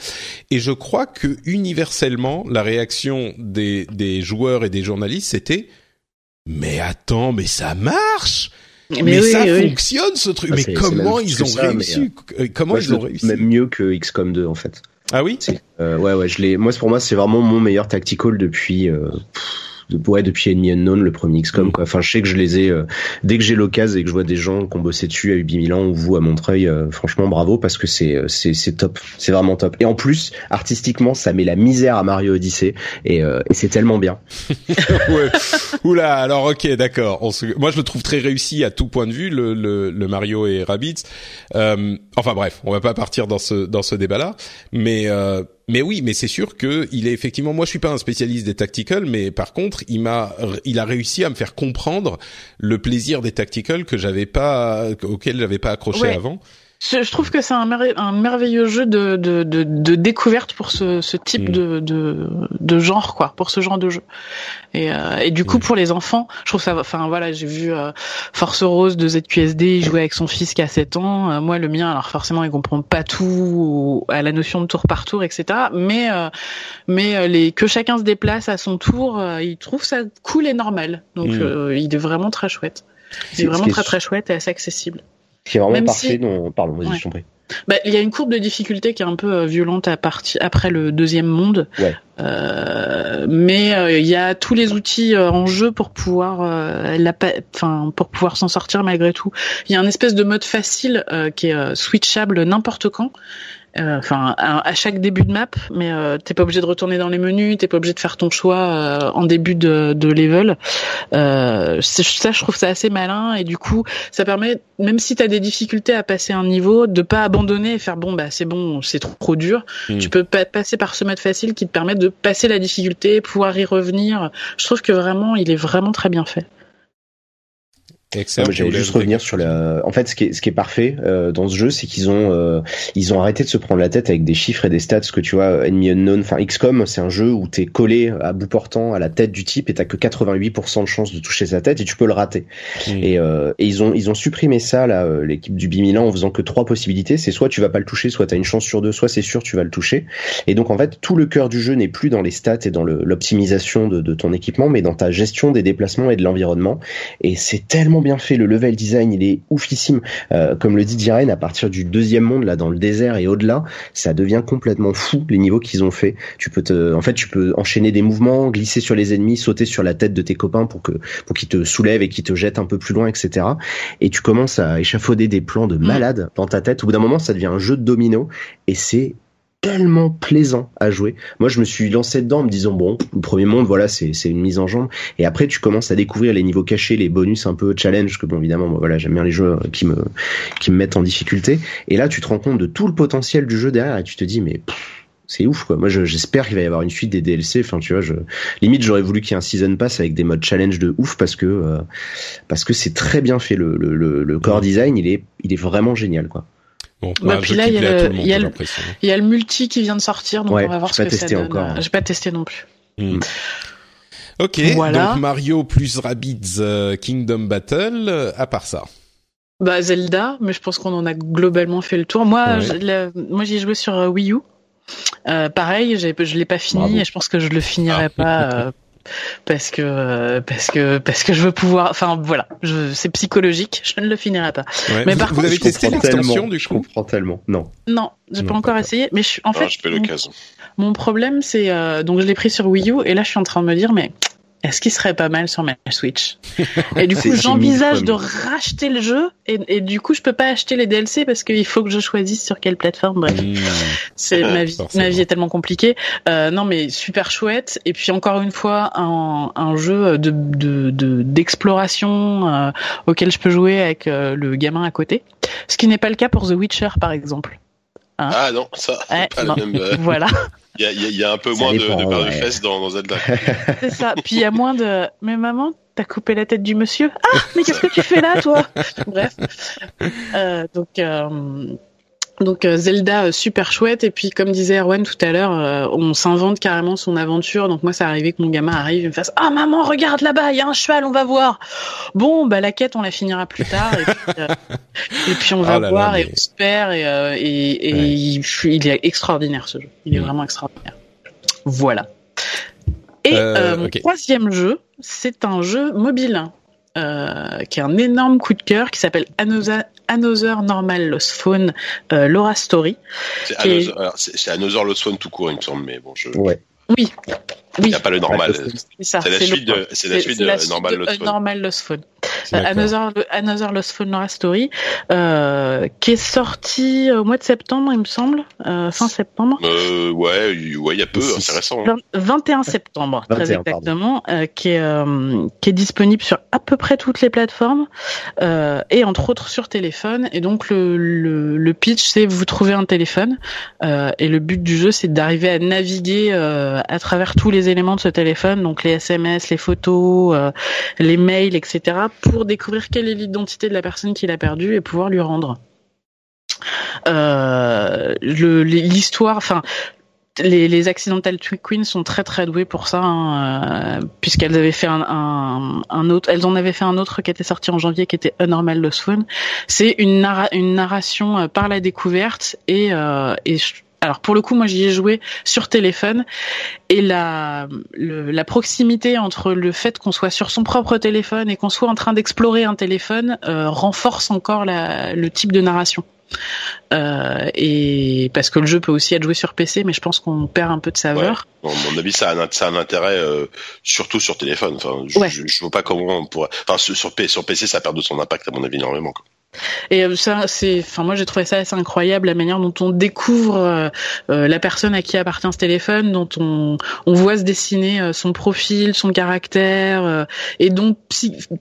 Et je crois que universellement, la réaction des des joueurs et des journalistes, c'était mais attends, mais ça marche. Mais, mais oui, ça oui. fonctionne ce truc. Ah, mais comment ils ont ça, réussi mais, euh, Comment moi, ils ont réussi Même mieux que XCOM 2 en fait. Ah oui? Euh, ouais ouais, je l'ai. Moi pour moi c'est vraiment mon meilleur tactical depuis. Euh, de, ouais, depuis Enemy Unknown, le premier XCOM, quoi. Enfin, je sais que je les ai, euh, dès que j'ai l'occasion et que je vois des gens qui ont bossé dessus à Ubi Milan ou vous à Montreuil, euh, franchement, bravo parce que c'est, euh, c'est, c'est top. C'est vraiment top. Et en plus, artistiquement, ça met la misère à Mario Odyssey et, euh, et c'est tellement bien. ouais. Oula, alors ok, d'accord. Se... Moi, je le trouve très réussi à tout point de vue, le, le, le Mario et Rabbids. Euh, enfin bref, on va pas partir dans ce, dans ce débat-là, mais mais oui, mais c'est sûr que il est effectivement. Moi, je suis pas un spécialiste des tacticals, mais par contre, il m'a, il a réussi à me faire comprendre le plaisir des tacticals que j'avais pas, auquel j'avais pas accroché ouais. avant. Je, trouve que c'est un, un, merveilleux jeu de, de, de, de, découverte pour ce, ce type mmh. de, de, de, genre, quoi, pour ce genre de jeu. Et, euh, et du coup, mmh. pour les enfants, je trouve ça. Enfin voilà, j'ai vu euh, Force Rose de ZQSD, il jouait avec son fils qui a 7 ans. Euh, moi, le mien, alors forcément, il comprend pas tout à la notion de tour par tour, etc. Mais euh, mais les que chacun se déplace à son tour, il trouve ça cool et normal. Donc, mmh. il est vraiment très chouette. Il est vraiment très très chouette et assez accessible. Ce qui est vraiment Même parfait. Si... Non, pardon, vas-y, ouais. je t'en prie. Bah, il y a une courbe de difficulté qui est un peu euh, violente à partir après le deuxième monde, ouais. euh, mais euh, il y a tous les outils euh, en jeu pour pouvoir, enfin pour pouvoir s'en sortir malgré tout. Il y a un espèce de mode facile qui est switchable n'importe quand. Euh, enfin à, chaque début de map, mais euh, t'es pas obligé de retourner dans les menus, t'es pas obligé de faire ton choix euh, en début de, de level. Euh, ça, je trouve ça assez malin et du coup, ça permet, même si t'as des difficultés à passer un niveau, de pas abandonner et faire bon bah c'est bon, c'est trop, trop, dur. Hmm. Tu peux passer par ce mode facile qui te permet de passer la difficulté, pouvoir y revenir. Je trouve que vraiment, il est vraiment très bien fait. Excellent. J'allais juste revenir sur la. En fait, ce qui est, ce qui est parfait euh, dans ce jeu, c'est qu'ils ont euh, ils ont arrêté de se prendre la tête avec des chiffres et des stats. Ce que tu vois, Enemy Unknown, enfin XCOM, c'est un jeu où t'es collé à bout portant à la tête du type et t'as que 88% de chance de toucher sa tête et tu peux le rater. Et, euh, et, ils ont ils ont supprimé ça là, euh, l'équipe du Bimilan en faisant que trois possibilités. C'est soit tu vas pas le toucher, soit t'as une chance sur deux, soit c'est sûr tu vas le toucher. Et donc en fait, tout le cœur du jeu n'est plus dans les stats et dans l'optimisation de, de ton équipement, mais dans ta gestion des déplacements et de l'environnement. Et c'est tellement bien fait. Le level design, il est oufissime. Euh, comme le dit Diren, à partir du deuxième monde, là, dans le désert et au-delà, ça devient complètement fou les niveaux qu'ils ont fait. Tu peux te, en fait, tu peux enchaîner des mouvements, glisser sur les ennemis, sauter sur la tête de tes copains pour que, pour qu'ils te soulèvent et qu'ils te jettent un peu plus loin, etc. Et tu commences à échafauder des plans de malade dans ta tête. Au bout d'un moment, ça devient un jeu de domino et c'est tellement plaisant à jouer. Moi, je me suis lancé dedans en me disant bon, le premier monde, voilà, c'est une mise en jambe. Et après, tu commences à découvrir les niveaux cachés, les bonus un peu challenge que bon, évidemment, moi, voilà, j'aime bien les jeux qui me qui me mettent en difficulté. Et là, tu te rends compte de tout le potentiel du jeu derrière et tu te dis mais c'est ouf quoi. Moi j'espère qu'il va y avoir une suite des DLC. Enfin tu vois, je limite j'aurais voulu qu'il y ait un season pass avec des modes challenge de ouf parce que euh, parce que c'est très bien fait le le, le, le core design. Il est il est vraiment génial quoi. Bon, bah, puis là, il y, a le, y, a le, y a le multi qui vient de sortir, donc on va voir ce que ça donne. Encore. J'ai pas testé non plus. Hmm. Ok, voilà. donc Mario plus Rabbids euh, Kingdom Battle, euh, à part ça. Bah Zelda, mais je pense qu'on en a globalement fait le tour. Moi, ouais. moi j'y ai joué sur euh, Wii U. Euh, pareil, je l'ai pas fini Bravo. et je pense que je le finirai ah. pas parce que parce que parce que je veux pouvoir. Enfin voilà, c'est psychologique. Je ne le finirai pas. Ouais. Mais par vous contre, avez testé l'extension du coup Je comprends tellement. Non. Non, j'ai pas encore essayé. Mais je, en ah, fait, je. Mon, mon problème, c'est euh, donc je l'ai pris sur Wii U et là, je suis en train de me dire, mais est-ce qu'il serait pas mal sur ma Switch Et du coup, j'envisage de racheter le jeu et, et, du coup, je peux pas acheter les DLC parce qu'il faut que je choisisse sur quelle plateforme. Bref, mmh. c'est ma vie. Ma vie est tellement compliquée. Euh, non, mais super chouette. Et puis encore une fois, un, un jeu de d'exploration de, de, euh, auquel je peux jouer avec euh, le gamin à côté. Ce qui n'est pas le cas pour The Witcher, par exemple. Hein ah non, ça. Ouais, pas non. Le même, euh... Voilà. Il y a, y a, un peu ça moins dépend, de, de paires ouais. de fesses dans, dans Zelda. C'est ça. Puis il y a moins de. Mais maman, t'as coupé la tête du monsieur. Ah, mais qu'est-ce que tu fais là, toi? Bref. Euh, donc. Euh, donc Zelda super chouette et puis comme disait Erwan tout à l'heure, euh, on s'invente carrément son aventure. Donc moi ça arrivait que mon gamin arrive et me fasse ah maman regarde là-bas il y a un cheval on va voir. Bon bah la quête on la finira plus tard et puis, euh, et puis on va oh là voir là, mais... et on se perd et, euh, et, et ouais. il, il, est extraordinaire ce jeu. Il est mmh. vraiment extraordinaire. Voilà. Et okay. troisième jeu c'est un jeu mobile. Euh, qui est un énorme coup de cœur qui s'appelle Another, Another Normal Lost Phone euh, Laura Story. C'est Another, est... Another Lost Phone tout court, il me semble, mais bon, je. Ouais. Oui. Il n'y a pas le normal. C'est la, suite de, c'est la suite de, la Normal de Lost Phone. Normal Lost Phone. Another, Another Lost Phone Laura Story, euh, qui est sorti au mois de septembre, il me semble, euh, fin septembre. Euh, ouais, ouais, il y a peu, c'est récent. Hein. 21 septembre, 21, très exactement, euh, qui est euh, qui est disponible sur à peu près toutes les plateformes euh, et entre autres sur téléphone. Et donc le le, le pitch, c'est vous trouvez un téléphone et le but du jeu, c'est d'arriver à naviguer à travers tous les éléments de ce téléphone, donc les SMS, les photos, les mails, etc. pour découvrir quelle est l'identité de la personne qui l'a perdu et pouvoir lui rendre. Euh, l'histoire, enfin, les, les Accidental Queens sont très très douées pour ça, hein, euh, puisqu'elles avaient fait un, autre, elles en avaient fait un autre qui était sorti en janvier, qui était Normal Lost Phone. C'est une, narra une narration euh, par la découverte et, euh, et alors pour le coup, moi j'y ai joué sur téléphone et la le, la proximité entre le fait qu'on soit sur son propre téléphone et qu'on soit en train d'explorer un téléphone euh, renforce encore la, le type de narration. Euh, et parce que le jeu peut aussi être joué sur PC, mais je pense qu'on perd un peu de saveur. Ouais. Bon, à mon avis, ça a un, ça a un intérêt euh, surtout sur téléphone. Enfin, je, ouais. je, je, vois pas comment on pourrait. Enfin, sur, sur PC, ça perd de son impact à mon avis énormément. Quoi. Et euh, ça, c'est, enfin moi j'ai trouvé ça assez incroyable la manière dont on découvre euh, euh, la personne à qui appartient ce téléphone, dont on, on voit se dessiner son profil, son caractère, et donc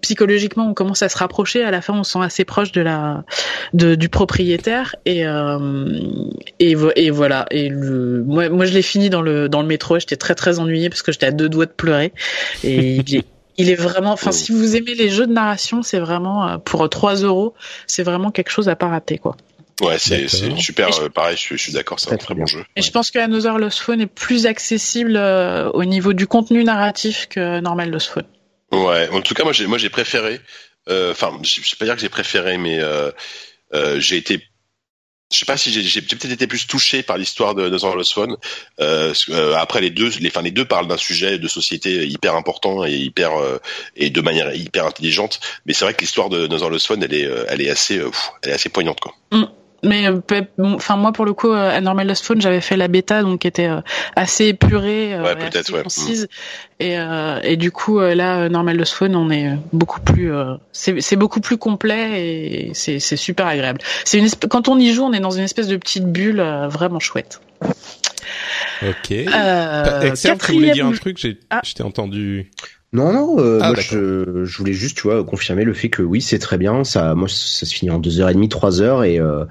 psychologiquement on commence à se rapprocher. À la fin, on se sent assez proche de la, de, du propriétaire et et, et voilà. Et le, moi, moi je l'ai fini dans le dans le métro. J'étais très très ennuyée parce que j'étais à deux doigts de pleurer et il est vraiment, enfin, si vous aimez les jeux de narration, c'est vraiment euh, pour 3 euros, c'est vraiment quelque chose à pas rater, quoi. Ouais, c'est super. Euh, pareil, je, suis d'accord, c'est un très bon jeu. Et je pense que Another Lost Phone est plus accessible euh, au niveau du contenu narratif que Normal Lost Phone. Ouais, en tout cas, moi, j'ai moi j'ai préféré. Enfin, je vais pas dire que j'ai préféré, mais j'ai été je sais pas si j'ai peut-être été plus touché par l'histoire de, de Phone. Euh, euh, après les deux, les, enfin les deux parlent d'un sujet de société hyper important et hyper euh, et de manière hyper intelligente. Mais c'est vrai que l'histoire de Northern Phone, elle est, elle est assez, elle est assez poignante quoi. Mm. Mais euh, enfin moi pour le coup euh, Normal Lost Phone j'avais fait la bêta donc qui était euh, assez épurée, ouais, assez ouais. concise et et du coup là Normal Lost Phone on est beaucoup plus c'est beaucoup plus complet et c'est c'est super agréable. C'est une quand on y joue on est dans une espèce de petite bulle vraiment chouette. Ok. Euh, Excel, tu voulais dire un truc, j'ai, ah. je t'ai entendu. Non, non, euh, ah, moi je, je, voulais juste, tu vois, confirmer le fait que oui, c'est très bien. Ça, moi, ça se finit en deux heures et demie, trois heures, et, euh,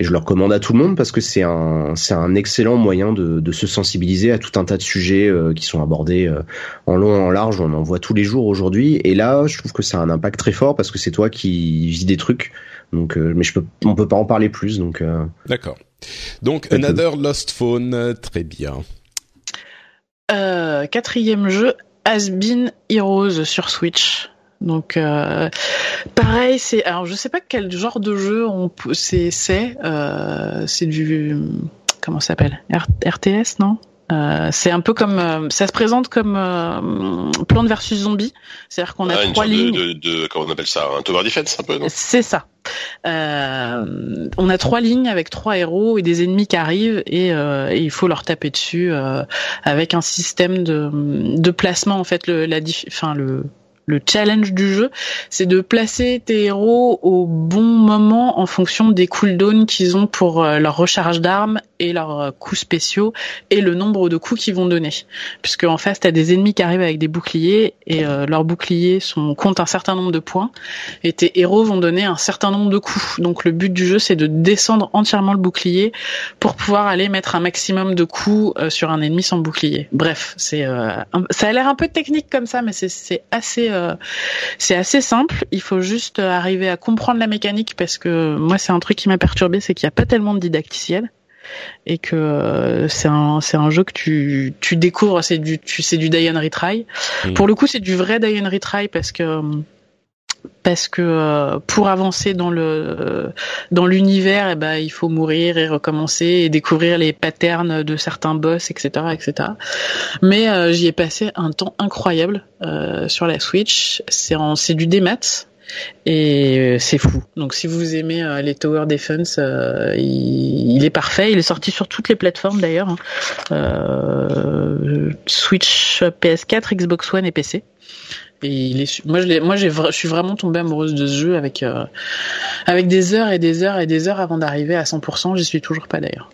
et je le recommande à tout le monde parce que c'est un, c'est un excellent moyen de, de se sensibiliser à tout un tas de sujets euh, qui sont abordés euh, en long, en large. On en voit tous les jours aujourd'hui, et là, je trouve que ça a un impact très fort parce que c'est toi qui vis des trucs. Donc, mais je peux, on peut pas en parler plus, donc. D'accord. Donc, Another Lost Phone, très bien. Euh, quatrième jeu, Has Been Heroes sur Switch. Donc euh, pareil, c'est alors je sais pas quel genre de jeu on c'est c'est euh, c'est du comment ça s'appelle? RTS non? Euh, c'est un peu comme euh, ça se présente comme euh, Plante versus Zombie, c'est-à-dire qu'on a ah, trois lignes. De, de, comment on appelle ça, un tower defense un peu, non? C'est ça. Euh, on a trois lignes avec trois héros et des ennemis qui arrivent et, euh, et il faut leur taper dessus avec un système de, de placement en fait le la enfin le le challenge du jeu, c'est de placer tes héros au bon moment en fonction des cooldowns qu'ils ont pour leur recharge d'armes et leurs euh, coups spéciaux et le nombre de coups qu'ils vont donner. Puisque en face, tu as des ennemis qui arrivent avec des boucliers et euh, leurs boucliers sont comptent un certain nombre de points et tes héros vont donner un certain nombre de coups. Donc le but du jeu, c'est de descendre entièrement le bouclier pour pouvoir aller mettre un maximum de coups sur un ennemi sans bouclier. Bref, c'est ça a l'air un peu technique comme ça, mais c'est assez euh, c'est assez simple. Il faut juste arriver à comprendre la mécanique parce que moi c'est un truc qui m'a perturbé, c'est qu'il n'y a pas tellement de didacticiel et que euh, c'est un c'est un jeu que tu tu découvres c'est du tu c'est du die and retry. Mmh. Pour le coup, c'est du vrai die and retry parce que parce que euh, pour avancer dans le dans l'univers, eh ben il faut mourir et recommencer et découvrir les patterns de certains boss, etc., etc. Mais euh, j'y ai passé un temps incroyable euh, sur la Switch. C'est c'est du démat. Et c'est fou. Donc si vous aimez les Tower Defense, il, est parfait. Il est sorti sur toutes les plateformes d'ailleurs. Hein. Switch, PS4, Xbox One et PC. Et il est, moi, je, moi, je suis vraiment tombée amoureuse de ce jeu avec, euh, avec des heures et des heures et des heures avant d'arriver à 100%. J'y suis toujours pas d'ailleurs.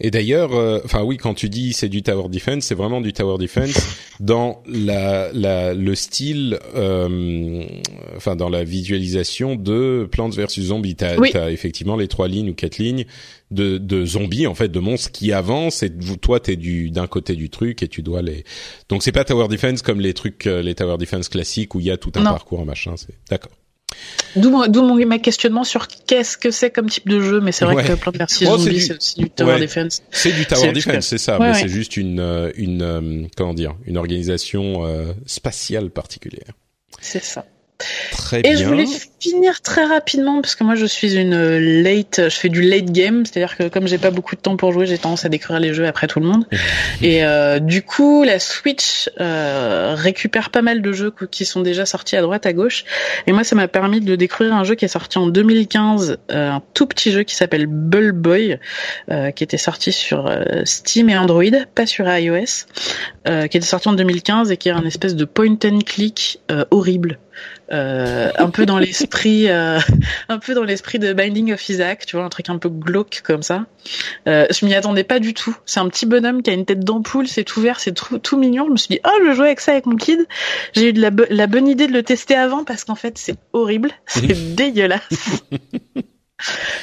Et d'ailleurs, euh, enfin oui, quand tu dis c'est du tower defense, c'est vraiment du tower defense dans la, la le style, euh, enfin dans la visualisation de Plants vs Zombies. T'as oui. as effectivement les trois lignes ou quatre lignes de, de zombies en fait, de monstres qui avancent et toi t'es du d'un côté du truc et tu dois les. Donc c'est pas tower defense comme les trucs, euh, les tower defense classiques où il y a tout un parcours en machin. C'est d'accord. D'où mon, mon questionnement sur qu'est-ce que c'est comme type de jeu, mais c'est vrai que Plant vs oh, Zombie, c'est aussi du Tower Defense. C'est du Tower Defense, c'est ça, mais c'est juste une, euh, une, euh, comment dire, une organisation euh, spatiale particulière. C'est ça. Très et je voulais finir très rapidement parce que moi je suis une late, je fais du late game, c'est-à-dire que comme j'ai pas beaucoup de temps pour jouer, j'ai tendance à découvrir les jeux après tout le monde. et euh, du coup, la Switch euh, récupère pas mal de jeux qui sont déjà sortis à droite à gauche. Et moi, ça m'a permis de découvrir un jeu qui est sorti en 2015, euh, un tout petit jeu qui s'appelle Bull Boy, euh, qui était sorti sur euh, Steam et Android, pas sur iOS, qui était sorti en 2015 et qui est un espèce de point and click horrible. Euh, un peu dans l'esprit, euh, un peu dans l'esprit de Binding of Isaac, tu vois, un truc un peu glauque comme ça. Euh, je m'y attendais pas du tout. C'est un petit bonhomme qui a une tête d'ampoule, c'est tout vert, c'est tout, tout mignon. Je me suis dit, oh, je jouer avec ça avec mon kid. J'ai eu de la bonne idée de le tester avant parce qu'en fait, c'est horrible, c'est dégueulasse.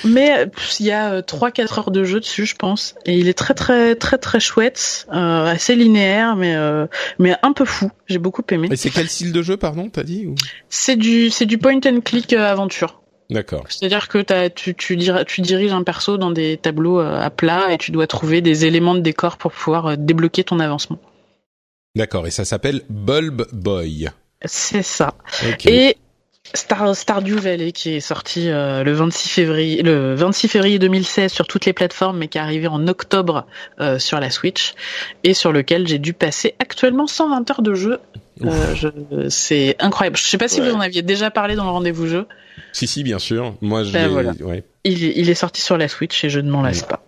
Mais euh, il y a 3-4 heures de jeu dessus, je pense, et il est très très très très chouette, euh, assez linéaire, mais euh, mais un peu fou. J'ai beaucoup aimé. Et c'est quel style de jeu, pardon, t'as dit ou... C'est du c'est du point and click euh, aventure. D'accord. C'est-à-dire que t'as, tu, tu, dir- tu diriges un perso dans des tableaux euh, à plat et tu dois trouver des éléments de décor pour pouvoir euh, débloquer ton avancement. D'accord. Et ça s'appelle Bulb Boy. C'est ça. Ok. Et Star, Stardew Valley qui est sorti euh, le 26 février le 26 février 2016 sur toutes les plateformes mais qui est arrivé en octobre euh, sur la Switch et sur lequel j'ai dû passer actuellement 120 heures de jeu. Euh, je- c'est incroyable. Je sais pas si Ouais. vous en aviez déjà parlé dans le rendez-vous jeu. Si, si, bien sûr. Moi, je Ben l'ai- voilà. ouais. Il, il est sorti sur la Switch et je ne m'en lasse pas.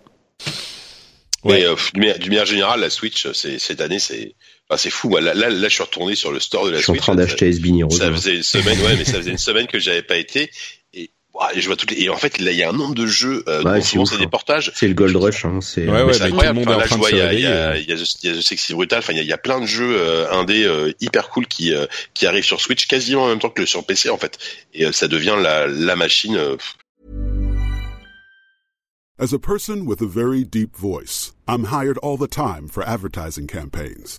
Ouais. Mais euh, d'une manière- générale, la Switch, c'est cette année, c'est enfin, c'est fou. Moi, là, là, là, je suis retourné sur le store de la Je suis en Switch. train d'acheter SB Heroes. Ça hein. faisait une semaine, ouais, mais ça faisait une semaine que j'avais pas été. Et, ouah, et je vois toutes les. Et en fait, là, il y a un nombre de jeux. Euh, Ouais, c'est souvent ouf, c'est des hein. portages. C'est le Gold Rush, hein. C'est Ouais, Mais ouais, incroyable. Enfin, en là, je vois, il y a, il y, a, il y, a The, il y a The Sexy Brutal. Enfin, il y y a plein de jeux euh, indés euh, hyper cool qui euh, qui arrivent sur Switch quasiment en même temps que sur PC en fait. Et euh, ça devient la la machine. euh, As a person with a very deep voice, I'm hired all the time for advertising campaigns.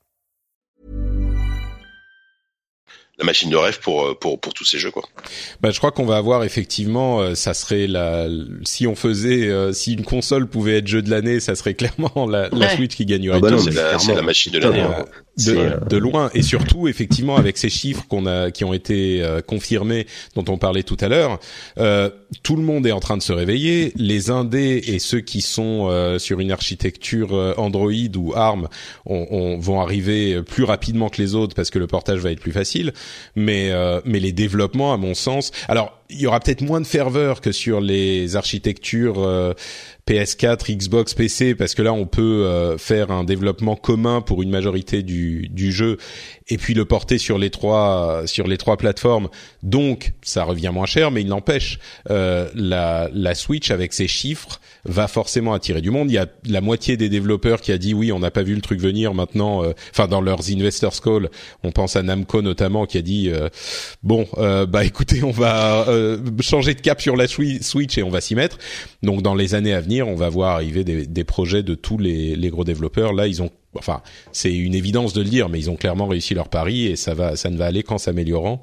la machine de rêve pour euh, pour pour tous ces jeux quoi. Bah, je crois qu'on va avoir effectivement, euh, ça serait la, si on faisait, euh, si une console pouvait être jeu de l'année, ça serait clairement la, la Ouais. Switch qui gagnerait. Ah bah C'est la, la machine de l'année. hein. de, de loin et surtout effectivement avec ces chiffres qu'on a qui ont été euh, confirmés dont on parlait tout à l'heure euh, tout le monde est en train de se réveiller les indés et ceux qui sont euh, sur une architecture euh, Android ou ARM on, on- vont arriver plus rapidement que les autres parce que le portage va être plus facile mais euh, mais les développements à mon sens. Alors il y aura peut-être moins de ferveur que sur les architectures euh, PS4, Xbox, PC, parce que là on peut euh, faire un développement commun pour une majorité du, du jeu et puis le porter sur les trois sur les trois plateformes. Donc ça revient moins cher, mais il n'empêche euh, la, la Switch avec ses chiffres va forcément attirer du monde. Il y a la moitié des développeurs qui a dit oui, on n'a pas vu le truc venir. Maintenant, euh, enfin dans leurs investors call, on pense à Namco notamment qui a dit euh, bon euh, bah écoutez, on va euh, changer de cap sur la Swi- Switch et on va s'y mettre. Donc dans les années à venir, on va voir arriver des, des projets de tous les, les gros développeurs. Là, ils ont, enfin, c'est une évidence de le dire, mais ils ont clairement réussi leur pari et ça va, ça ne va aller qu'en s'améliorant.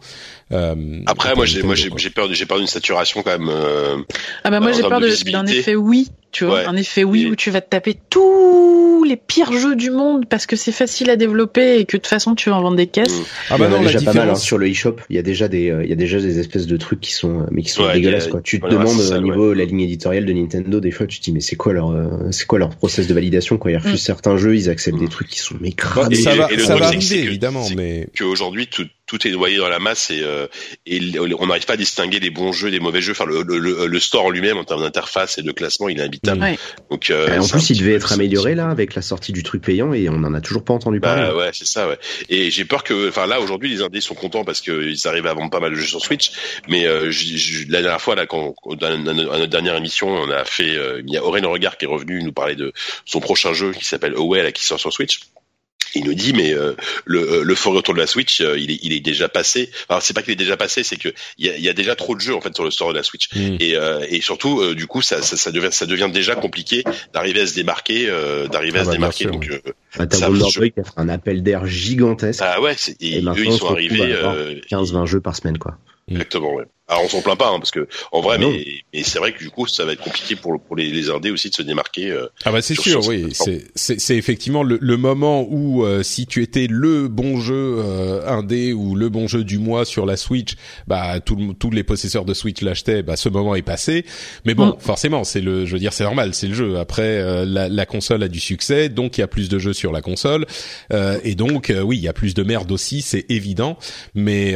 Euh, Après, moi, j'ai, moi, j'ai, peur, j'ai peur d'une saturation quand même. euh, Ah bah moi j'ai peur d'un effet oui, tu vois, Ouais. un effet oui Et- où tu vas te taper tous les pires jeux du monde parce que c'est facile à développer et que de toute façon tu vas en vendre des caisses. Ah il y bah en a non, la déjà pas mal hein, sur le eShop. Il y a déjà des, euh, il y a déjà des espèces de trucs qui sont, euh, mais qui sont Ouais, dégueulasses a- quoi. Tu te voilà, demandes ça, au niveau ouais. la ligne éditoriale de Nintendo, des fois tu te dis mais c'est quoi leur, euh, c'est quoi leur process de validation quand ils refusent Mm. certains jeux, ils acceptent. Des trucs qui sont Bon, cramés. ça et- va, et ça va arriver évidemment, mais Qu'aujourd'hui, tout- tout est noyé dans la masse et, euh, et on n'arrive pas à distinguer les bons jeux des mauvais jeux. Enfin, le, le, le store en lui-même en termes d'interface et de classement, il est imbitable. Donc, euh, en plus, il devait être amélioré là avec la sortie du truc payant et on n'en a toujours pas entendu parler. Bah, ouais, c'est ça. Ouais. Et j'ai peur que, enfin là aujourd'hui, les indés sont contents parce qu'ils arrivent à vendre pas mal de jeux sur Switch. Mais euh, la dernière fois là, quand dans, notre dernière émission, on a fait, il y a Aurélien Regard qui est revenu nous parler de son prochain jeu qui s'appelle Away, qui sort sur Switch il nous dit mais euh, le, euh, le fort retour de la Switch euh, il, est, il est déjà passé. Alors c'est pas qu'il est déjà passé c'est que il y a, y a, déjà trop de jeux en fait sur le store de la Switch. Mm. et, et surtout du coup ça, ça, ça, devient ça devient déjà compliqué d'arriver à se démarquer d'arriver à ah se bah, démarquer. donc bah, t'as Wonder qui a fait un appel d'air gigantesque. Ah ouais et, eux ils sont arrivés 15-20 jeux par semaine quoi. Exactement ouais alors on s'en plaint pas hein, parce que en vrai, mais, mais c'est vrai que du coup ça va être compliqué pour pour les, les indés aussi de se démarquer. Euh, ah bah c'est sûr, oui, c'est c'est effectivement le, le, moment où euh, si tu étais le bon jeu euh, indé ou le bon jeu du mois sur la Switch, bah tous les possesseurs de Switch l'achetaient. Bah ce moment est passé. Mais bon, mm. forcément, c'est le, je veux dire, c'est normal, c'est le jeu. Après, la, la, console a du succès, donc il y a plus de jeux sur la console, et donc oui, il y a plus de merde aussi, c'est évident. Mais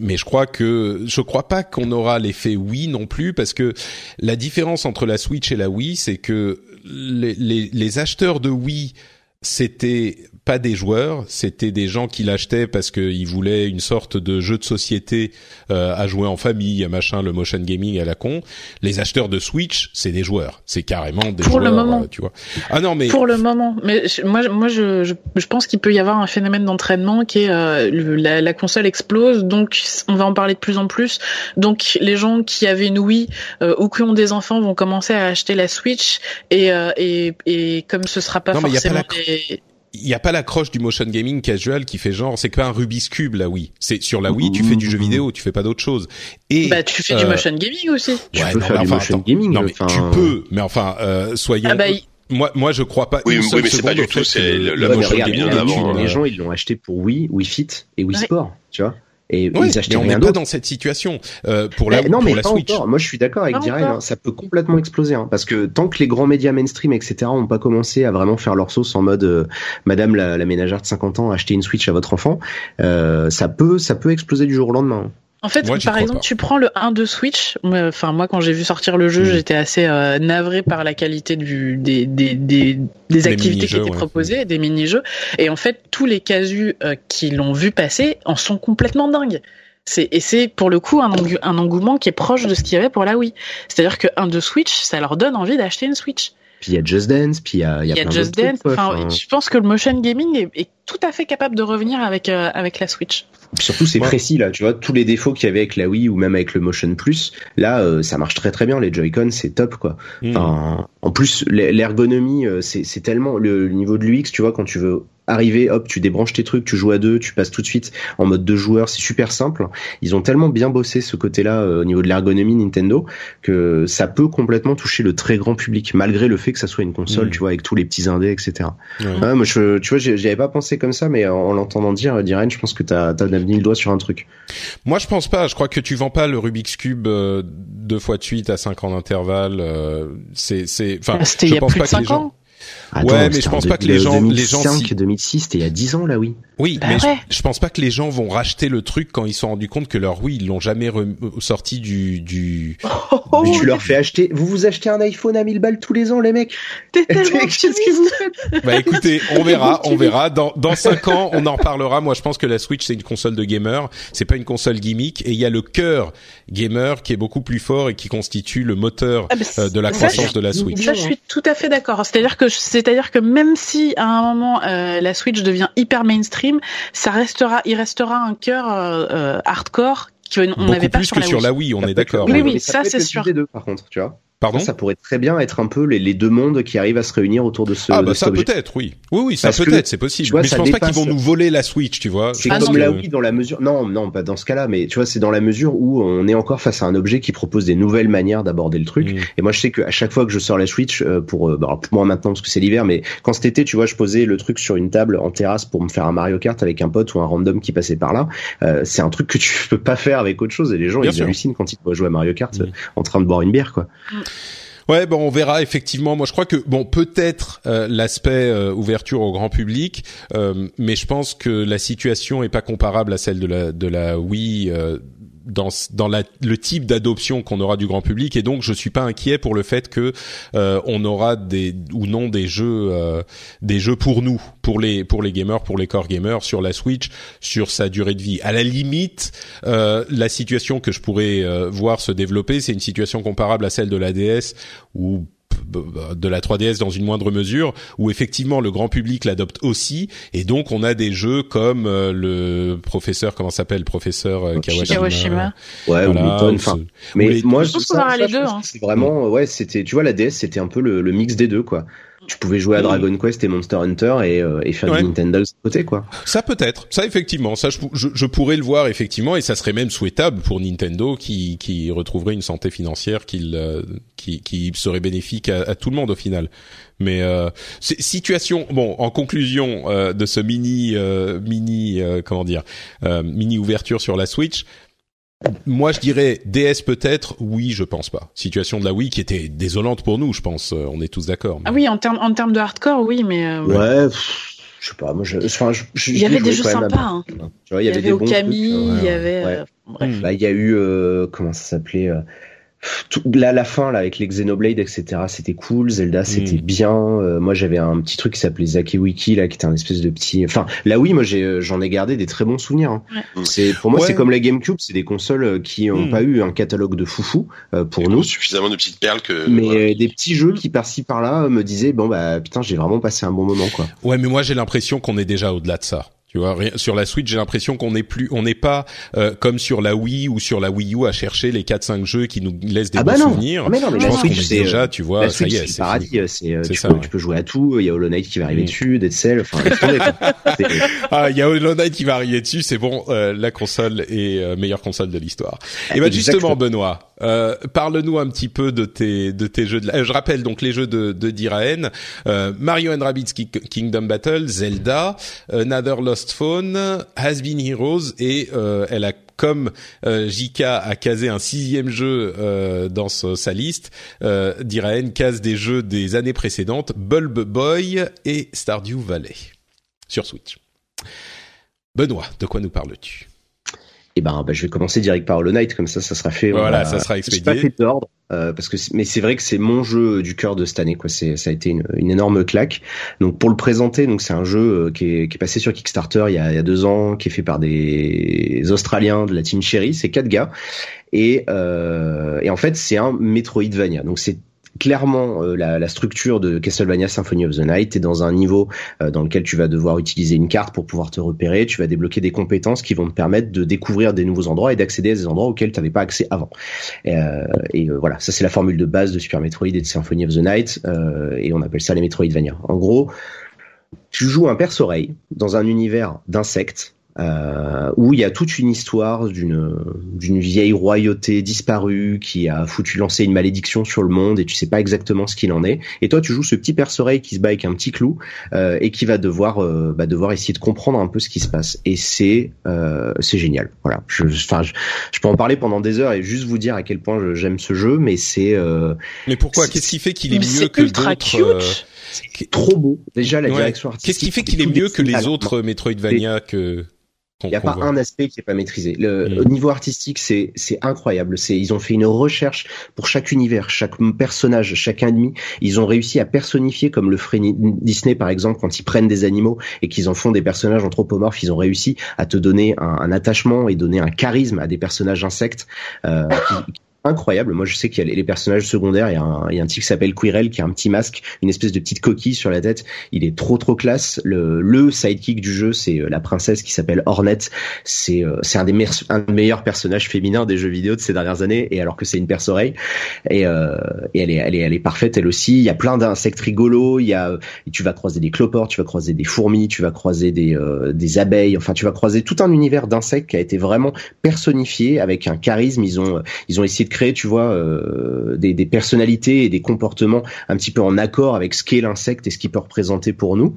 mais je crois que je crois pas qu'on aura l'effet Wii non plus parce que la différence entre la Switch et la Wii, c'est que les, les, les acheteurs de Wii c'était pas des joueurs, c'était des gens qui l'achetaient parce qu'ils voulaient une sorte de jeu de société euh, à jouer en famille, machin, le motion gaming à la con. Les acheteurs de Switch, c'est des joueurs, c'est carrément des pour joueurs. le moment, euh, tu vois. Ah non mais pour le moment, mais moi, moi, je, je, je pense qu'il peut y avoir un phénomène d'entraînement qui est euh, la, la, console explose, donc on va en parler de plus en plus. Donc les gens qui avaient une Wii euh, ou qui ont des enfants vont commencer à acheter la Switch et et, et comme ce sera pas forcément il n'y a pas l'accroche du motion gaming casual qui fait genre c'est pas un Rubik's cube là oui c'est sur la Wii tu fais du jeu vidéo tu fais pas d'autre chose et bah tu fais du euh, motion gaming aussi tu peux faire du motion gaming non mais tu peux mais enfin euh, soyons ah bah, moi, moi, je crois pas. Oui, une oui mais c'est pas du tout. C'est la motion gaming avant. Les gens, ils l'ont acheté pour Wii, Wii Fit et Wii Sport, tu vois. Et ils achetaient mais on n'est pas dans cette situation euh, pour la, non, pour mais la pas Switch. Encore. Moi, je suis d'accord avec Diren. Hein, ça peut complètement exploser, hein, parce que tant que les grands médias mainstream, etc., ont pas commencé à vraiment faire leur sauce en mode euh, Madame la, la, ménagère de 50 ans, acheter une Switch à votre enfant, euh, ça peut, ça peut exploser du jour au lendemain. Hein. En fait, par exemple, tu prends le 1 de Switch. Enfin, moi, quand j'ai vu sortir le jeu, mm. j'étais assez euh, navré par la qualité du, des, des, des, des activités qui étaient proposées, des mini-jeux. Et en fait, tous les casus euh, qui l'ont vu passer en sont complètement dingues. C'est, et c'est pour le coup un, un engouement qui est proche de ce qu'il y avait pour la Wii. C'est-à-dire que un de Switch, ça leur donne envie d'acheter une Switch. Puis il y a Just Dance, puis il y a, il y a, Just Dance. enfin, je pense que le motion gaming est, est, tout à fait capable de revenir avec euh, avec la Switch. Surtout c'est précis là, tu vois tous les défauts qu'il y avait avec la Wii ou même avec le Motion Plus, là euh, ça marche très très bien. Les Joy-Con c'est top quoi. Hmm. Enfin, en plus l'ergonomie euh, c'est c'est tellement le, le niveau de l'UX, tu vois quand tu veux arriver, hop, tu débranches tes trucs, tu joues à deux, tu passes tout de suite en mode deux joueurs, c'est super simple. Ils ont tellement bien bossé ce côté-là euh, au niveau de l'ergonomie Nintendo que ça peut complètement toucher le très grand public, malgré le fait que ça soit une console, mm. tu vois, avec tous les petits indés, etc. moi, je, tu vois, j'y avais pas pensé comme ça, mais en, l'entendant dire, Diren, je pense que t'as as mis le doigt sur un truc. Moi, je pense pas. Je crois que tu vends pas le Rubik's Cube euh, deux fois de suite à cinq ans d'intervalle. Euh, c'est, c'est, enfin, ah, je pense pas que les gens. Ouais, mais je pense pas que les gens, 2005, les gens, si... 2006, c'était il y a 10 ans là, oui. Oui, bah mais ouais. je, je, pense pas que les gens vont racheter le truc quand ils se sont rendus compte que leur oui, ils l'ont jamais sorti du du. Oh, du... Tu leur fais acheter. Vous vous achetez un iPhone à 1000 balles tous les ans, les mecs. T'es tellement Qu'est-ce que vous faites Bah écoutez, on verra, on verra. Dans dans cinq ans, on en reparlera. Moi, je pense que la Switch c'est une console de gamer. C'est pas une console gimmick. Et il y a le cœur gamer qui est beaucoup plus fort et qui constitue le moteur ah bah, euh, de la croissance de la Switch. Ça, je suis tout à fait d'accord. C'est-à-dire que c'est-à-dire que même si à un moment euh, la Switch devient hyper mainstream, ça restera, il restera un cœur euh, euh hardcore qu'on n'avait pas plus sur que la sur Wii. la Wii, on est d'accord. Oui, oui, ça, ça c'est sûr. Deux, par contre, tu vois. Pardon ça, ça pourrait très bien être un peu les, les, deux mondes qui arrivent à se réunir autour de ce. Ah bah ça peut-être, oui. Oui, oui, ça peut-être, c'est possible. Vois, mais je pense dépasse... pas qu'ils vont nous voler la Switch, tu vois. C'est comme la Wii dans la mesure. Non, non, pas dans ce cas-là, mais tu vois, c'est dans la mesure où on est encore face à un objet qui propose des nouvelles manières d'aborder le truc. Mm. Et moi, je sais qu'à chaque fois que je sors la Switch euh, pour, euh, bah, pour moi maintenant parce que c'est l'hiver, mais quand cet été, tu vois, je posais le truc sur une table en terrasse pour me faire un Mario Kart avec un pote ou un random qui passait par là. Euh, c'est un truc que tu peux pas faire avec autre chose. Et les gens, Bien ils sûr. hallucinent quand ils voient jouer à Mario Kart mm. en train de boire une bière, quoi. Ouais, bon, on verra effectivement. Moi, je crois que bon, peut-être euh, l'aspect euh, ouverture au grand public, euh, mais je pense que la situation est pas comparable à celle de la de la Wii dans dans la, le type d'adoption qu'on aura du grand public. Et donc je suis pas inquiet pour le fait que euh, on aura des ou non des jeux euh, des jeux pour nous pour les pour les gamers pour les core gamers sur la Switch sur sa durée de vie. À la limite euh, la situation que je pourrais voir se développer c'est une situation comparable à celle de la DS où de la 3DS dans une moindre mesure, où effectivement le grand public l'adopte aussi, et donc on a des jeux comme euh, le professeur, comment s'appelle, professeur euh, Kawashima. Ouais, voilà, enfin. Mais moi, je pense qu'on aura les deux. Hein. C'est vraiment, ouais, c'était, tu vois, la DS, c'était un peu le, le mix des deux, quoi tu pouvais jouer à Dragon Quest et Monster Hunter et, euh, et faire du Nintendo de côté quoi. Ça peut être, ça effectivement, ça je, je, pourrais le voir effectivement et ça serait même souhaitable pour Nintendo qui, qui retrouverait une santé financière qui, euh, qui, qui serait bénéfique à, tout le monde au final. Mais euh, situation, bon, en conclusion euh, de ce mini mini comment dire mini ouverture sur la Switch, moi, je dirais DS peut-être. Oui, je pense pas. Situation de la Wii qui était désolante pour nous, je pense. Euh, on est tous d'accord. Ah oui, en termes en termes de hardcore, oui, mais. Euh, ouais. je sais pas. Moi, je, enfin, je, il y avait des jeux sympas. Hein. Tu vois, il y, avait, des Okami, il y avait. Euh, bref. Bah, il y a eu comment ça s'appelait tout, là la fin là avec les Xenoblade etc c'était cool. Zelda c'était mm. bien. Euh, moi j'avais un petit truc qui s'appelait Zakewiki là qui était un espèce de petit enfin là oui moi j'ai euh, j'en ai gardé des très bons souvenirs hein. c'est pour moi c'est comme la GameCube c'est des consoles euh, qui ont mm. pas eu un catalogue de foufou pour nous. suffisamment de petites perles que mais des petits jeux qui par-ci par-là me disaient bon bah putain j'ai vraiment passé un bon moment quoi. Ouais mais moi j'ai l'impression qu'on est déjà au-delà de ça tu vois, sur la Switch, j'ai l'impression qu'on n'est plus, on n'est pas euh, comme sur la Wii ou sur la Wii U à chercher les 4-5 jeux qui nous laissent des ah bons bah souvenirs. Ah non, je pense qu'on est déjà, tu vois, ça y est, c'est paradis. C'est, euh, tu, ça, peux, tu peux jouer à tout. Il y a Hollow Knight qui va arriver mm. dessus, Dead Cell. Enfin, ah, il y a Hollow Knight qui va arriver dessus. C'est bon, euh, la console est meilleure console de l'histoire. Et ben justement, Benoît, euh, parle-nous un petit peu de tes de tes jeux. De la... Je rappelle donc les jeux de de Diraen, euh, Mario and Rabbids Kingdom Battle, Zelda, Another Lost Phone, Has Been Heroes et euh, elle a comme euh, JK a casé un sixième jeu euh, dans sa liste, euh, Diraen case des jeux des années précédentes, Bulb Boy et Stardew Valley sur Switch. Benoît, de quoi nous parles-tu? Eh ben, bah, je vais commencer direct par Hollow Knight, comme ça, ça sera fait. Voilà, ça sera expédié. Pas fait d'ordre, euh, parce que mais c'est vrai que c'est mon jeu du cœur de cette année, quoi. C'est ça a été une, une, énorme claque. Donc pour le présenter, donc c'est un jeu euh, qui est, qui est passé sur Kickstarter il y, a, il y a deux ans, qui est fait par des Australiens de la team Cherry, c'est quatre gars. Et, euh, et en fait, c'est un Metroidvania. Donc c'est clairement euh, la, la, structure de Castlevania Symphony of the Night. est dans un niveau euh, dans lequel tu vas devoir utiliser une carte pour pouvoir te repérer. Tu vas débloquer des compétences qui vont te permettre de découvrir des nouveaux endroits et d'accéder à des endroits auxquels tu n'avais pas accès avant. Et, euh, et voilà, ça c'est la formule de base de Super Metroid et de Symphony of the Night. et on appelle ça les Metroidvania. En gros, tu joues un perce-oreille dans un univers d'insectes euh, où il y a toute une histoire d'une d'une vieille royauté disparue qui a foutu lancer une malédiction sur le monde et tu sais pas exactement ce qu'il en est. Et toi, tu joues ce petit perce-oreille qui se bat avec un petit clou euh, et qui va devoir euh, bah, devoir essayer de comprendre un peu ce qui se passe. Et c'est euh, c'est génial. Voilà. Je enfin je, je, peux en parler pendant des heures et juste vous dire à quel point j'aime ce jeu, mais c'est euh, mais pourquoi Qu'est-ce qui fait qu'il est mieux que d'autres C'est trop beau. Déjà la direction artistique. Qu'est-ce qui fait qu'il est mieux que les autres Metroidvania que il n'y a pas un aspect qui est pas maîtrisé. Le, mm. Au niveau artistique, c'est c'est incroyable. C'est ils ont fait une recherche pour chaque univers, chaque personnage, chaque ennemi. Ils ont réussi à personnifier comme le ferait Disney par exemple quand ils prennent des animaux et qu'ils en font des personnages anthropomorphes. Ils ont réussi à te donner un, un attachement et donner un charisme à des personnages insectes euh, qui, incroyable. Moi, je sais qu'il y a les personnages secondaires. Il y a un, il y a un type qui s'appelle Quirrell qui a un petit masque, une espèce de petite coquille sur la tête. Il est trop trop classe. Le, le sidekick du jeu, c'est euh, la princesse qui s'appelle Hornet. C'est euh, c'est un des meilleurs, un des meilleurs personnages féminins des jeux vidéo de ces dernières années. Et alors que c'est une perce oreille. Et, euh, et elle est elle est elle est parfaite elle aussi. Il y a plein d'insectes rigolos. Il y a tu vas croiser des cloportes, tu vas croiser des fourmis, tu vas croiser des euh, des abeilles. Enfin, tu vas croiser tout un univers d'insectes qui a été vraiment personnifié avec un charisme. Ils ont ils ont essayé de créer, tu vois, euh, des, des, personnalités et des comportements un petit peu en accord avec ce qu'est l'insecte et ce qu'il peut représenter pour nous.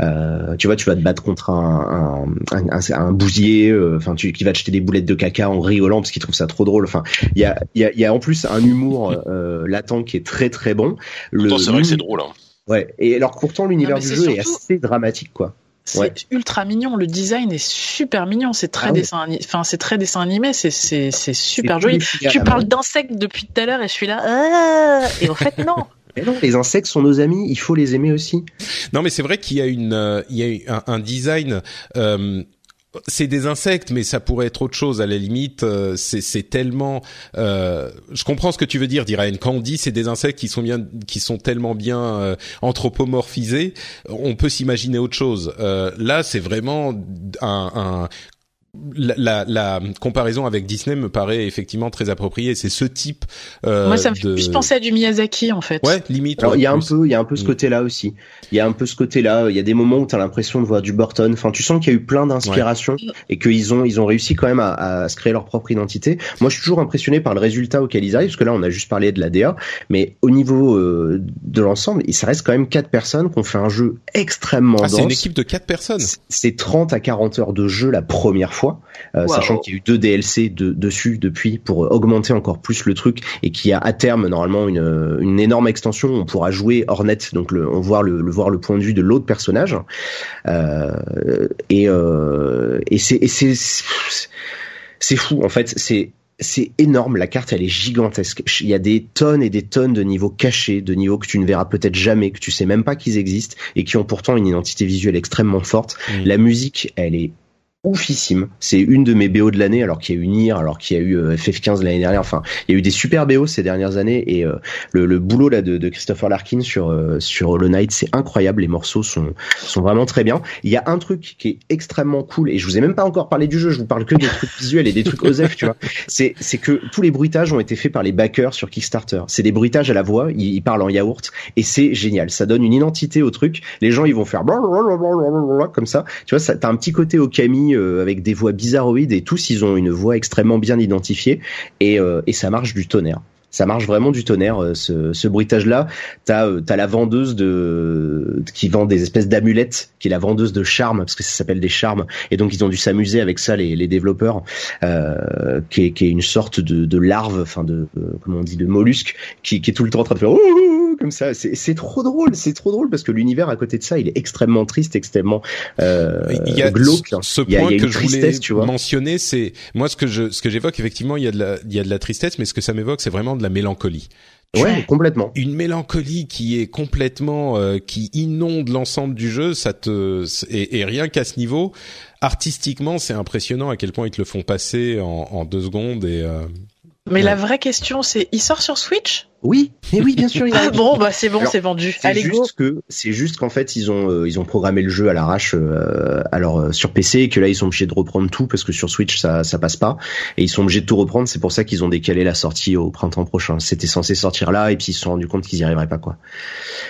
Euh, tu vois, tu vas te battre contre un, un, un, un bousier, euh, enfin, tu qui va te jeter des boulettes de caca en rigolant parce qu'il trouve ça trop drôle. Enfin, il y a, y, a, y a en plus un humour euh, latent qui est très très bon. C'est vrai que c'est drôle. Hein. Ouais. Et alors pourtant l'univers du jeu est assez dramatique, quoi. C'est ultra mignon. Le design est super mignon. C'est très ah dessin, enfin c'est très dessin animé. C'est c'est c'est super joli. Tu parles d'insectes depuis tout à l'heure et je suis là. Ah et en fait non. Mais non, les insectes sont nos amis, il faut les aimer aussi. Non, mais c'est vrai qu'il y a une, euh, il y a un, un design. Euh, c'est des insectes, mais ça pourrait être autre chose à la limite. Euh, c'est tellement. Euh, je comprends ce que tu veux dire, Diraine. Quand on dit c'est des insectes qui sont bien, qui sont tellement bien euh, anthropomorphisés, on peut s'imaginer autre chose. Euh, là, c'est vraiment un, un la, la, la, comparaison avec Disney me paraît effectivement très appropriée. C'est ce type. Euh, Moi, ça me fait plus penser à du Miyazaki en fait. Ouais, limite. Alors il y a un peu, il y a un peu ce mm. côté-là aussi. Il y a un peu ce côté-là. Il y a des moments où tu as l'impression de voir du Burton. Enfin, tu sens qu'il y a eu plein d'inspirations et qu'ils ont, ils ont réussi quand même à, à, se créer leur propre identité. Moi, je suis toujours impressionné par le résultat auquel ils arrivent, parce que là, on a juste parlé de la DA, mais au niveau euh, de l'ensemble, ça reste quand même quatre personnes qui ont fait un jeu extrêmement ah, dense. C'est une équipe de quatre personnes. C'est 30 à 40 heures de jeu la première fois fois, euh, sachant qu'il y a eu deux DLC de, dessus depuis pour euh, augmenter encore plus le truc et qui a à terme normalement une, une énorme extension. On pourra jouer Hornet, donc le, on voit le, le voir le point de vue de l'autre personnage. Euh, et euh, et c'est c'est c'est fou en fait. C'est c'est énorme, la carte elle est gigantesque. Il y a des tonnes et des tonnes de niveaux cachés, de niveaux que tu ne verras peut-être jamais, que tu sais même pas qu'ils existent et qui ont pourtant une identité visuelle extrêmement forte. Mmh. La musique, elle est oufissime. C'est une de mes BO de l'année, alors qu'il y a eu Nier, alors qu'il y a eu euh, FF15 l'année dernière. Enfin, il y a eu des super BO ces dernières années et euh, le, le, boulot là de, de, Christopher Larkin sur euh, sur Hollow Knight, c'est incroyable. Les morceaux sont sont vraiment très bien. Il y a un truc qui est extrêmement cool et je vous ai même pas encore parlé du jeu. Je vous parle que des trucs visuels et des trucs OSEF, tu vois. C'est c'est que tous les bruitages ont été faits par les backers sur Kickstarter. C'est des bruitages à la voix. Ils, ils parlent en yaourt et c'est génial. Ça donne une identité au truc. Les gens ils vont faire comme ça. Tu vois, t'as un petit côté au Camille euh, avec des voix bizarroïdes et tous ils ont une voix extrêmement bien identifiée. Et, euh, et ça marche du tonnerre. Ça marche vraiment du tonnerre euh, ce, ce bruitage là t'as as la vendeuse de qui vend des espèces d'amulettes qui est la vendeuse de charme parce que ça s'appelle des charmes. Et donc ils ont dû s'amuser avec ça les, les développeurs euh, qui, est, qui est une sorte de, de larve enfin de comment on dit de mollusque qui, qui est tout le temps en train de faire comme ça. C'est trop drôle, c'est trop drôle parce que l'univers à côté de ça, il est extrêmement triste, extrêmement euh, il y a glauque. Ce point il y a, il y a que je voulais tu vois. mentionner, c'est moi ce que je ce que j'évoque effectivement, il y a de la il y a de la tristesse, mais ce que ça m'évoque, c'est vraiment de la mélancolie. ouais, complètement. Une mélancolie qui est complètement euh, qui inonde l'ensemble du jeu, ça te et, et rien qu'à ce niveau, artistiquement, c'est impressionnant à quel point ils te le font passer en, en deux secondes et. Euh, mais ouais. la vraie question, c'est, il sort sur Switch? Oui, mais oui, bien sûr. Il a... ah bon, bah c'est bon, c'est vendu. C'est juste que c'est juste qu'en fait ils ont euh, ils ont programmé le jeu à l'arrache euh, alors euh, sur PC et que là ils sont obligés de reprendre tout parce que sur Switch ça ça passe pas et ils sont obligés de tout reprendre. C'est pour ça qu'ils ont décalé la sortie au printemps prochain. C'était censé sortir là et puis ils se sont rendus compte qu'ils y arriveraient pas quoi.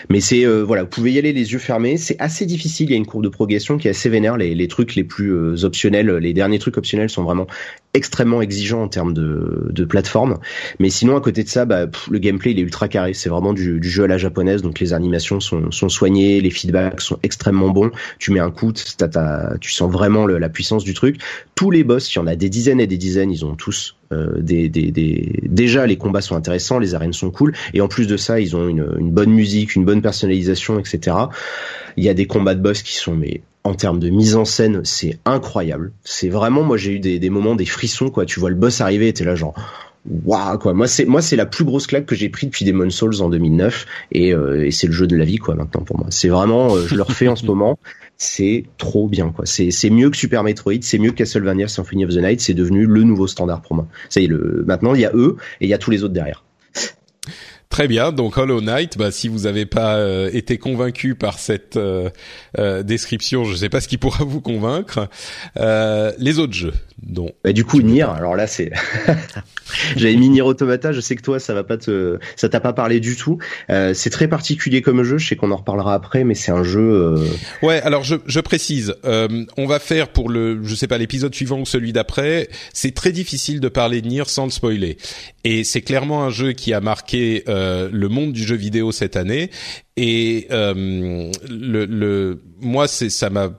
Mais c'est euh, voilà, vous pouvez y aller les yeux fermés. C'est assez difficile. Il y a une courbe de progression qui est assez vénère. Les, les trucs les plus euh, optionnels, les derniers trucs optionnels sont vraiment extrêmement exigeants en termes de, de plateforme. Mais sinon à côté de ça, bah, pff, le gameplay il est ultra carré c'est vraiment du, du, jeu à la japonaise, donc les animations sont, sont soignées, les feedbacks sont extrêmement bons. Tu mets un coup, tu sens vraiment le, la puissance du truc. Tous les boss, il y en a des dizaines et des dizaines, ils ont tous euh, des, des, des, déjà les combats sont intéressants, les arènes sont cool, et en plus de ça, ils ont une, une bonne musique, une bonne personnalisation, etc. Il y a des combats de boss qui sont mais en termes de mise en scène, c'est incroyable. C'est vraiment, moi j'ai eu des, des moments, des frissons quoi. Tu vois le boss arriver, et t'es là genre waouh quoi. Moi c'est moi c'est la plus grosse claque que j'ai pris depuis Demon's Souls en 2009 et, euh, et c'est le jeu de la vie quoi maintenant pour moi. C'est vraiment euh, je le refais en ce moment. C'est trop bien quoi. C'est c'est mieux que Super Metroid c'est mieux que Castlevania Symphony of the Night c'est devenu le nouveau standard pour moi. Ça y est le maintenant il y a eux et il y a tous les autres derrière Très bien, donc Hollow Knight, bah, si vous n'avez pas euh, été convaincu par cette euh, euh, description, je ne sais pas ce qui pourra vous convaincre. Les autres jeux, dont. Bah, du coup, Nier. Alors là, c'est. J'avais mis Nier Automata. Je sais que toi, ça va pas te, ça t'a pas parlé du tout. Euh, c'est très particulier comme jeu. Je sais qu'on en reparlera après, mais c'est un jeu. Euh... Ouais. Alors je, je précise. Euh, on va faire pour le, je sais pas, l'épisode suivant ou celui d'après. C'est très difficile de parler de Nier sans le spoiler. Et c'est clairement un jeu qui a marqué euh, le monde du jeu vidéo cette année. Et euh, le, le, moi, c'est ça m'a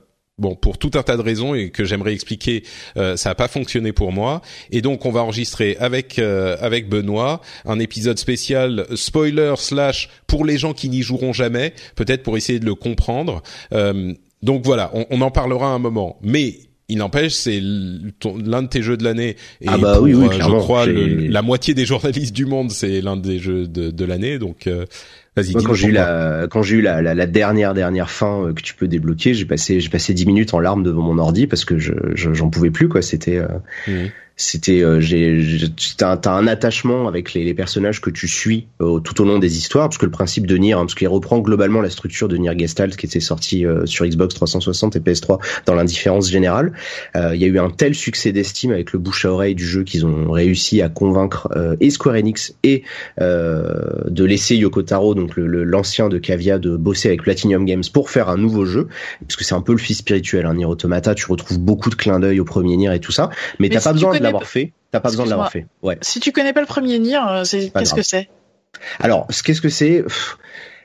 bon pour tout un tas de raisons et que j'aimerais expliquer, euh, ça n'a pas fonctionné pour moi. Et donc on va enregistrer avec euh, avec Benoît un épisode spécial spoiler slash pour les gens qui n'y joueront jamais, peut-être pour essayer de le comprendre. Euh, donc voilà, on, on, en parlera un moment. Mais il n'empêche, c'est l'un de tes jeux de l'année. Et ah bah oui, oui, je crois le, la moitié des journalistes du monde, c'est l'un des jeux de, de l'année. Donc Vas-y. Moi, quand j'ai eu la, quand j'ai eu la, la, la, dernière dernière fin euh, que tu peux débloquer, j'ai passé, j'ai passé dix minutes en larmes devant mon ordi parce que je, j'en pouvais plus quoi. C'était, euh, mmh c'était euh, j'ai t'as as un attachement avec les, les, personnages que tu suis euh, tout au long des histoires parce que le principe de Nier hein, parce qu'il reprend globalement la structure de Nier Gestalt qui était sorti euh, sur Xbox 360 et PS3 dans l'indifférence générale. Il y a eu un tel succès d'estime avec le bouche à oreille du jeu qu'ils ont réussi à convaincre et Square Enix et de laisser Yoko Taro donc l'ancien de Cavia de bosser avec Platinum Games pour faire un nouveau jeu parce que c'est un peu le fils spirituel hein, Nier Automata tu retrouves beaucoup de clins d'œil au premier Nier et tout ça mais, t'as pas besoin de l'avoir fait. T'as pas besoin de l'avoir fait. Ouais. Si tu connais pas le premier Nier, euh, c'est qu'est-ce que c'est? Alors, qu'est-ce que c'est?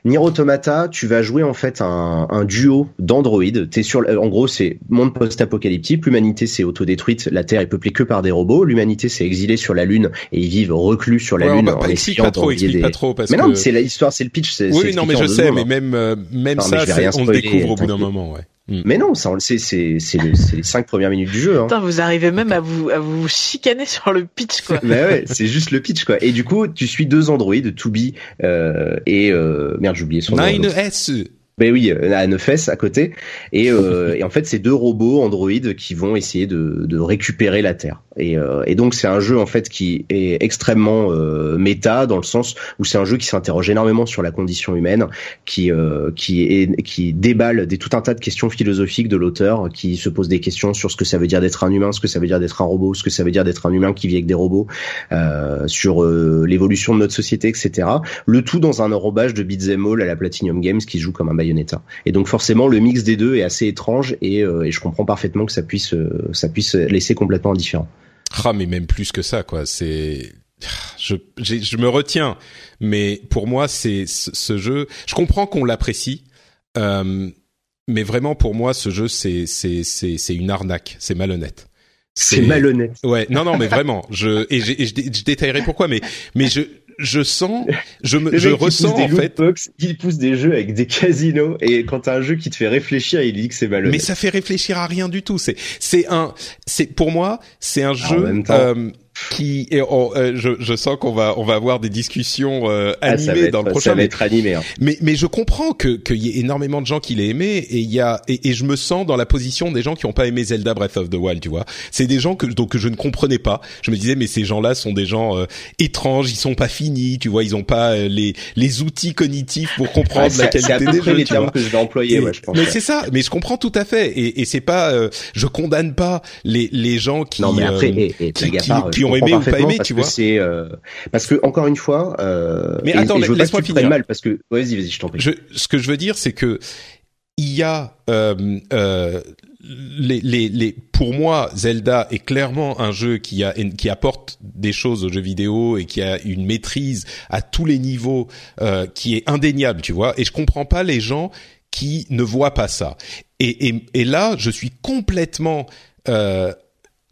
Nier Automata, tu vas jouer en fait un, un duo d'androïdes. T'es sur, en gros, c'est monde post-apocalyptique. L'humanité s'est autodétruite. La Terre est peuplée que par des robots. L'humanité s'est exilée sur la Lune et ils vivent reclus sur la Lune. Bah, en explique pas trop, explique des... pas trop parce mais non, que... c'est l'histoire, c'est le pitch. Oui, non, mais je sais, mais même euh, même ça, on le découvre au bout d'un moment, ouais. Mm. Mais non, ça on le sait, c'est c'est le, les cinq premières minutes du jeu. Hein. Putain, vous arrivez même à vous à vous chicaner sur le pitch quoi. Mais ouais, c'est juste le pitch quoi. Et du coup, tu suis deux androïdes, Tubi euh, et euh, merde, j'ai oublié son nom. 9S. Ben oui, euh, à neuf à côté. Et, euh, et en fait, c'est deux robots androïdes qui vont essayer de, de récupérer la Terre. Et, euh, et donc, c'est un jeu en fait qui est extrêmement euh, méta dans le sens où c'est un jeu qui s'interroge énormément sur la condition humaine, qui euh, qui est qui déballe des tout un tas de questions philosophiques de l'auteur, qui se pose des questions sur ce que ça veut dire d'être un humain, ce que ça veut dire d'être un robot, ce que ça veut dire d'être un humain qui vit avec des robots, euh, sur l'évolution de notre société, etc. Le tout dans un enrobage de beat'em all à la Platinum Games qui joue comme un Bayonetta. Et donc forcément le mix des deux est assez étrange et, euh, et je comprends parfaitement que ça puisse euh, ça puisse laisser complètement indifférent. Ah mais même plus que ça quoi, c'est je, je me retiens, mais pour moi c'est ce jeu. Je comprends qu'on l'apprécie, euh, mais vraiment pour moi ce jeu c'est c'est c'est c'est une arnaque, c'est malhonnête. C'est malhonnête. Ouais, non non mais vraiment, je et, je, je détaillerai pourquoi, mais mais je je sens, je me, je ressens en fait. Box, il pousse des jeux avec des casinos et quand t'as un jeu qui te fait réfléchir, il dit que c'est malhonnête. Mais ça fait réfléchir à rien du tout. C'est, c'est un, c'est pour moi, c'est un jeu. Euh, qui et euh, je, je sens qu'on va on va avoir des discussions euh, ah, animées dans le prochain. Ça va être animé. Hein. Mais mais je comprends que qu'il y ait énormément de gens qui l'aient aimé et il y a et, et, je me sens dans la position des gens qui ont pas aimé Zelda Breath of the Wild, tu vois. C'est des gens que donc que je ne comprenais pas. Je me disais mais ces gens-là sont des gens euh, étranges, ils sont pas finis, tu vois, ils ont pas euh, les les outils cognitifs pour comprendre la qualité des jeux. les termes que je vais employer, ouais, je pense. Mais c'est ça, mais je comprends tout à fait et, et c'est pas je condamne pas les les gens qui non, mais après, et, et, qui, qui, qui ont aimé ou pas aimé, tu vois. C'est euh, parce que encore une fois. Euh, mais attends, laisse-moi finir. Mal parce que vas-y, vas-y, je t'en prie. Je, ce que je veux dire, c'est que il y a euh, euh, les, les, les, pour moi, Zelda est clairement un jeu qui a qui apporte des choses aux jeux vidéo et qui a une maîtrise à tous les niveaux euh, qui est indéniable, tu vois. Et je comprends pas les gens qui ne voient pas ça. Et, et, et là, je suis complètement euh,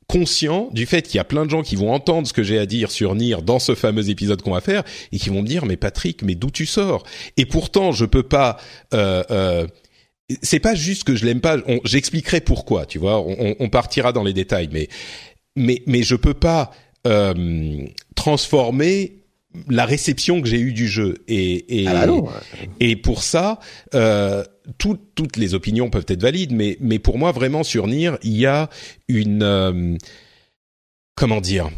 conscient du fait qu'il y a plein de gens qui vont entendre ce que j'ai à dire sur Nier dans ce fameux épisode qu'on va faire et qui vont me dire mais Patrick mais d'où tu sors? Et pourtant je peux pas euh, euh, c'est pas juste que je l'aime pas j'expliquerai pourquoi tu vois on, partira dans les détails mais mais mais je peux pas euh, transformer la réception que j'ai eue du jeu. Et et, ah bah et pour ça euh, tout, toutes les opinions peuvent être valides mais mais pour moi vraiment sur Nier il y a une euh, comment dire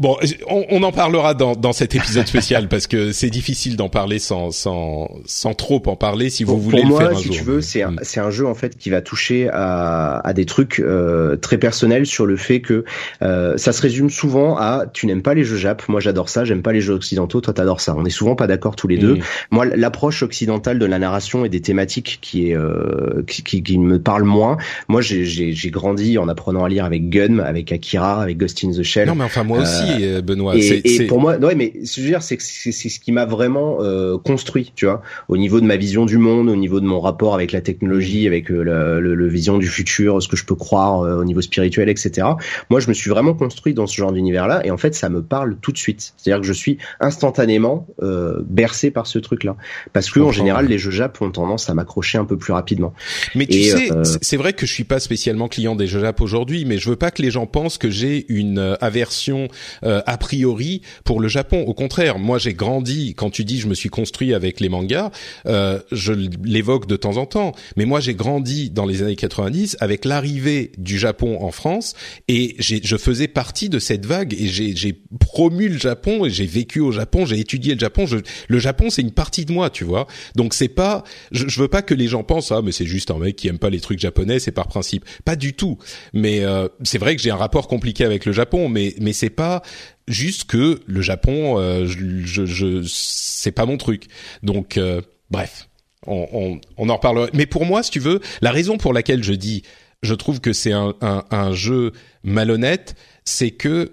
Bon, on, on, en parlera dans, dans cet épisode spécial parce que c'est difficile d'en parler sans, sans, sans trop en parler si vous voulez pour le moi, faire un si jour. tu veux, c'est un, Mm. c'est un jeu en fait qui va toucher à, à des trucs euh, très personnels sur le fait que euh, ça se résume souvent à tu n'aimes pas les jeux Jap, moi j'adore ça, j'aime pas les jeux occidentaux, toi t'adores ça. On est souvent pas d'accord tous les deux. Mm. Moi, l'approche occidentale de la narration et des thématiques qui est euh, qui, qui, qui me parle moins. Moi, j'ai- j'ai j'ai grandi en apprenant à lire avec Gun, avec Akira, avec Ghost in the Shell. Non, mais enfin moi aussi, euh, Benoît. Et, pour moi, ouais, mais ce que je veux dire, c'est que c'est ce qui m'a vraiment euh, construit, tu vois, au niveau de ma vision du monde, au niveau de mon rapport avec la technologie, avec euh, la le, le vision du futur, ce que je peux croire euh, au niveau spirituel, etc. Moi, je me suis vraiment construit dans ce genre d'univers-là, et en fait, ça me parle tout de suite. C'est-à-dire que je suis instantanément euh, bercé par ce truc-là, parce que en général, les jeux Jap ont tendance à m'accrocher un peu plus rapidement. Mais tu Et, sais, euh, c'est- vrai que je suis pas spécialement client des jeux Jap aujourd'hui, mais je veux pas que les gens pensent que j'ai une aversion euh, a priori pour le Japon. Au contraire, moi j'ai grandi. Quand tu dis je me suis construit avec les mangas, euh, je l'évoque de temps en temps. Mais moi j'ai grandi dans les années 90 avec l'arrivée du Japon en France et je faisais partie de cette vague et j'ai promu le Japon et j'ai vécu au Japon, j'ai étudié le Japon. Je, le Japon c'est une partie de moi, tu vois. Donc c'est pas, je, je veux pas que les gens pensent ah mais c'est juste un mec qui aime pas les trucs japonais, c'est par principe. Pas du tout. Mais euh, c'est vrai que j'ai un rapport compliqué avec le Japon, mais mais c'est pas juste que le Japon, euh, je, c'est pas mon truc. Donc euh, bref, on, en reparlera. Mais pour moi, si tu veux, la raison pour laquelle je dis, je trouve que c'est un jeu malhonnête, c'est que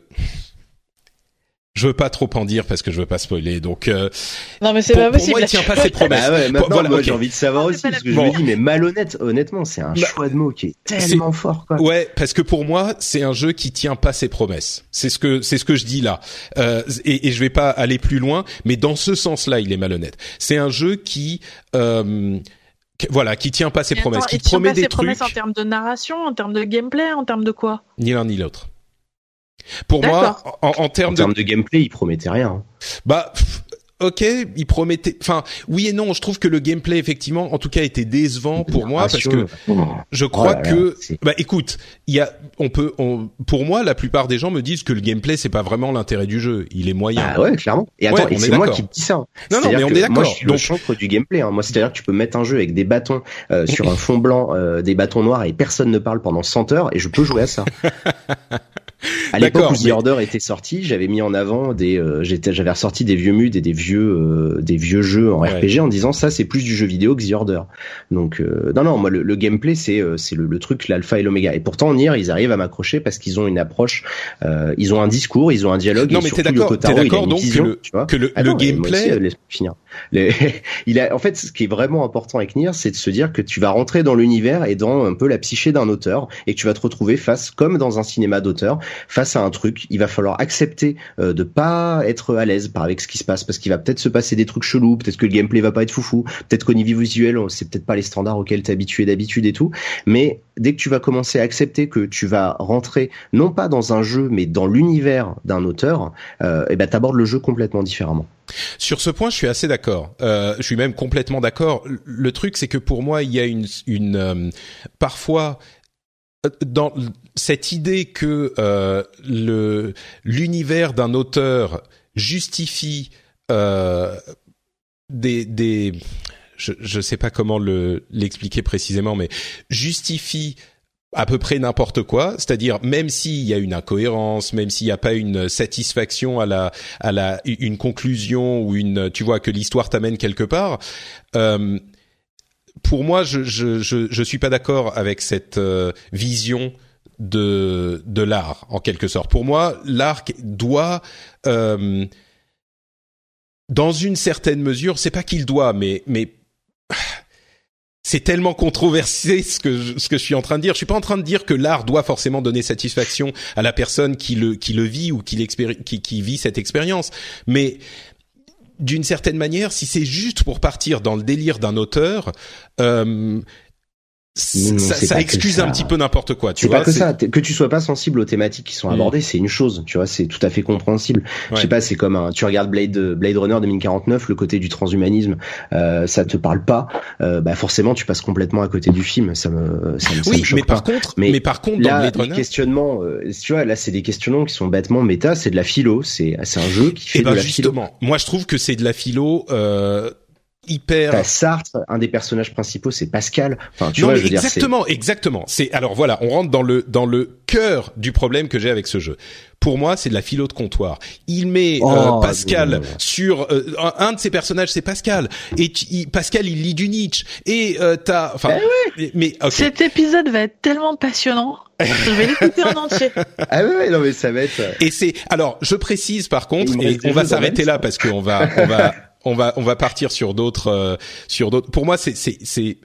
je veux pas trop en dire parce que je veux pas spoiler. Donc euh, Non, mais c'est pour, pas pour possible. moi, il tient pas ses promesses. Bah ouais, maintenant, Voilà, moi, j'ai envie de savoir aussi, parce que la je me dis, mais malhonnête, honnêtement, c'est un Bah, choix de mots qui est tellement fort, quoi. Ouais, parce que pour moi, c'est un jeu qui tient pas ses promesses. C'est ce que c'est ce que je dis là. Euh, et, et je vais pas aller plus loin, mais dans ce sens-là, il est malhonnête. C'est un jeu qui euh, qui- voilà, qui tient pas ses promesses, attends, qui te promet pas des ses promesses trucs, en termes de narration, en termes de gameplay, en termes de quoi? Ni l'un ni l'autre. Pour moi, en, en termes En de termes de gameplay, il promettait rien. hein. Bah, pff, ok, il promettait. Enfin, oui et non. Je trouve que le gameplay, effectivement, en tout cas, était décevant pour moi parce que je crois Oh là là, que. Bah, écoute, il y a, on peut, on, pour moi, la plupart des gens me disent que le gameplay, c'est pas vraiment l'intérêt du jeu. Il est moyen. Ah ouais, clairement. Et attends, Ouais, c'est moi qui dis ça. hein. Non, non, mais on est Moi, d'accord. je suis Donc- le chantre du gameplay. Hein. Moi, c'est-à-dire que tu peux mettre un jeu avec des bâtons euh, sur un fond blanc, euh, des bâtons noirs et personne ne parle pendant 100 heures et je peux jouer à ça. À l'époque où The mais- Order était sorti, j'avais mis en avant des, euh, j'étais, j'avais ressorti des vieux muds et des vieux, euh, des vieux jeux en Ouais. RPG en disant ça c'est plus du jeu vidéo que The Order. Donc euh, non non, moi le, le gameplay c'est euh, c'est le, le truc l'alpha et l'oméga. Et pourtant Nier ils arrivent à m'accrocher parce qu'ils ont une approche, euh, ils ont un discours, ils ont un dialogue. Non, et mais t'es d'accord- t'es d'accord donc que le- tu vois. que le- mais moi gameplay- aussi, euh, laisse-moi finir. Les- il a, en fait, ce qui est vraiment important avec Nier, c'est de se dire que tu vas rentrer dans l'univers et dans un peu la psyché d'un auteur et que tu vas te retrouver face, comme dans un cinéma d'auteur, face à un truc. Il va falloir accepter euh, de pas être à l'aise par avec ce qui se passe parce qu'il va peut-être se passer des trucs chelous, peut-être que le gameplay va pas être foufou, peut-être qu'au niveau visuel, c'est peut-être pas les standards auxquels t'es habitué d'habitude et tout. Mais dès que tu vas commencer à accepter que tu vas rentrer non pas dans un jeu mais dans l'univers d'un auteur, euh, et ben t'abordes le jeu complètement différemment. Sur ce point, je suis assez d'accord. Euh, je suis même complètement d'accord. Le- truc, c'est que pour moi, il y a une, une euh, parfois dans l- cette idée que euh, le l'univers d'un auteur justifie euh, des des je je sais pas comment le l'expliquer précisément, mais justifie à peu près n'importe quoi, c'est-à-dire même s'il y a une incohérence, même s'il n'y a pas une satisfaction à la à la une conclusion ou une tu vois que l'histoire t'amène quelque part. Euh, pour moi, je je je, je suis pas d'accord avec cette euh, vision de de l'art en quelque sorte. Pour moi, l'art doit euh, dans une certaine mesure, c'est pas qu'il doit, mais mais c'est tellement controversé ce que je, ce que je suis en train de dire. Je suis pas en train de dire que l'art doit forcément donner satisfaction à la personne qui le qui le vit ou qui qui, qui vit cette expérience, mais d'une certaine manière, si c'est juste pour partir dans le délire d'un auteur, euh, Ça, ça excuse ça. un petit peu n'importe quoi. Tu C'est pas que ça. Que tu sois pas sensible aux thématiques qui sont Mm. abordées, c'est une chose. Tu vois, c'est tout à fait compréhensible. Je sais pas, c'est comme un, tu regardes Blade, Blade Runner 2049, le côté du transhumanisme, euh, ça te parle pas. Euh, bah forcément, tu passes complètement à côté du film. Ça me, ça me, Oui, me mais par pas. contre, mais, Mais par contre, dans Là, Blade Runner, questionnements, euh, tu vois, là, c'est des questionnements qui sont bêtement méta. C'est de la philo. C'est, c'est un jeu qui fait eh ben de la philo. justement, moi je trouve que c'est de la philo euh, hyper. T'as Sartre, un des personnages principaux, c'est Pascal. Enfin, tu non vois, mais je veux dire, c'est exactement, exactement. C'est alors voilà, on rentre dans le dans le cœur du problème que j'ai avec ce jeu. Pour moi, c'est de la philo de comptoir. Il met Oh, euh, Pascal non, non, non. sur euh, un, un de ses personnages, c'est Pascal. Et tu- il- Pascal, il lit du Nietzsche. Et euh, t'as, enfin, mais, mais, ok. Cet épisode va être tellement passionnant. Je vais l'écouter en entier. Ah ouais, non mais ça va être. Et c'est alors je précise par contre et on va s'arrêter là parce qu'on va on va on va on va partir sur d'autres euh, sur d'autres. Pour moi c'est c'est c'est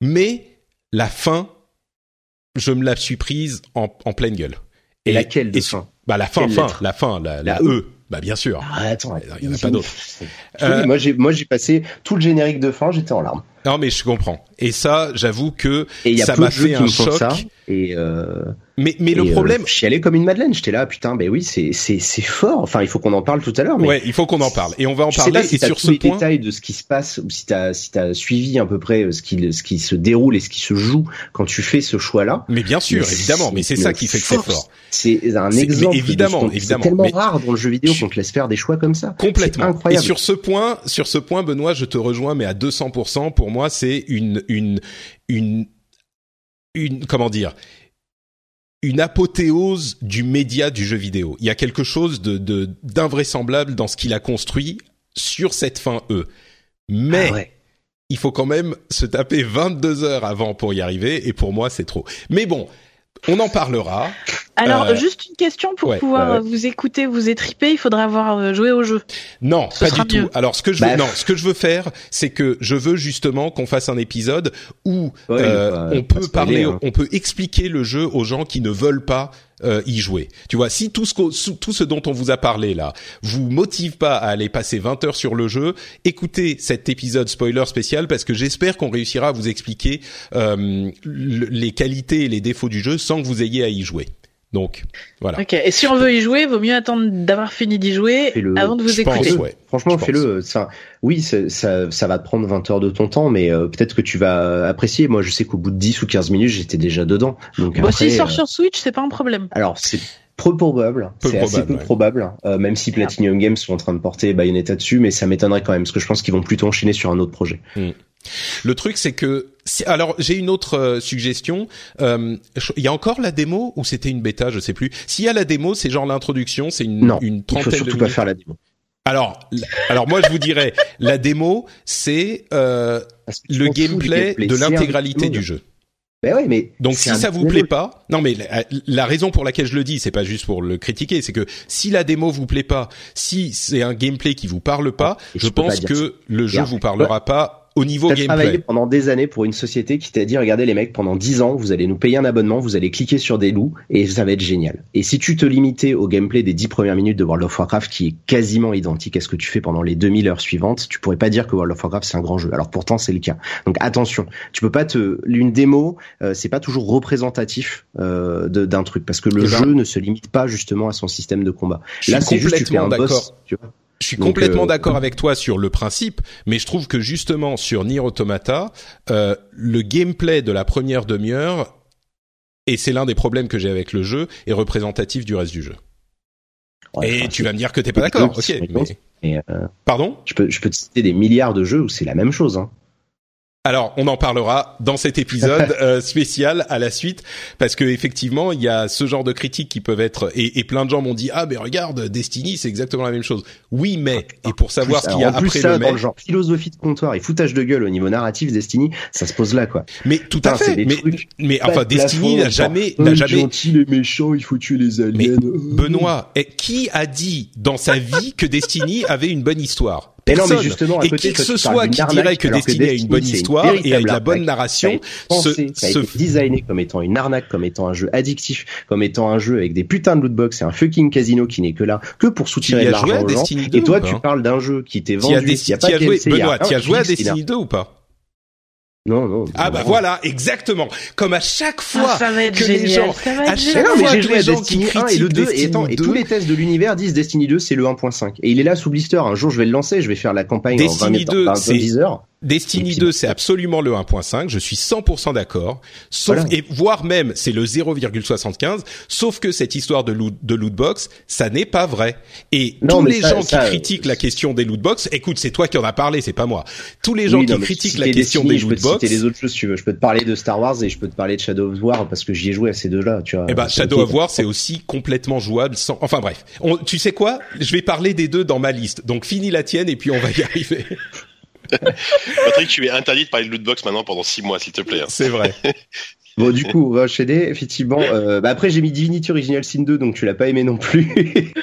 mais la fin je me la suis prise en, en pleine gueule. Et laquelle de et- fin? Bah la fin Quelle fin la fin la, la, La E. Bah bien sûr. Ah, attends, Il y en a pas d'autres. Euh, Moi, j'ai, moi, j'ai passé tout le générique de fin, j'étais en larmes. Non mais je comprends. Et ça j'avoue que Et ça m'a fait un choc. Et, euh, Mais mais le euh, problème je chialais comme une madeleine. J'étais là, putain, ben oui, c'est, c'est, c'est fort. Enfin, il faut qu'on en parle tout à l'heure. Mais ouais il faut qu'on en parle et on va en je sais parler pas si et t'as sur tous ce les point. détails de ce qui se passe, ou si t'as, si t'as suivi à peu près euh, ce qui, ce qui se déroule et ce qui se joue quand tu fais ce choix-là. Mais bien sûr Mais évidemment mais c'est ça qui fait que c'est fort. C'est un exemple. évidemment, de ce qu'on- évidemment. C'est tellement Mais- rare dans le jeu vidéo qu'on te laisse faire des choix comme ça. Complètement. Incroyable. Et sur ce point, sur ce point, Benoît, je te rejoins, mais à 200%. Pour moi, c'est une, une, une, une, comment dire, une apothéose du média du jeu vidéo. Il y a quelque chose de, de d'invraisemblable dans ce qu'il a construit sur cette fin E. Mais Ah ouais. il faut quand même se taper 22 heures avant pour y arriver, et pour moi, c'est trop. Mais bon, on en parlera. Alors, Euh, juste une question pour ouais, pouvoir ouais, ouais. vous écouter, vous étriper, il faudra avoir euh, joué au jeu. Non, Ce pas du mieux. tout. Alors ce que je veux, Bah, non, ce que je veux faire, c'est que je veux justement qu'on fasse un épisode où Ouais, euh, on peut parler, hein. on peut expliquer le jeu aux gens qui ne veulent pas euh, y jouer. Tu vois, si tout ce tout ce dont on vous a parlé là vous motive pas à aller passer 20 heures sur le jeu, écoutez cet épisode spoiler spécial parce que j'espère qu'on réussira à vous expliquer euh, le- les qualités et les défauts du jeu sans que vous ayez à y jouer. Donc voilà. Ok. Et si on veut y jouer, vaut mieux attendre d'avoir fini d'y jouer avant de vous Je pense, écouter. ouais. Franchement, fais-le. Ça, oui, ça, ça, ça va te prendre 20 heures de ton temps, mais euh, peut-être que tu vas apprécier. Moi, je sais qu'au bout de 10 ou 15 minutes, j'étais déjà dedans. Donc Bon, après, s'il sort euh, sur Switch, c'est pas un problème. alors c'est peu probable, Peu c'est assez probable, peu ouais. probable, euh, même si Platinum Games sont en train de porter Bayonetta dessus, mais ça m'étonnerait quand même, parce que je pense qu'ils vont plutôt enchaîner sur un autre projet. Le truc, c'est que si- alors j'ai une autre euh, suggestion. Euh, Il y a encore la démo ou c'était une bêta, je sais plus. S'il y a la démo, c'est genre l'introduction, c'est une, Non, une Il faut trentaine de surtout minutes. pas faire la démo. Alors, alors moi je vous dirais, la démo, c'est euh, le gameplay de l'intégralité du jeu. Ben ouais, mais Donc si ça vous plaît pas, non mais la, la raison pour laquelle je le dis, c'est pas juste pour le critiquer, c'est que si la démo vous plaît pas, si c'est un gameplay qui vous parle pas, je pas pense que ça. le jeu vous parlera pas au niveau T'as travaillé gameplay. pendant des années pour une société qui t'a dit regardez les mecs pendant 10 ans vous allez nous payer un abonnement vous allez cliquer sur des loups et ça va être génial. Et si tu te limitais au gameplay des 10 premières minutes de World of Warcraft qui est quasiment identique à ce que tu fais pendant les 2000 heures suivantes tu pourrais pas dire que World of Warcraft c'est un grand jeu. Alors pourtant c'est le cas. Donc attention tu peux pas te une démo euh, c'est pas toujours représentatif euh, d'un truc parce que le Eh ben, jeu ne se limite pas justement à son système de combat. là c'est juste tu fais un boss tu vois Je suis Donc, complètement euh, d'accord avec toi sur le principe, mais je trouve que justement sur Nier Automata, euh, le gameplay de la première demi-heure, et c'est l'un des problèmes que j'ai avec le jeu, est représentatif du reste du jeu. Ouais, et enfin, tu vas me dire que t'es pas d'accord, ok. Mais... euh, Pardon? je peux je peux te citer des milliards de jeux où c'est la même chose hein. Alors, on en parlera dans cet épisode euh, spécial à la suite, parce que effectivement, il y a ce genre de critiques qui peuvent être, et, et plein de gens m'ont dit ah mais regarde, Destiny, c'est exactement la même chose. Oui, mais et pour savoir Plus- ce qu'il y a en plus après ça, le dans le genre philosophie de comptoir et foutage de gueule au niveau narratif Destiny, ça se pose là quoi. mais tout à fait. Mais, mais enfin, de Destiny n'a jamais, genre, n'a jamais. gentil les méchants, il faut tuer les aliens. Mais Euh. Benoît, et qui a dit dans sa vie que Destiny avait une bonne histoire? Mais non, mais justement, et qui que ce soit qui dirait que Destiny a une bonne histoire et avec la bonne narration, été designé comme étant une arnaque, comme étant un jeu addictif, comme étant un jeu avec des putains de lootbox et un fucking casino qui n'est que là que pour soutirer l'argent à aux gens. Destiny 2 Et toi, tu parles d'un jeu qui t'est vendu, il y a pas Benoît, tu as joué à Destiny 2 ou pas Non, non. Ah bah voilà, exactement. Comme à chaque fois Ah, ça va être que les gens, ça va à chaque. Non, fois que les gens Destiny qui 1 et le critiquent 2 et, Destiny attends, et 2, tous les tests de l'univers disent Destiny 2 c'est le 1.5 et il est là sous blister un jour je vais le lancer je vais faire la campagne Destiny en 20 2, minutes, c'est- 10 heures Destiny Et puis- 2, c'est absolument le 1.5. Je suis 100% d'accord. Sauf Voilà. et voire même c'est le 0,75. Sauf que cette histoire de loot, de loot box, ça n'est pas vrai. Et Non, tous les ça- gens ça, qui critiquent la question des loot box, écoute, c'est toi qui en as parlé, c'est pas moi. Tous les gens Oui, qui non, critiquent la question Destiny, des je peux loot te box, citer les autres choses tu veux je peux te parler de Star Wars et je peux te parler de Shadow of War parce que j'y ai joué à ces deux-là tu vois eh ben, Shadow of War, c'est aussi complètement jouable sans, enfin bref. On- tu sais quoi? Je vais parler des deux dans ma liste. Donc, finis la tienne et puis on va y arriver. Patrick, tu es interdit de parler de lootbox maintenant pendant six mois, s'il te plaît. hein. C'est vrai. Bon, du coup, on va enchaîner, effectivement. Euh, bah après, j'ai mis Divinity Original Sin 2, donc tu l'as pas aimé non plus.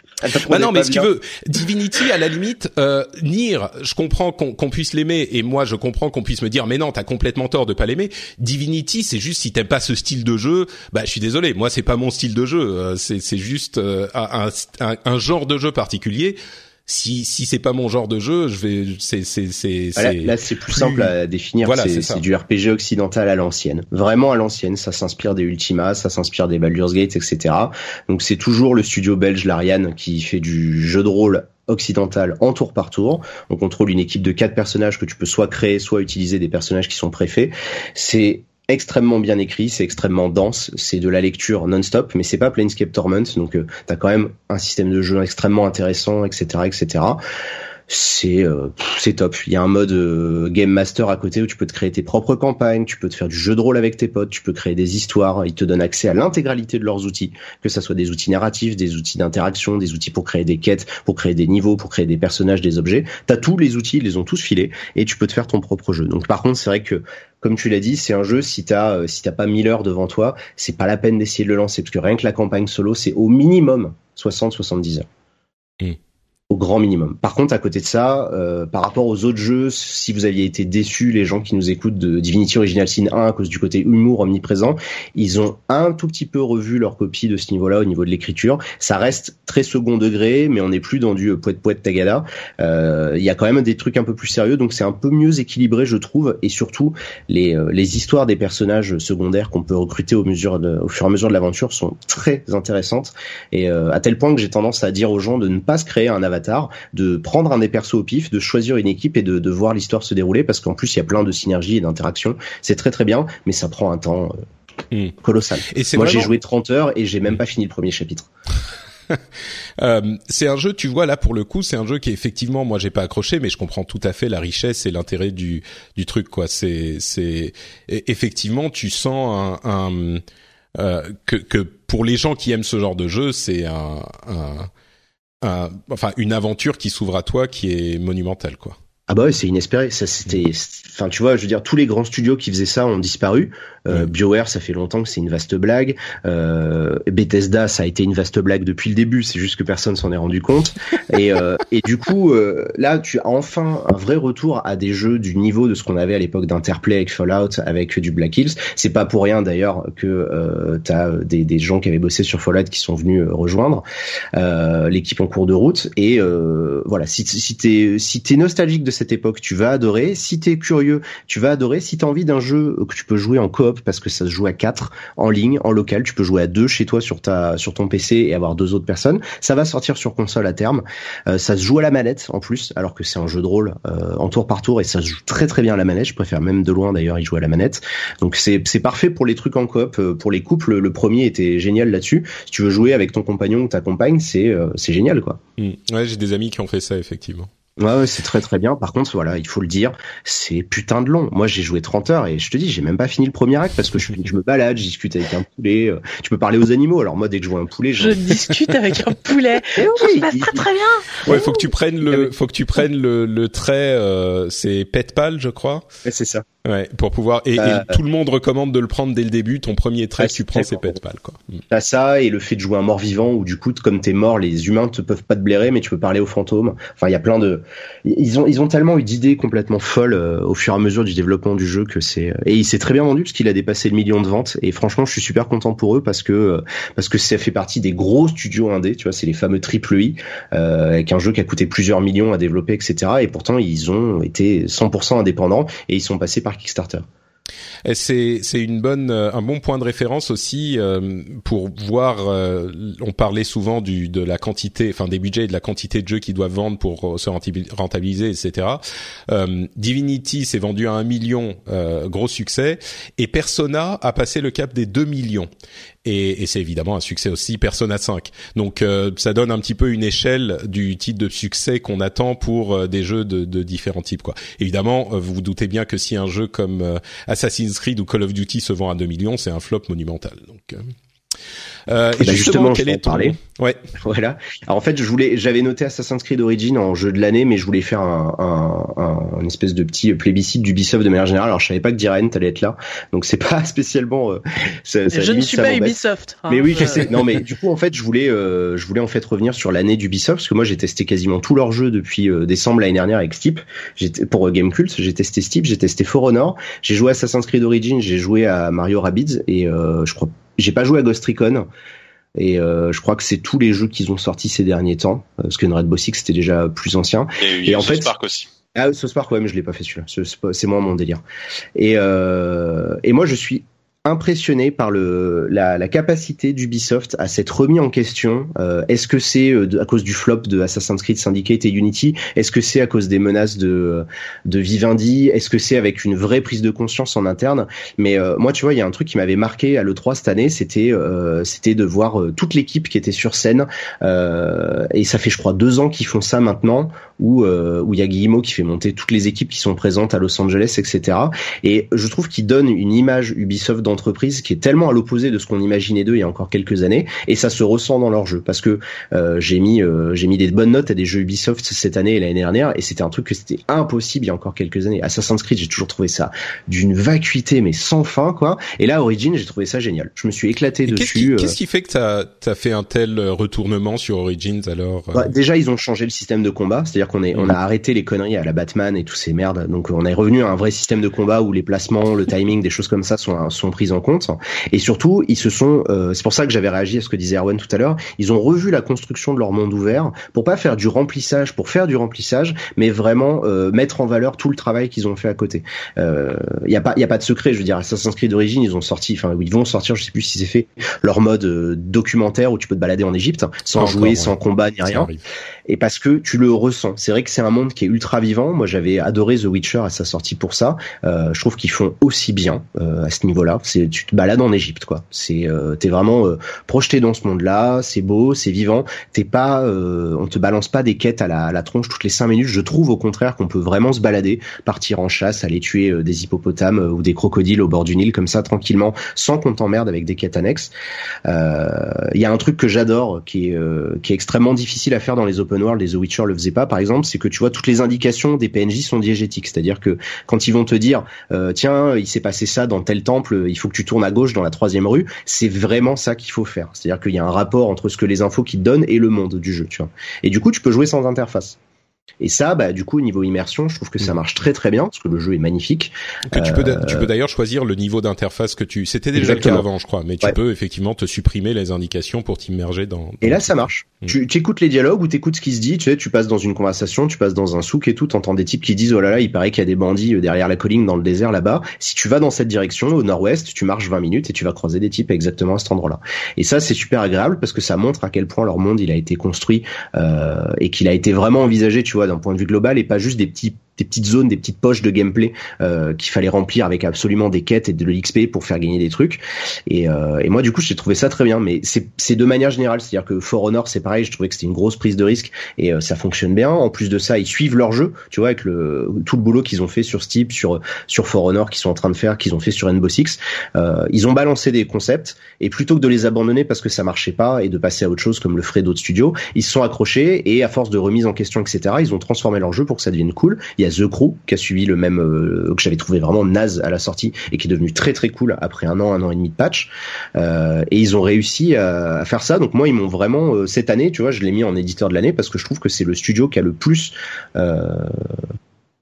Bah non, mais tu bien. veux, Divinity, à la limite, euh, Nier, je comprends qu'on qu'on puisse l'aimer, et moi je comprends qu'on puisse me dire, mais non, t'as complètement tort de pas l'aimer. Divinity, c'est juste si t'aimes pas ce style de jeu, bah je suis désolé, moi c'est pas mon style de jeu, euh, c'est c'est juste euh, un, un, un genre de jeu particulier. Si si c'est pas mon genre de jeu, je vais, c'est c'est c'est Là, c'est- plus simple à définir. Voilà, c'est c'est ça. c'est du RPG occidental à l'ancienne. Vraiment à l'ancienne. Ça s'inspire des Ultima, ça s'inspire des Baldur's Gate, etc. Donc c'est toujours le studio belge Larian qui fait du jeu de rôle occidental en tour par tour. On contrôle une équipe de quatre personnages que tu peux soit créer, soit utiliser des personnages qui sont préfaits. C'est extrêmement bien écrit, c'est extrêmement dense, c'est de la lecture non-stop, mais c'est pas Planescape Torment, donc euh, t'as quand même un système de jeu extrêmement intéressant, etc., etc c'est euh, c'est top. Il y a un mode euh, game master à côté où tu peux te créer tes propres campagnes, tu peux te faire du jeu de rôle avec tes potes, tu peux créer des histoires. Ils te donnent accès à l'intégralité de leurs outils, que ça soit des outils narratifs, des outils d'interaction, des outils pour créer des quêtes, pour créer des niveaux, pour créer des personnages, des objets. T'as tous les outils, ils les ont tous filés et tu peux te faire ton propre jeu. Donc par contre, c'est vrai que comme tu l'as dit, c'est un jeu si t'as euh, si t'as pas 1000 heures devant toi, c'est pas la peine d'essayer de le lancer parce que rien que la campagne solo, c'est au minimum 60-70 heures au grand minimum. Par contre, à côté de ça, euh, par rapport aux autres jeux, si vous aviez été déçus, les gens qui nous écoutent de Divinity Original Sin 1 à cause du côté humour omniprésent, ils ont un tout petit peu revu leur copie de ce niveau-là au niveau de l'écriture. Ça reste très second degré, mais on n'est plus dans du poète poète tagada. Euh, Il y a quand même des trucs un peu plus sérieux, donc c'est un peu mieux équilibré, je trouve, et surtout les euh, les histoires des personnages secondaires qu'on peut recruter au fur et à mesure de l'aventure sont très intéressantes et euh, à tel point que j'ai tendance à dire aux gens de ne pas se créer un avatar, de prendre un des persos au pif, de choisir une équipe et de, de voir l'histoire se dérouler parce qu'en plus il y a plein de synergies et d'interactions. C'est très très bien, mais ça prend un temps euh, Mm. colossal. Et Moi j'ai joué 30 heures et j'ai même pas fini le premier chapitre. Euh, c'est un jeu, tu vois là pour le coup, c'est un jeu qui effectivement moi j'ai pas accroché, mais je comprends tout à fait la richesse et l'intérêt du du truc quoi. C'est c'est e- effectivement tu sens un, un euh, que que pour les gens qui aiment ce genre de jeu, c'est un, un un- enfin une aventure qui s'ouvre à toi qui est monumentale quoi. Ah bah ouais, c'est inespéré. Ça c'était, enfin tu vois, je veux dire, tous les grands studios qui faisaient ça ont disparu. Euh, BioWare, ça fait longtemps que c'est une vaste blague. Euh, Bethesda, ça a été une vaste blague depuis le début. C'est juste que personne s'en est rendu compte. Et, euh, et du coup, euh, là, tu as enfin un vrai retour à des jeux du niveau de ce qu'on avait à l'époque d'Interplay avec Fallout, avec du Black Hills. C'est pas pour rien d'ailleurs que euh, t'as des, des gens qui avaient bossé sur Fallout qui sont venus rejoindre euh, l'équipe en cours de route. Et euh, voilà, si, si t'es si t'es nostalgique de cette époque, tu vas adorer. Si t'es curieux, tu vas adorer. Si t'as envie d'un jeu que tu peux jouer en coop parce que ça se joue à 4 en ligne, en local, tu peux jouer à deux chez toi sur ta sur ton PC et avoir deux autres personnes. Ça va sortir sur console à terme. Euh, ça se joue à la manette en plus, alors que c'est un jeu de rôle euh, en tour par tour et ça se joue très très bien à la manette. Je préfère même de loin d'ailleurs y jouer à la manette. Donc c'est parfait pour les trucs en coop, euh, pour les couples. Le premier était génial là-dessus. Si tu veux jouer avec ton compagnon ou ta compagne, c'est c'est génial quoi. Mm. Ouais, j'ai des amis qui ont fait ça effectivement. Ouais, ouais, c'est très très bien. Par contre, voilà, il faut le dire, c'est putain de long. Moi, j'ai joué 30 heures et je te dis, j'ai même pas fini le premier acte parce que je, je me balade, je discute avec un poulet. euh, Tu peux parler aux animaux. Alors moi, dès que je vois un poulet, Je discute avec un poulet. Eh Ça oui, se passe très très bien. Ouais, faut que tu prennes le, faut que tu prennes le, le trait, euh, c'est Petpal, je crois. Ouais, c'est ça. Ouais, pour pouvoir et, et Euh, tout le monde recommande de le prendre dès le début. Ton premier trait Ouais, tu prends, c'est. Petpal, quoi. Mm. T'as ça et le fait de jouer un mort-vivant où du coup, comme t'es mort, les humains te peuvent pas te blairer, mais tu peux parler aux fantômes. Enfin, il y a plein de, ils ont ils ont tellement eu d'idées complètement folles euh, au fur et à mesure du développement du jeu que c'est et il s'est très bien vendu parce qu'il a dépassé le million de ventes et franchement, je suis super content pour eux parce que euh, parce que ça fait partie des gros studios indés, tu vois, c'est les fameux triple I euh, avec un jeu qui a coûté plusieurs millions à développer, etc. Et pourtant, ils ont été 100% indépendants et ils sont passés par C'est une bonne euh, un bon point de référence aussi euh, pour voir. Euh, on parlait souvent du de la quantité, enfin des budgets et de la quantité de jeux qu'ils doivent vendre pour se rentabiliser, etc. Divinity s'est vendu à un million, gros succès, et Persona a passé le cap des 2 millions et, et c'est évidemment un succès aussi Persona 5. Donc euh, ça donne un petit peu une échelle du type de succès qu'on attend pour euh, des jeux de, de, différents types. Quoi. Évidemment, euh, vous vous doutez bien que si un jeu comme Assassin's Creed ou Call of Duty se vend à 2 millions, c'est un flop monumental. Donc euh, et, bah, justement, quel est parler. Ouais. Voilà. Alors en fait, je voulais, j'avais noté Assassin's Creed Origin en jeu de l'année, mais je voulais faire un, un, un, une espèce de petit plébiscite d'Ubisoft de manière générale. Alors je savais pas que Diren allait être là, donc c'est pas spécialement. Euh, ça, ça je ne suis pas Ubisoft. Hein. mais oui, je sais. Non, mais du coup, en fait, je voulais, euh, je voulais en fait revenir sur l'année d'Ubisoft parce que moi j'ai testé quasiment tous leurs jeux depuis euh, décembre l'année dernière avec Steep. J'étais pour Gamecult, j'ai testé Steep, j'ai testé For Honor, j'ai joué à Assassin's Creed Origin, j'ai joué à Mario Rabbids et je crois j'ai pas joué à Ghost Recon. Et euh, je crois que c'est tous les jeux qu'ils ont sortis ces derniers temps, euh, parce que Red Bull Six c'était déjà plus ancien. Et, et en fait, Spark aussi. Ah, ce Spark, ouais, mais je l'ai pas fait celui-là. C'est moi mon délire. Et, euh, et moi, je suis impressionné par le la, capacité d'Ubisoft à s'être remis en question. Euh, est-ce que c'est euh, à cause du flop de Assassin's Creed Syndicate et Unity? Est-ce que c'est à cause des menaces de de Vivendi? Est-ce que c'est avec une vraie prise de conscience en interne? Mais euh, moi, tu vois, il y a un truc qui m'avait marqué à l'E3 cette année, c'était c'était de voir toute l'équipe qui était sur scène. et ça fait, je crois, deux ans qu'ils font ça maintenant, où où il y a Guillemot qui fait monter toutes les équipes qui sont présentes à Los Angeles, etc. Et je trouve qu'il donne une image Ubisoft dans entreprise qui est tellement à l'opposé de ce qu'on imaginait d'eux il y a encore quelques années et ça se ressent dans leur jeu parce que euh, j'ai mis euh, j'ai mis des bonnes notes à des jeux Ubisoft cette année et l'année dernière et c'était un truc que c'était impossible il y a encore quelques années. Assassin's Creed, j'ai toujours trouvé ça d'une vacuité mais sans fin quoi. Et là Origin, j'ai trouvé ça génial. Je me suis éclaté dessus. Qu'est-ce qui, fait que t'as as fait un tel retournement sur Origins alors euh? Bah, Déjà ils ont changé le système de combat, c'est-à-dire qu'on est on a arrêté les conneries à la Batman et tous ces merdes. Donc on est revenu à un vrai système de combat où les placements, le timing, des choses comme ça sont sont prises en compte. Et surtout, ils se sont, euh, c'est pour ça que j'avais réagi à ce que disait Erwan tout à l'heure, ils ont revu la construction de leur monde ouvert pour pas faire du remplissage pour faire du remplissage, mais vraiment euh, mettre en valeur tout le travail qu'ils ont fait à côté. Il euh, y a pas, il y a pas de secret. Je veux dire, Assassin's Creed d'origine, ils ont sorti, enfin ils vont sortir, je sais plus si c'est fait, leur mode documentaire où tu peux te balader en Égypte sans jouer, sans combat ni rien et parce que tu le ressens. C'est vrai que c'est un monde qui est ultra vivant. Moi, j'avais adoré The Witcher à sa sortie pour ça. Euh, je trouve qu'ils font aussi bien euh, à ce niveau-là. C'est tu te balades en Égypte, quoi. C'est euh, t'es vraiment euh, projeté dans ce monde-là. C'est beau, c'est vivant. T'es pas, euh, on te balance pas des quêtes à la, à la tronche toutes les cinq minutes. Je trouve au contraire qu'on peut vraiment se balader, partir en chasse, aller tuer euh, des hippopotames ou des crocodiles au bord du Nil comme ça tranquillement, sans qu'on t'emmerde avec des quêtes annexes. Il y a un truc que j'adore, qui est qui est extrêmement difficile à faire dans les open world les The Witcher le faisaient pas, par exemple, c'est que tu vois toutes les indications des PNJ sont diégétiques, c'est-à-dire que quand ils vont te dire euh, tiens il s'est passé ça dans tel temple, il faut que tu tournes à gauche dans la troisième rue, c'est vraiment ça qu'il faut faire, c'est-à-dire qu'il y a un rapport entre ce que les infos qu'ils te donnent et le monde du jeu, tu vois. Et du coup tu peux jouer sans interface. Et ça, bah, du coup, au niveau immersion, je trouve que ça mm. marche très très bien parce que le jeu est magnifique. Que tu peux, tu peux euh, d'ailleurs choisir le niveau d'interface que tu. C'était déjà le cas avant, je crois, mais tu peux effectivement te supprimer les indications pour t'immerger dans, Et là, ça marche. Mm. Tu, écoutes les dialogues ou tu écoutes ce qui se dit. Tu sais, tu passes dans une conversation, tu passes dans un souk et tout, t'entends des types qui disent oh là là, il paraît qu'il y a des bandits euh, derrière la colline dans le désert là-bas. Si tu vas dans cette direction au nord-ouest, tu marches 20 minutes et tu vas croiser des types exactement à cet endroit-là. Et ça, c'est super agréable parce que ça montre à quel point leur monde il a été construit euh, et qu'il a été vraiment envisagé, tu d'un point de vue global et pas juste des petits des petites zones, des petites poches de gameplay euh, qu'il fallait remplir avec absolument des quêtes et de l'XP pour faire gagner des trucs. Et, euh, et moi, du coup, j'ai trouvé ça très bien. Mais c'est de manière générale, c'est-à-dire que For Honor, c'est pareil. Je trouvais que c'était une grosse prise de risque et euh, ça fonctionne bien. En plus de ça, ils suivent leur jeu, tu vois, avec le tout le boulot qu'ils ont fait sur Steep, sur sur For Honor, qu'ils sont en train de faire, qu'ils ont fait sur Rainbow Six. Euh, ils ont balancé des concepts et plutôt que de les abandonner parce que ça marchait pas et de passer à autre chose comme le ferait d'autres studios, ils se sont accrochés et à force de remise en question, etc., ils ont transformé leur jeu pour que ça devienne cool. The Crew qui a suivi le même euh, que j'avais trouvé vraiment naze à la sortie et qui est devenu très très cool après un an, un an et demi de patch. Euh, et ils ont réussi à, faire ça. Donc moi, ils m'ont vraiment euh, cette année, tu vois, je l'ai mis en éditeur de l'année parce que je trouve que c'est le studio qui a le plus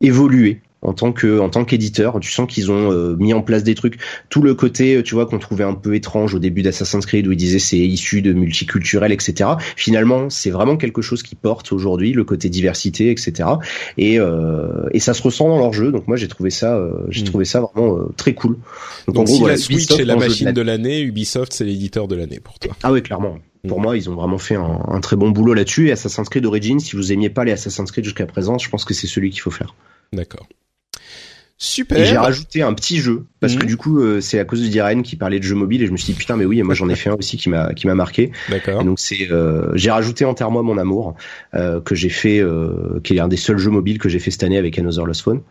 évolué en tant que en tant qu'éditeur. Tu sens qu'ils ont euh, mis en place des trucs. Tout le côté, tu vois, qu'on trouvait un peu étrange au début d'Assassin's Creed où ils disaient c'est issu de multiculturel, etc. Finalement, c'est vraiment quelque chose qui porte aujourd'hui le côté diversité, etc. Et euh, et ça se ressent dans leur jeu. Donc moi j'ai trouvé ça euh, j'ai Hmm. trouvé ça vraiment euh, très cool. Donc, en gros, si voilà, la Switch Ubisoft est la machine de l'année, Ubisoft c'est l'éditeur de l'année pour toi. Ah oui, clairement. Pour moi, ils ont vraiment fait un, un très bon boulot là-dessus. Et Assassin's Creed Origins, si vous aimiez pas les Assassin's Creed jusqu'à présent, je pense que c'est celui qu'il faut faire. D'accord. Et Super. j'ai rajouté un petit jeu parce Mhm. que du coup, euh, c'est à cause de Diren qui parlait de jeux mobiles et je me suis dit putain, mais oui, et moi j'en ai fait un aussi qui m'a qui m'a marqué. D'accord. Et donc c'est, euh, j'ai rajouté Enterre-moi mon amour euh, que j'ai fait, euh, qui est un des seuls jeux mobiles que j'ai fait cette année avec Another Lost Phone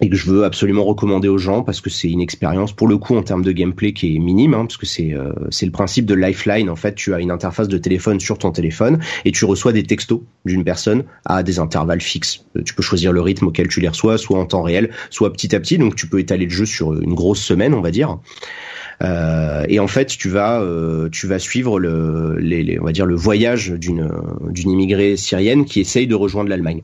et que je veux absolument recommander aux gens parce que c'est une expérience pour le coup en termes de gameplay qui est minime hein, parce que c'est euh, c'est le principe de Lifeline. En fait tu as une interface de téléphone sur ton téléphone et tu reçois des textos d'une personne à des intervalles fixes. Euh, tu peux choisir le rythme auquel tu les reçois soit en temps réel soit petit à petit. Donc tu peux étaler le jeu sur une grosse semaine on va dire. Euh, et en fait, tu vas, euh, tu vas suivre le, les, les- on va dire le voyage d'une d'une immigrée syrienne qui essaye de rejoindre l'Allemagne.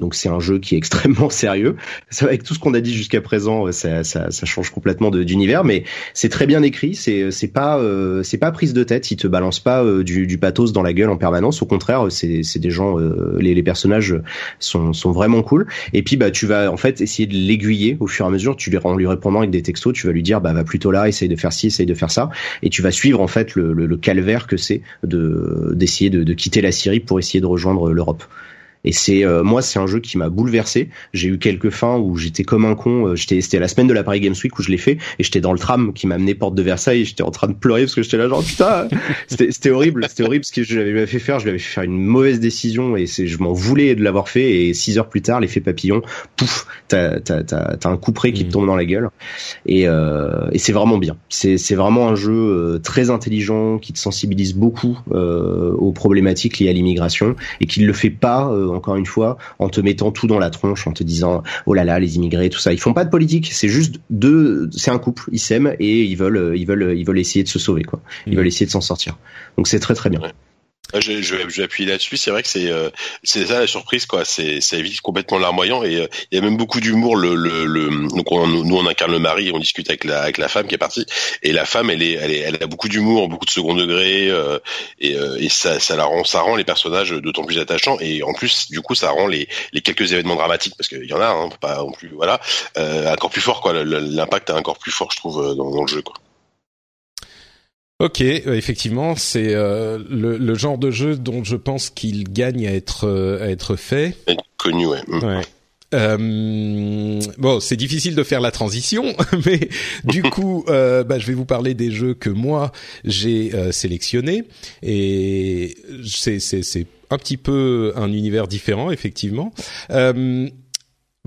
Donc c'est un jeu qui est extrêmement sérieux. Avec tout ce qu'on a dit jusqu'à présent, ça, ça, ça change complètement d'univers, mais c'est très bien écrit. C'est c'est pas euh, c'est pas prise de tête. Il te balance pas euh, du, du pathos dans la gueule en permanence. Au contraire, c'est c'est des gens. euh, les, les personnages sont sont vraiment cool. Et puis bah tu vas en fait essayer de l'aiguiller au fur et à mesure. Tu lui en lui répondant avec des textos, tu vas lui dire bah va plutôt là, essaye de faire ci, essaye de faire ça, et tu vas suivre en fait le, le, le calvaire que c'est de d'essayer de, de quitter la Syrie pour essayer de rejoindre l'Europe. Et c'est euh, moi, c'est un jeu qui m'a bouleversé. J'ai eu quelques fins où j'étais comme un con. Euh, J'étais, c'était la semaine de la Paris Games Week où je l'ai fait, et j'étais dans le tram qui m'a amené porte de Versailles. et J'étais en train de pleurer parce que j'étais là genre putain, c'était, c'était horrible, c'était horrible ce que je lui avais fait faire. Je lui avais fait faire une mauvaise décision et c'est, je m'en voulais de l'avoir fait. Et six heures plus tard, l'effet papillon, pouf, t'as, t'as, t'as, t'as un coup près qui te tombe dans la gueule. Et, euh, et c'est vraiment bien. C'est, c'est vraiment un jeu euh, très intelligent qui te sensibilise beaucoup euh, aux problématiques liées à l'immigration et qui ne le fait pas, euh, encore une fois, en te mettant tout dans la tronche, en te disant oh là là les immigrés, tout ça. Ils font pas de politique. C'est juste deux. C'est un couple. Ils s'aiment et ils veulent, euh, ils veulent, ils veulent essayer de se sauver quoi. Ils Mhm. veulent essayer de s'en sortir. Donc c'est très très bien. Je, je, je vais appuyer là-dessus. C'est vrai que c'est euh, c'est ça la surprise quoi. C'est ça évite complètement larmoyant et euh, il y a même beaucoup d'humour. Le, le, le donc on, nous on incarne le mari et on discute avec la avec la femme qui est partie et la femme elle est elle, est, elle a beaucoup d'humour, beaucoup de second degré euh, et, euh, et ça ça la rend ça rend les personnages d'autant plus attachants et en plus du coup ça rend les les quelques événements dramatiques parce qu'il y en a hein, pas non plus voilà euh, encore plus fort quoi. L'impact est encore plus fort je trouve dans, dans le jeu quoi. Ok, euh, effectivement, c'est euh, le, le genre de jeu dont je pense qu'il gagne à être euh, à être fait. Être connu ouais. Mm. Ouais. Euh, bon, c'est difficile de faire la transition, mais du coup, euh, bah, je vais vous parler des jeux que moi j'ai euh, sélectionnés et c'est c'est c'est un petit peu un univers différent effectivement. Euh,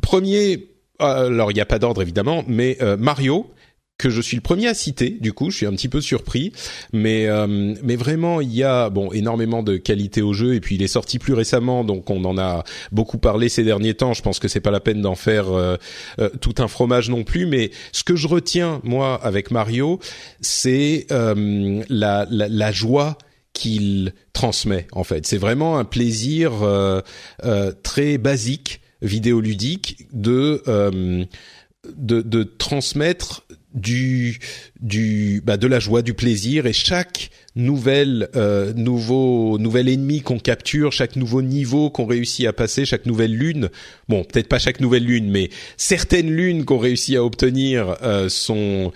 premier, alors il n'y a pas d'ordre évidemment, mais euh, Mario que je suis le premier à citer. Du coup, je suis un petit peu surpris, mais euh, mais vraiment, il y a bon énormément de qualité au jeu et puis il est sorti plus récemment, donc on en a beaucoup parlé ces derniers temps. Je pense que c'est pas la peine d'en faire euh, euh, tout un fromage non plus, mais ce que je retiens moi avec Mario, c'est euh, la, la la joie qu'il transmet en fait. C'est vraiment un plaisir euh, très basique vidéoludique de de, de transmettre du du bah, de la joie, du plaisir. Et chaque nouvelle euh, nouveau nouvel ennemi qu'on capture, chaque nouveau niveau qu'on réussit à passer, chaque nouvelle lune, bon peut-être pas chaque nouvelle lune, mais certaines lunes qu'on réussit à obtenir euh, sont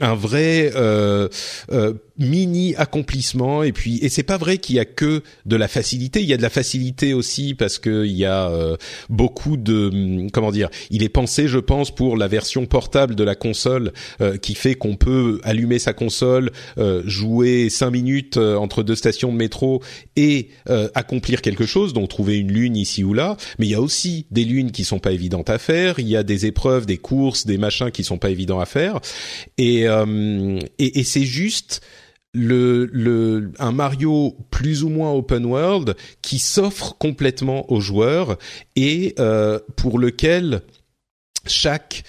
un vrai euh, euh, mini accomplissement. Et puis et c'est pas vrai qu'il y a que de la facilité. Il y a de la facilité aussi parce que il y a euh, beaucoup de hum, comment dire il est pensé je pense pour la version portable de la console euh, qui fait qu'on peut allumer sa console euh, jouer cinq minutes euh, entre deux stations de métro et euh, accomplir quelque chose donc trouver une lune ici ou là. Mais il y a aussi des lunes qui sont pas évidentes à faire. Il y a des épreuves des courses des machins qui sont pas évidents à faire. Et euh, et, et c'est juste le, le, un Mario plus ou moins open world qui s'offre complètement aux joueurs et euh, pour lequel chaque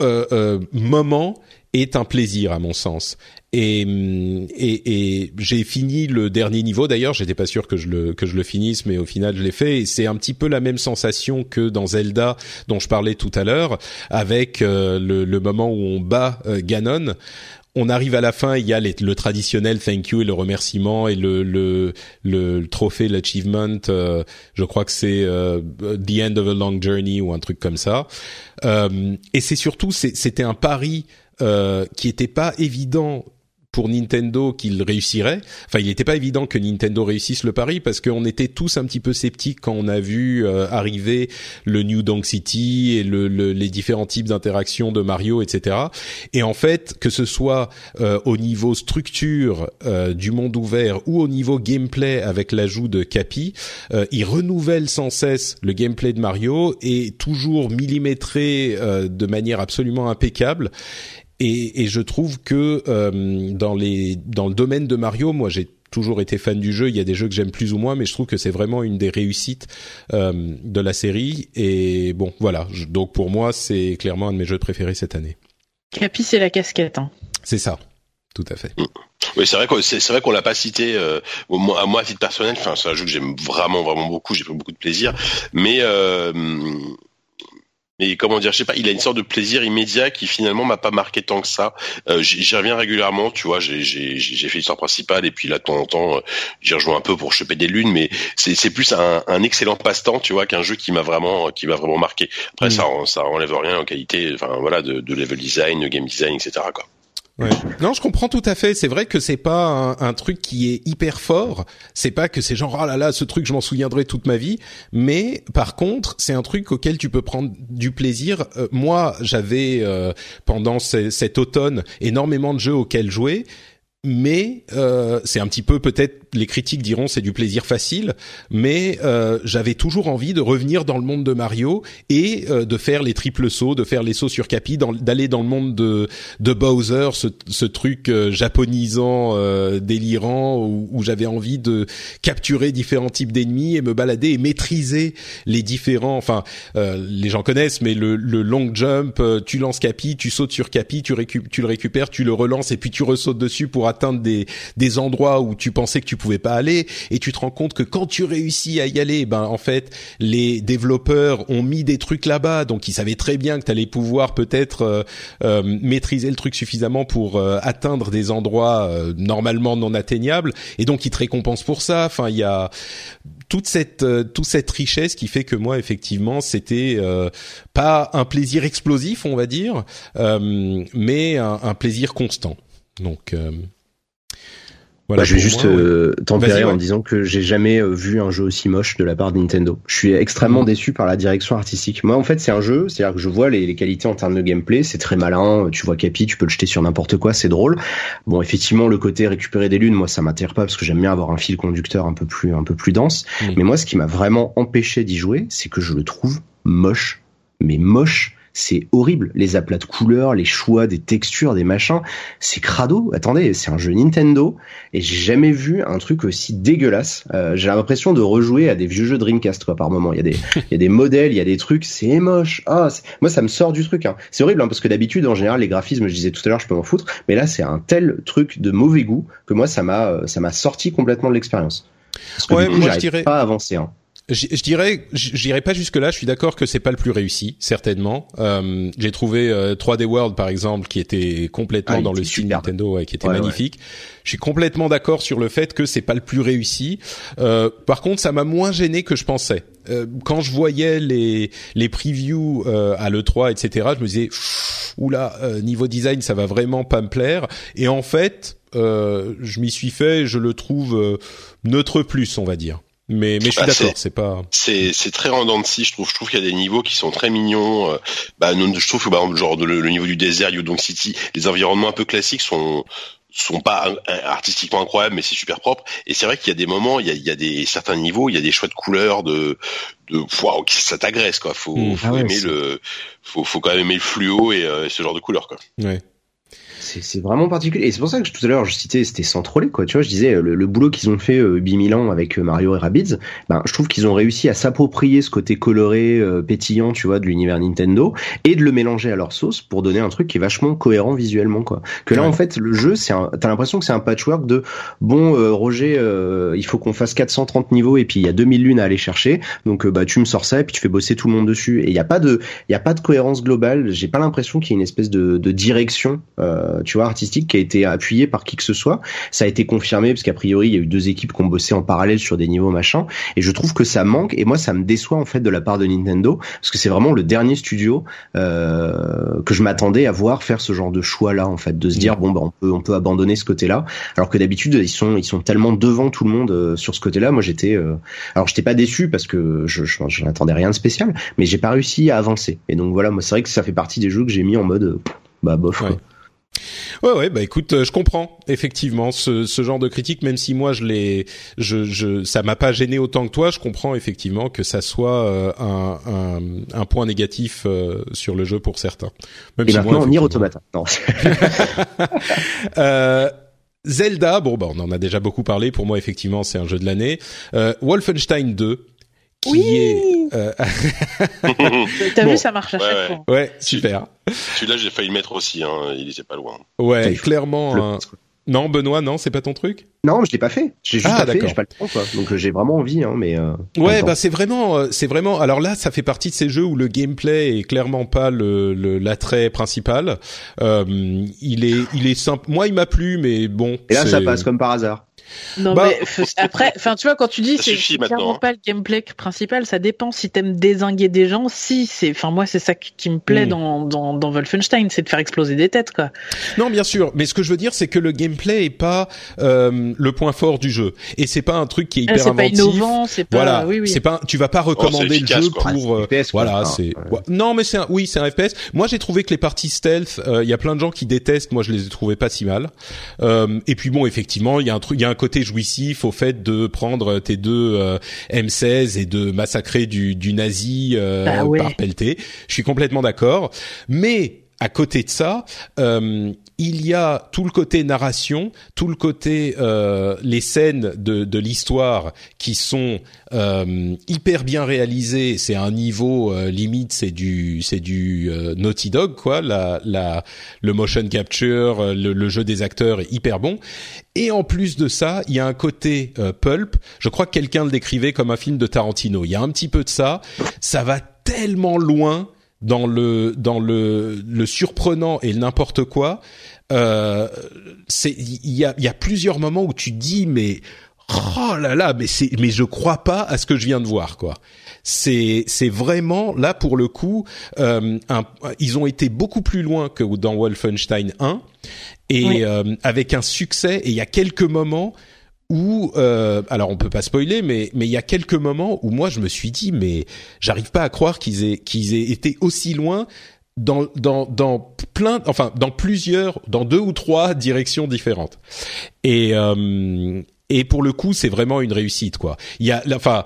euh, euh, moment est un plaisir à mon sens. et, et, et j'ai fini le dernier niveau d'ailleurs. J'étais pas sûr que je le que je le finisse, mais au final je l'ai fait. Et c'est un petit peu la même sensation que dans Zelda dont je parlais tout à l'heure, avec euh, le, le, moment où on bat euh, Ganon on arrive à la fin, il y a le traditionnel thank you et le remerciement et le le, le, trophée, l'achievement. Euh, je crois que c'est euh, the end of a long journey ou un truc comme ça. Euh, et c'est surtout c'était un pari qui était pas évident pour Nintendo qu'il réussirait. Enfin, il n'était pas évident que Nintendo réussisse le pari parce qu'on était tous un petit peu sceptiques quand on a vu euh, arriver le New Donk City et le, les différents types d'interactions de Mario, etc. Et en fait, que ce soit euh, au niveau structure euh, du monde ouvert ou au niveau gameplay avec l'ajout de Capi, il renouvelle sans cesse le gameplay de Mario et toujours millimétré de manière absolument impeccable. Et, et je trouve que euh, dans les dans le domaine de Mario, moi j'ai toujours été fan du jeu. Il y a des jeux que j'aime plus ou moins, mais je trouve que c'est vraiment une des réussites euh, de la série. Et bon, voilà. donc pour moi, c'est clairement un de mes jeux préférés cette année. Capi, c'est la casquette. Hein. C'est ça, tout à fait. Oui, c'est vrai qu'on c'est, vrai qu'on l'a pas cité. Euh, moi, à moi, à titre personnel, enfin, c'est un jeu que j'aime vraiment, vraiment beaucoup. J'ai pris beaucoup de plaisir, mais euh, mais comment dire, je sais pas, il a une sorte de plaisir immédiat qui finalement m'a pas marqué tant que ça. Euh, j'y reviens régulièrement, tu vois, j'ai fait l'histoire principale et puis là de temps en temps euh, j'y rejoins un peu pour choper des lunes, mais c'est plus un, un excellent passe-temps, tu vois, qu'un jeu qui m'a vraiment qui m'a vraiment marqué. Après mm. ça ça enlève rien en qualité, enfin voilà, de, de level design, de game design, etc. quoi. Non, je comprends tout à fait. C'est vrai que c'est pas un, truc qui est hyper fort. C'est pas que c'est genre ah là là, ce truc je m'en souviendrai toute ma vie. Mais par contre, c'est un truc auquel tu peux prendre du plaisir. Euh, moi, j'avais euh, pendant cet automne énormément de jeux auxquels jouer mais euh, c'est un petit peu peut-être les critiques diront c'est du plaisir facile, mais euh, j'avais toujours envie de revenir dans le monde de Mario et euh, de faire les triples sauts, de faire les sauts sur Capi, d'aller dans le monde de, de Bowser, ce, ce truc euh, japonisant euh, délirant où, où j'avais envie de capturer différents types d'ennemis et me balader et maîtriser les différents. Enfin, les gens connaissent, mais le, le long jump, tu lances Capi, tu sautes sur Capi, tu, tu le récupères, tu le relances et puis tu ressautes dessus pour atteindre des, des endroits où tu pensais que tu pouvais pas aller et tu te rends compte que quand tu réussis à y aller, ben en fait les développeurs ont mis des trucs là-bas, donc ils savaient très bien que tu allais pouvoir peut-être euh, euh, maîtriser le truc suffisamment pour euh, atteindre des endroits normalement non atteignables. Et donc ils te récompensent pour ça. Enfin, il y a toute cette toute cette richesse qui fait que moi effectivement c'était pas un plaisir explosif on va dire mais un, un plaisir constant. Donc bah, je vais juste euh, tempérer en disant que j'ai jamais euh, vu un jeu aussi moche de la part de Nintendo. Je suis extrêmement mmh. déçu par la direction artistique. Moi, en fait, c'est un jeu, c'est-à-dire que je vois les, les, qualités en termes de gameplay, c'est très malin. Tu vois Capi, tu peux le jeter sur n'importe quoi, c'est drôle. Bon, effectivement, le côté récupérer des lunes, moi, ça m'attire pas parce que j'aime bien avoir un fil conducteur un peu plus, un peu plus dense. Mmh. Mais moi, ce qui m'a vraiment empêché d'y jouer, c'est que je le trouve moche, mais moche c'est horrible. Les aplats de couleurs, les choix des textures, des machins, c'est crado. Attendez, c'est un jeu Nintendo et j'ai jamais vu un truc aussi dégueulasse. Euh, j'ai l'impression de rejouer à des vieux jeux Dreamcast quoi par moment. Il y a des, il y a des modèles, il y a des trucs, c'est moche. Ah, moi ça me sort du truc. Hein. C'est horrible hein, parce que d'habitude en général les graphismes, je disais tout à l'heure, je peux m'en foutre, mais là c'est un tel truc de mauvais goût que moi ça m'a, ça m'a sorti complètement de l'expérience. Parce que ouais, du coup, moi, je dirais pas avancer. Hein. Je, je dirais, j'irai pas jusque là. Je suis d'accord que c'est pas le plus réussi, certainement. Euh, J'ai trouvé 3D euh, World par exemple, qui était complètement ah, dans le style Nintendo, ouais, qui était magnifique. Je suis complètement d'accord sur le fait que c'est pas le plus réussi. Euh, par contre, ça m'a moins gêné que je pensais. Euh, quand je voyais les les previews euh, à le 3, etc., je me disais, oula, niveau design, ça va vraiment pas me plaire. Et en fait, je m'y suis fait, je le trouve neutre plus, on va dire. Mais, mais je suis bah, d'accord, c'est pas. C'est c'est très rendant de si, je trouve. Je trouve qu'il y a des niveaux qui sont très mignons. Euh, bah, je trouve que bah, genre le, niveau du désert, Udon City, les environnements un peu classiques sont sont pas artistiquement incroyables, mais c'est super propre. Et c'est vrai qu'il y a des moments, il y a, il y a des certains niveaux, il y a des choix de couleurs, de de wow, ça t'agresse quoi. Faut, mmh. faut ah aimer le, faut, faut quand même aimer le fluo et euh, ce genre de couleurs quoi. Ouais. C'est vraiment particulier. Et c'est pour ça que tout à l'heure je citais, c'était sans troller quoi. Tu vois, je disais le, le boulot qu'ils ont fait euh, Bimilan avec euh, Mario et Rabbids, ben je trouve qu'ils ont réussi à s'approprier ce côté coloré, euh, pétillant, tu vois, de l'univers Nintendo et de le mélanger à leur sauce pour donner un truc qui est vachement cohérent visuellement quoi. Que là en fait le jeu, c'est t'as l'impression que c'est un patchwork de bon euh, Roger, il faut qu'on fasse 430 niveaux et puis il y a 2000 lunes à aller chercher, donc bah tu me sors ça et puis tu fais bosser tout le monde dessus. Et il y a pas de il y a pas de cohérence globale. J'ai pas l'impression qu'il y ait une espèce de, de direction. Euh, tu vois, artistique qui a été appuyé par qui que ce soit. Ça a été confirmé parce qu'a priori il y a eu deux équipes qui ont bossé en parallèle sur des niveaux machin. Et je trouve que ça manque. Et moi, ça me déçoit en fait de la part de Nintendo parce que c'est vraiment le dernier studio euh, que je m'attendais à voir faire ce genre de choix là en fait, de se dire bon bah on peut on peut abandonner ce côté-là. Alors que d'habitude ils sont ils sont tellement devant tout le monde euh, sur ce côté-là. Moi j'étais euh, alors j'étais pas déçu parce que je je, n'attendais rien de spécial, mais j'ai pas réussi à avancer. Et donc voilà, moi c'est vrai que ça fait partie des jeux que j'ai mis en mode bah bof. Quoi. Ouais, ouais, bah écoute, euh, je comprends effectivement ce, ce genre de critique, même si moi je l'ai, je, je, ça m'a pas gêné autant que toi. Je comprends effectivement que ça soit euh, un, un, un, point négatif euh, sur le jeu pour certains. Même Et si maintenant, moi, on. Non. Zelda, bon, bah, on en a déjà beaucoup parlé. Pour moi, effectivement, c'est un jeu de l'année. Wolfenstein 2, qui oui est. Euh... T'as bon. vu, ça marche à chaque fois. Ouais, super. Celui-là, j'ai failli le mettre aussi. Hein. Il était pas loin. Ouais, clairement. Non, Benoît, non, c'est pas ton truc? Non, je l'ai pas fait. J'ai juste ah, pas fait. J'ai pas le temps, quoi. Donc euh, j'ai vraiment envie, hein, mais. Euh, ouais, bah c'est vraiment, euh, c'est vraiment. Alors là, ça fait partie de ces jeux où le gameplay est clairement pas le l'attrait principal. Euh, il est, il est simple. Moi, il m'a plu, mais bon. Et là, ça passe comme par hasard. Non bah, mais après, enfin tu vois quand tu dis c'est clairement pas le gameplay principal, ça dépend si t'aimes désinguer des gens. Si c'est, enfin moi c'est ça qui, me plaît mm. dans, dans, dans Wolfenstein, c'est de faire exploser des têtes quoi. Non bien sûr, mais ce que je veux dire c'est que le gameplay est pas euh, le point fort du jeu et c'est pas un truc qui est hyper ah, inventif. C'est pas innovant, c'est pas. Voilà, oui, oui. c'est pas. Tu vas pas oh, recommander oh, efficace, le jeu quoi. pour. Euh, FPS, voilà, c'est. Ouais. Non mais c'est un... oui c'est un FPS. Moi j'ai trouvé que les parties stealth, il euh, y a plein de gens qui détestent. Moi je les ai trouvées pas si mal. Euh, et puis bon effectivement il y a un truc, il y a un côté jouissif au fait de prendre tes deux euh, M16 et de massacrer du, du nazi euh, bah ouais. par pelleté. Je suis complètement d'accord. Mais à côté de ça, euh, il y a tout le côté narration, tout le côté euh, les scènes de, de l'histoire qui sont euh, hyper bien réalisées. C'est un niveau euh, limite, c'est du c'est du euh, Naughty Dog quoi. La, la le motion capture, euh, le, le, jeu des acteurs est hyper bon. Et en plus de ça, il y a un côté pulp. Je crois que quelqu'un le décrivait comme un film de Tarantino. Il y a un petit peu de ça. Ça va tellement loin dans le dans le le surprenant et n'importe quoi. Euh, c'est il y a il y a plusieurs moments où tu dis mais oh là là mais c'est mais je crois pas à ce que je viens de voir quoi. C'est c'est vraiment là pour le coup euh, un, ils ont été beaucoup plus loin que dans Wolfenstein 1 et oui. euh, avec un succès et il y a quelques moments où euh, alors on peut pas spoiler mais mais il y a quelques moments où moi je me suis dit mais j'arrive pas à croire qu'ils aient qu'ils aient été aussi loin dans dans dans plein enfin dans plusieurs dans deux ou trois directions différentes. Et euh, et pour le coup c'est vraiment une réussite quoi. Il y a enfin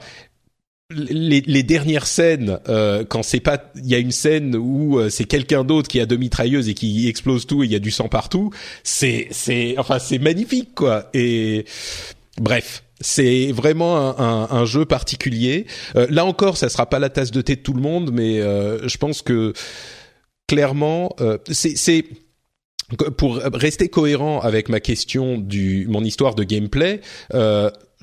les, les, dernières scènes, euh, quand c'est pas, il y a une scène où euh, c'est quelqu'un d'autre qui a deux mitrailleuses et qui explose tout et il y a du sang partout. C'est, c'est, enfin, c'est magnifique quoi. Et bref, c'est vraiment un, un, un, jeu particulier. Euh, là encore, ça sera pas la tasse de thé de tout le monde, mais euh, je pense que clairement, euh, c'est pour rester cohérent avec ma question du mon histoire de gameplay.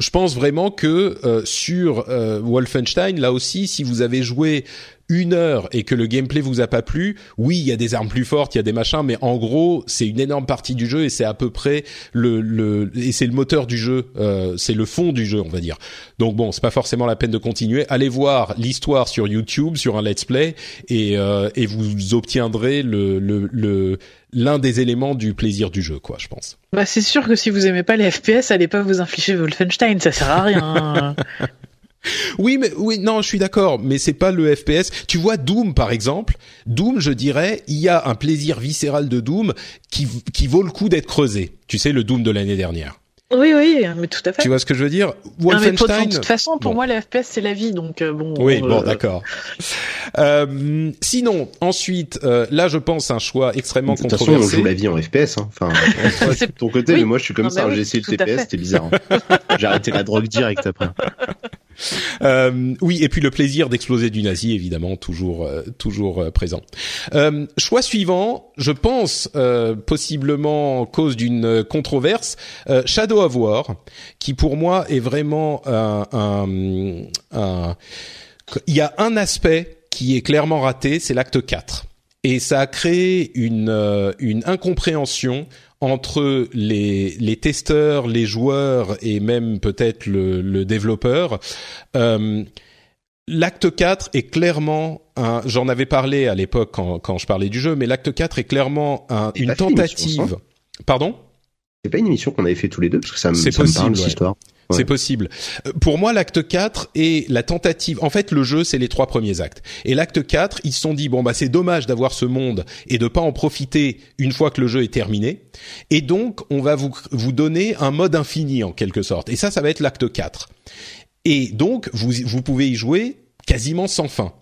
Je pense vraiment que euh, sur euh, Wolfenstein, là aussi, si vous avez joué une heure et que le gameplay vous a pas plu, oui, il y a des armes plus fortes, il y a des machins, mais en gros, c'est une énorme partie du jeu et c'est à peu près le, le et c'est le moteur du jeu, euh, c'est le fond du jeu, on va dire. Donc bon, c'est pas forcément la peine de continuer. Allez voir l'histoire sur YouTube, sur un let's play, et euh, et vous obtiendrez le le, le l'un des éléments du plaisir du jeu, quoi, je pense. Bah, c'est sûr que si vous aimez pas les FPS, allez pas vous infliger Wolfenstein, ça sert à rien. Oui, mais oui, non, je suis d'accord, mais c'est pas le FPS. Tu vois Doom par exemple. Doom, je dirais, il y a un plaisir viscéral de Doom qui qui vaut le coup d'être creusé. Tu sais le Doom de l'année dernière. Oui, oui, mais tout à fait. Tu vois ce que je veux dire? Wolfenstein. de toute façon, pour moi, le FPS c'est la vie, donc euh, bon. Oui, bon, d'accord. Euh, sinon, ensuite, euh, là, je pense un choix extrêmement de toute controversé. Façon, on joue la vie en FPS. Hein. Enfin, de ton côté, mais moi, je suis comme ça. J'ai essayé le TPS, c'était bizarre. Hein. J'ai arrêté la drogue direct après. Euh, oui, et puis le plaisir d'exploser du nazi, évidemment, toujours euh, toujours euh, présent. Choix suivant, je pense possiblement cause d'une controverse, Shadow of War, qui pour moi est vraiment un, il y a un aspect qui est clairement raté, c'est l'acte 4. Et ça a créé une, une incompréhension entre les, les testeurs, les joueurs et même peut-être le, le développeur. Euh, L'acte 4 est clairement un, j'en avais parlé à l'époque quand, quand je parlais du jeu, mais l'acte 4 est clairement un, une tentative. Pardon? C'est pas une émission qu'on avait fait tous les deux parce que ça me, ça me parle cette histoire. C'est possible. Euh, pour moi, l'acte 4 est la tentative. En fait, le jeu, c'est les trois premiers actes. Et l'acte 4, ils se sont dit bon bah c'est dommage d'avoir ce monde et de pas en profiter une fois que le jeu est terminé. Et donc, on va vous vous donner un mode infini en quelque sorte. Et ça, ça va être l'acte 4. Et donc, vous vous pouvez y jouer quasiment sans fin.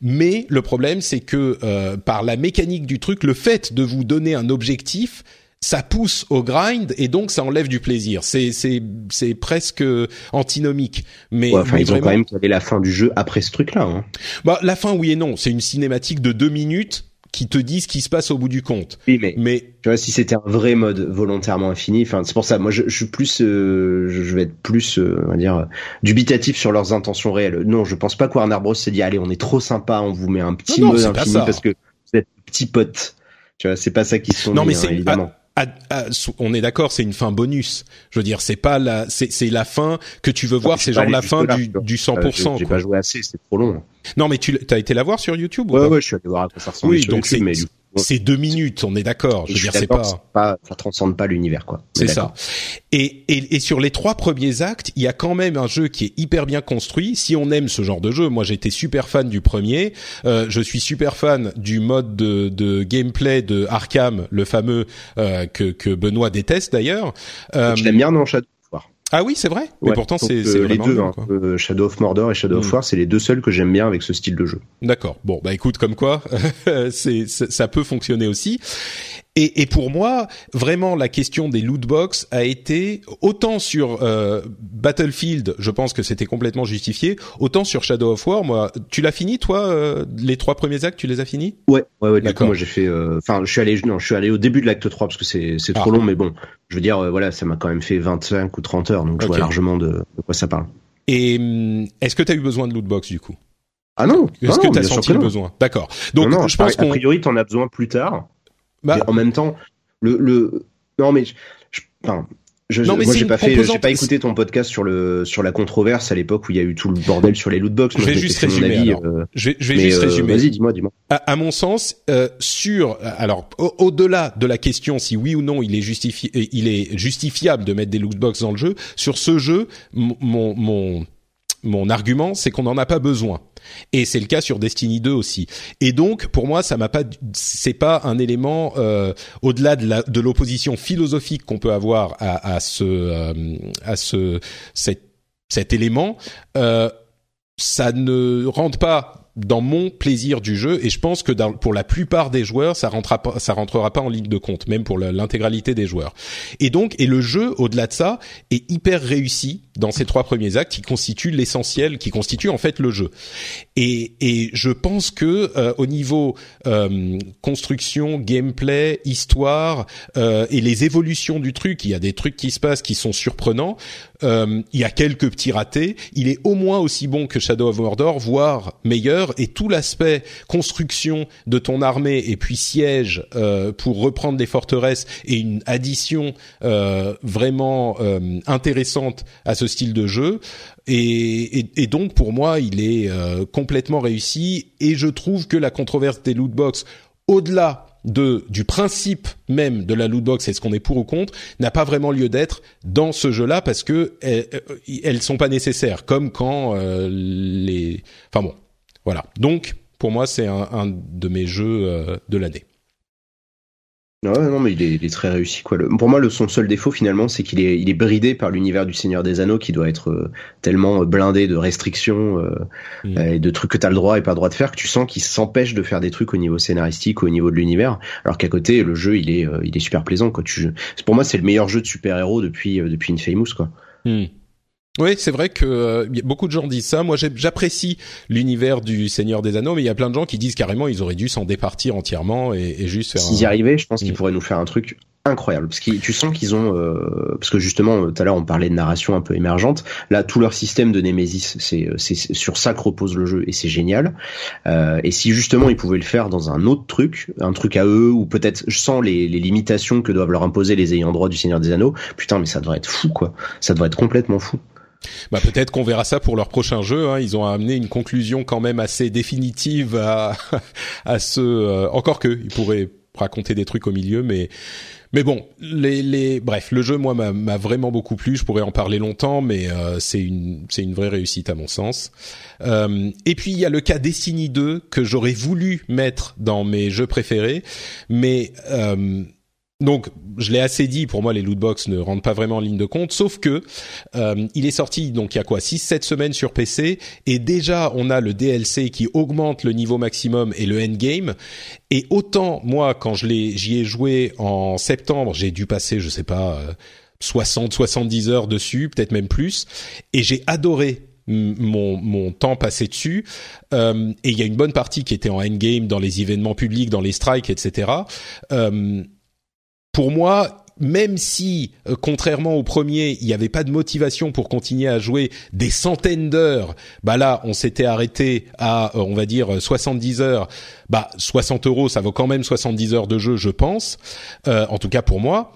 Mais le problème, c'est que euh, par la mécanique du truc, le fait de vous donner un objectif, ça pousse au grind et donc ça enlève du plaisir. C'est c'est c'est presque antinomique. Mais, enfin, ils ont quand même avait la fin du jeu après ce truc-là. Hein. Bah la fin oui et non. C'est une cinématique de deux minutes qui te dit ce qui se passe au bout du compte. Oui, mais, mais tu vois, si c'était un vrai mode volontairement infini, enfin, c'est pour ça. Moi, je, je suis plus, euh, je vais être plus, euh, on va dire, dubitatif sur leurs intentions réelles. Non, je pense pas que Warner Bros s'est dit, allez, on est trop sympa, on vous met un petit mode infini parce que vous êtes petit pote. Tu vois, c'est pas ça qu'ils sont. Non, mais hein, c'est évidemment on est d'accord, c'est une fin bonus. Je veux dire, c'est pas la, c'est la fin que tu veux voir. C'est genre la fin du, du 100%. J'ai pas joué assez, c'est trop long. Non, mais tu as été la voir sur YouTube Ouais, ouais, je suis allé voir à quoi ça ressemble. Oui, donc c'est c'est deux minutes, on est d'accord. Je veux dire, c'est pas... pas, ça transcende pas l'univers, quoi. C'est ça. Et, et, et, sur les trois premiers actes, il y a quand même un jeu qui est hyper bien construit. Si on aime ce genre de jeu, moi j'étais super fan du premier. Euh, je suis super fan du mode de, de gameplay de Arkham, le fameux euh, que, que Benoît déteste d'ailleurs. Euh, je l'aime bien dans Shadow? Ah oui, c'est vrai. Mais pourtant, c'est euh, les deux. Hein, euh, Shadow of Mordor et Shadow of hmm. War, c'est les deux seuls que j'aime bien avec ce style de jeu. D'accord. Bon, bah écoute, comme quoi, c'est ça peut fonctionner aussi. Et, et, pour moi, vraiment, la question des loot box a été autant sur euh, Battlefield, je pense que c'était complètement justifié, autant sur Shadow of War. Moi, tu l'as fini, toi, euh, les trois premiers actes, tu les as finis? Ouais, ouais, ouais. D'accord. Moi, j'ai fait. Euh, enfin, je suis allé, non, je suis allé au début de l'acte 3 parce que c'est c'est trop ah. long, mais bon, je veux dire, voilà, ça m'a quand même fait 25 ou 30 heures, donc je vois largement de, de quoi ça parle. Et hum, est-ce que tu as eu besoin de loot box du coup? Ah non. Est-ce que tu as senti le besoin? D'accord. Donc, je pense qu'en a priori, t'en as besoin plus tard. Bah, en même temps, le, le... non mais je, enfin, je, non, mais moi j'ai pas fait, j'ai pas écouté ton podcast sur le sur la controverse à l'époque où il y a eu tout le bordel sur les lootbox. Je vais juste résumer. Euh, je vais, je vais juste euh, résumer. Vas-y, dis-moi, dis-moi. À, à, mon sens, euh, sur alors au-delà de la question si oui ou non il est justifié, il est justifiable de mettre des lootbox dans le jeu. Sur ce jeu, mon mon mon argument, c'est qu'on n'en a pas besoin. Et c'est le cas sur Destiny 2 aussi. Et donc, pour moi, ça m'a pas, c'est pas un élément euh, au-delà de l'opposition philosophique qu'on peut avoir à, à ce, euh, à ce, cet, cet élément. Euh, ça ne rentre pas dans mon plaisir du jeu et je pense que pour la plupart des joueurs ça rentrera pas ça rentrera pas en ligne de compte même pour l'intégralité des joueurs. Et donc et le jeu au-delà de ça est hyper réussi dans ces trois premiers actes qui constituent l'essentiel qui constitue en fait le jeu. Et je pense que euh, au niveau euh, construction gameplay histoire euh, et les évolutions du truc il y a des trucs qui se passent qui sont surprenants il y a quelques petits ratés. Il est au moins aussi bon que Shadow of Mordor voire meilleur et tout l'aspect construction de ton armée et puis siège euh, pour reprendre des forteresses et une addition euh, vraiment euh, intéressante à ce style de jeu. Et, donc pour moi, il est complètement réussi et je trouve que la controverse des loot box, au-delà de du principe même de la loot box est-ce qu'on est pour ou contre n'a pas vraiment lieu d'être dans ce jeu-là parce que elles sont pas nécessaires comme quand les enfin bon voilà. Donc, pour moi, c'est un, de mes jeux euh, de l'année. Ouais, non, mais il est, il est très réussi quoi. Le, pour moi, le, son seul défaut finalement, c'est qu'il est, il est bridé par l'univers du Seigneur des Anneaux, qui doit être euh, tellement blindé de restrictions euh, mm. et de trucs que t'as le droit et pas le droit de faire, que tu sens qu'il s'empêche de faire des trucs au niveau scénaristique, au niveau de l'univers. Alors qu'à côté, le jeu, il est, euh, il est super plaisant quoi. Tu, pour moi, c'est le meilleur jeu de super héros depuis, depuis Infamous quoi. Mm. Oui, c'est vrai que euh, beaucoup de gens disent ça. Moi, j'apprécie l'univers du Seigneur des Anneaux, mais il y a plein de gens qui disent carrément ils auraient dû s'en départir entièrement et, et juste faire. S'ils y arrivaient, je pense qu'ils mm. pourraient nous faire un truc incroyable parce que tu sens qu'ils ont euh, parce que justement tout à l'heure on parlait de narration un peu émergente là tout leur système de Nemesis c'est euh, c'est sur ça que repose le jeu et c'est génial euh, et si justement ils pouvaient le faire dans un autre truc un truc à eux ou peut-être sans les, les limitations que doivent leur imposer les ayants droit du Seigneur des Anneaux putain mais ça devrait être fou quoi ça devrait être complètement fou bah peut-être qu'on verra ça pour leur prochain jeu. Hein. Ils ont amené une conclusion quand même assez définitive à à ce. Euh, encore que ils pourraient raconter des trucs au milieu, mais mais bon, les, les bref, le jeu moi m'a vraiment beaucoup plu. Je pourrais en parler longtemps, mais euh, c'est une c'est une vraie réussite à mon sens. Euh, et puis il y a le cas Destiny 2 que j'aurais voulu mettre dans mes jeux préférés, mais euh, donc, je l'ai assez dit. Pour moi, les lootbox ne rentrent pas vraiment en ligne de compte. Sauf que euh, il est sorti donc il y a quoi 6-7 semaines sur PC et déjà on a le DLC qui augmente le niveau maximum et le endgame. Et autant moi, quand je l'ai, j'y ai joué en septembre, j'ai dû passer, je sais pas, 60, euh, 70 heures dessus, peut-être même plus, et j'ai adoré mon, mon temps passé dessus. Euh, et il y a une bonne partie qui était en endgame, dans les événements publics, dans les strikes, etc. Euh, pour moi, même si, euh, contrairement au premier, il n'y avait pas de motivation pour continuer à jouer des centaines d'heures, bah là, on s'était arrêté à, euh, on va dire, 70 heures. Bah, 60 euros, ça vaut quand même 70 heures de jeu, je pense. Euh, en tout cas pour moi.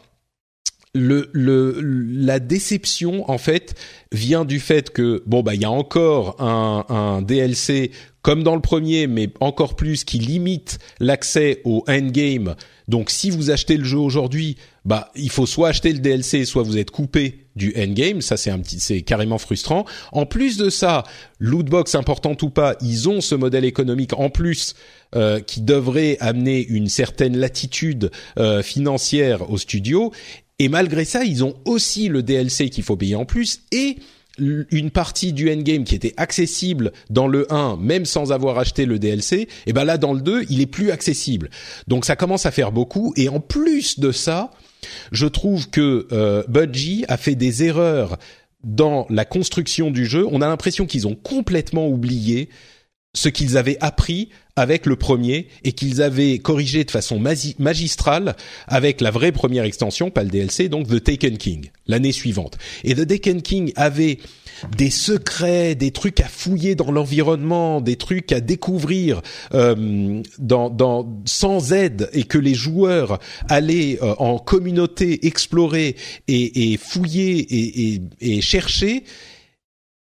Le, le, la déception en fait vient du fait que bon bah il y a encore un, un DLC comme dans le premier mais encore plus qui limite l'accès au endgame donc si vous achetez le jeu aujourd'hui, bah il faut soit acheter le DLC, soit vous êtes coupé du endgame. Ça c'est un petit, c'est carrément frustrant. En plus de ça, lootbox important ou pas, ils ont ce modèle économique en plus euh, qui devrait amener une certaine latitude euh, financière au studio. Et malgré ça, ils ont aussi le DLC qu'il faut payer en plus et une partie du endgame qui était accessible dans le 1 même sans avoir acheté le DLC et ben là dans le 2 il est plus accessible. Donc ça commence à faire beaucoup. Et en plus de ça je trouve que euh, Budgie a fait des erreurs dans la construction du jeu. On a l'impression qu'ils ont complètement oublié ce qu'ils avaient appris avec le premier et qu'ils avaient corrigé de façon magistrale avec la vraie première extension, pas le DLC, donc The Taken King, l'année suivante. Et The Taken King avait des secrets, des trucs à fouiller dans l'environnement, des trucs à découvrir euh, dans, dans, sans aide et que les joueurs allaient euh, en communauté explorer et, et fouiller et, et, et chercher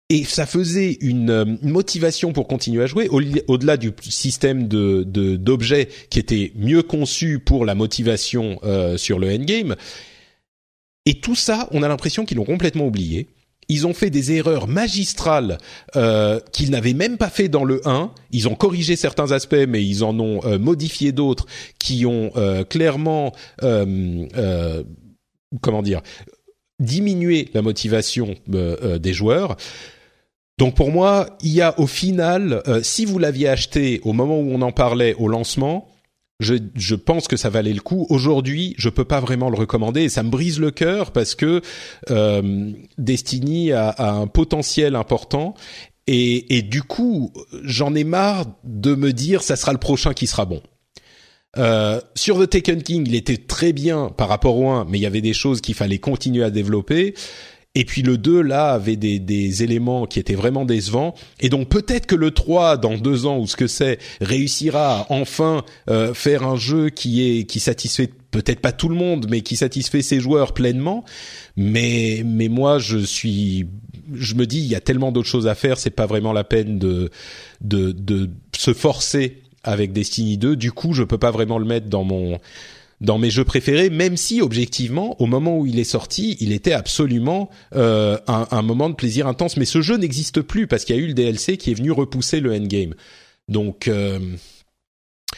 et ça faisait une, euh, motivation pour continuer à jouer au-delà du système de d'objets qui était mieux conçu pour la motivation euh, sur le endgame. Et tout ça, on a l'impression qu'ils l'ont complètement oublié. Ils ont fait des erreurs magistrales euh, qu'ils n'avaient même pas fait dans le 1. Ils ont corrigé certains aspects, mais ils en ont modifié d'autres qui ont clairement, comment dire, diminué la motivation des joueurs. Donc pour moi, il y a au final, euh, si vous l'aviez acheté au moment où on en parlait au lancement, je, pense que ça valait le coup. Aujourd'hui, je peux pas vraiment le recommander et ça me brise le cœur parce que euh, Destiny a, a, un potentiel important et, et du coup, j'en ai marre de me dire ça sera le prochain qui sera bon. Euh, sur The Taken King, il était très bien par rapport au 1, mais il y avait des choses qu'il fallait continuer à développer. Et puis le 2, là, avait des, des éléments qui étaient vraiment décevants. Et donc peut-être que le 3, dans deux ans ou ce que c'est, réussira à enfin euh, faire un jeu qui est qui satisfait peut-être pas tout le monde, mais qui satisfait ses joueurs pleinement. Mais mais moi, je suis, je me dis, il y a tellement d'autres choses à faire, c'est pas vraiment la peine de de de se forcer avec Destiny 2. Du coup, je peux pas vraiment le mettre dans mon dans mes jeux préférés, même si objectivement, au moment où il est sorti, il était absolument euh, un, un, moment de plaisir intense. Mais ce jeu n'existe plus parce qu'il y a eu le DLC qui est venu repousser le endgame. Donc, euh,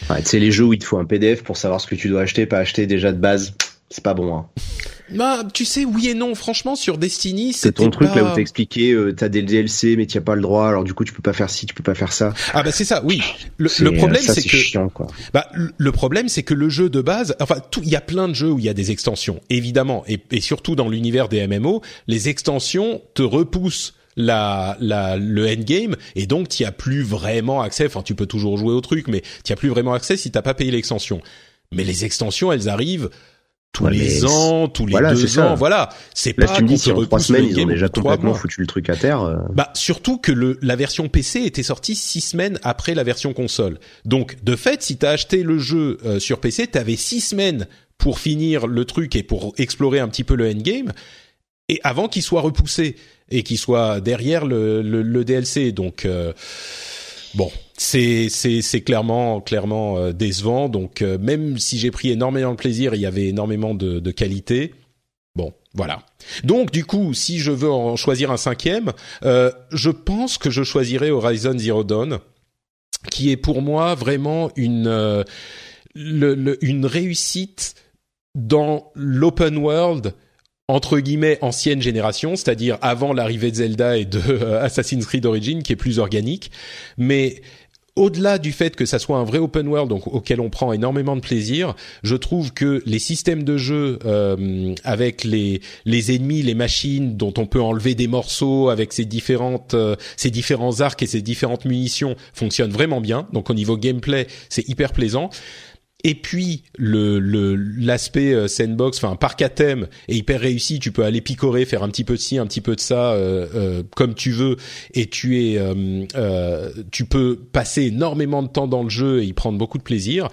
Ouais, sais, les jeux où il te faut un PDF pour savoir ce que tu dois acheter, pas acheter déjà de base, c'est pas bon. Hein. Bah, tu sais, oui et non. Franchement, sur Destiny, c'est ton truc là où t'as expliqué, euh, t'as des DLC, mais t'y as pas le droit. Alors du coup, tu peux pas faire ci, tu peux pas faire ça. Ah bah c'est ça. Oui. Le, problème, c'est que chiant, quoi. Bah, le problème, c'est que le jeu de base, enfin, tout, il y a plein de jeux où il y a des extensions, évidemment, et, et surtout dans l'univers des MMO, les extensions te repoussent la, la, le endgame et donc tu as plus vraiment accès. Enfin, tu peux toujours jouer au truc, mais tu as plus vraiment accès si t'as pas payé l'extension. Mais les extensions, elles arrivent tous les ans, tous les deux ans, voilà. C'est pas tu me dis, si en trois semaines ils ont déjà complètement foutu le truc à terre. Euh. Bah surtout que le la version PC était sortie six semaines après la version console. Donc de fait, si t'as acheté le jeu euh, sur PC, t'avais six semaines pour finir le truc et pour explorer un petit peu le endgame et avant qu'il soit repoussé et qu'il soit derrière le, le, le DLC. Donc euh, bon, c'est c'est clairement clairement euh, décevant. Donc euh, même si j'ai pris énormément de plaisir, il y avait énormément de, de qualité. Bon, voilà. Donc du coup, si je veux en choisir un cinquième, euh, je pense que je choisirais Horizon Zero Dawn, qui est pour moi vraiment une le, une réussite dans l'open world entre guillemets ancienne génération, c'est-à-dire avant l'arrivée de Zelda et de Assassin's Creed Origin, qui est plus organique. Mais au-delà du fait que ça soit un vrai open world donc auquel on prend énormément de plaisir, je trouve que les systèmes de jeu euh, avec les les ennemis, les machines dont on peut enlever des morceaux avec ces différentes euh, ces différents arcs et ces différentes munitions fonctionnent vraiment bien. Donc au niveau gameplay, c'est hyper plaisant. Et puis le l'aspect euh, sandbox, enfin parc à thème est hyper réussi. Tu peux aller picorer, faire un petit peu de ci, un petit peu de ça, euh, euh, comme tu veux, et tu es, tu peux passer énormément de temps dans le jeu et y prendre beaucoup de plaisir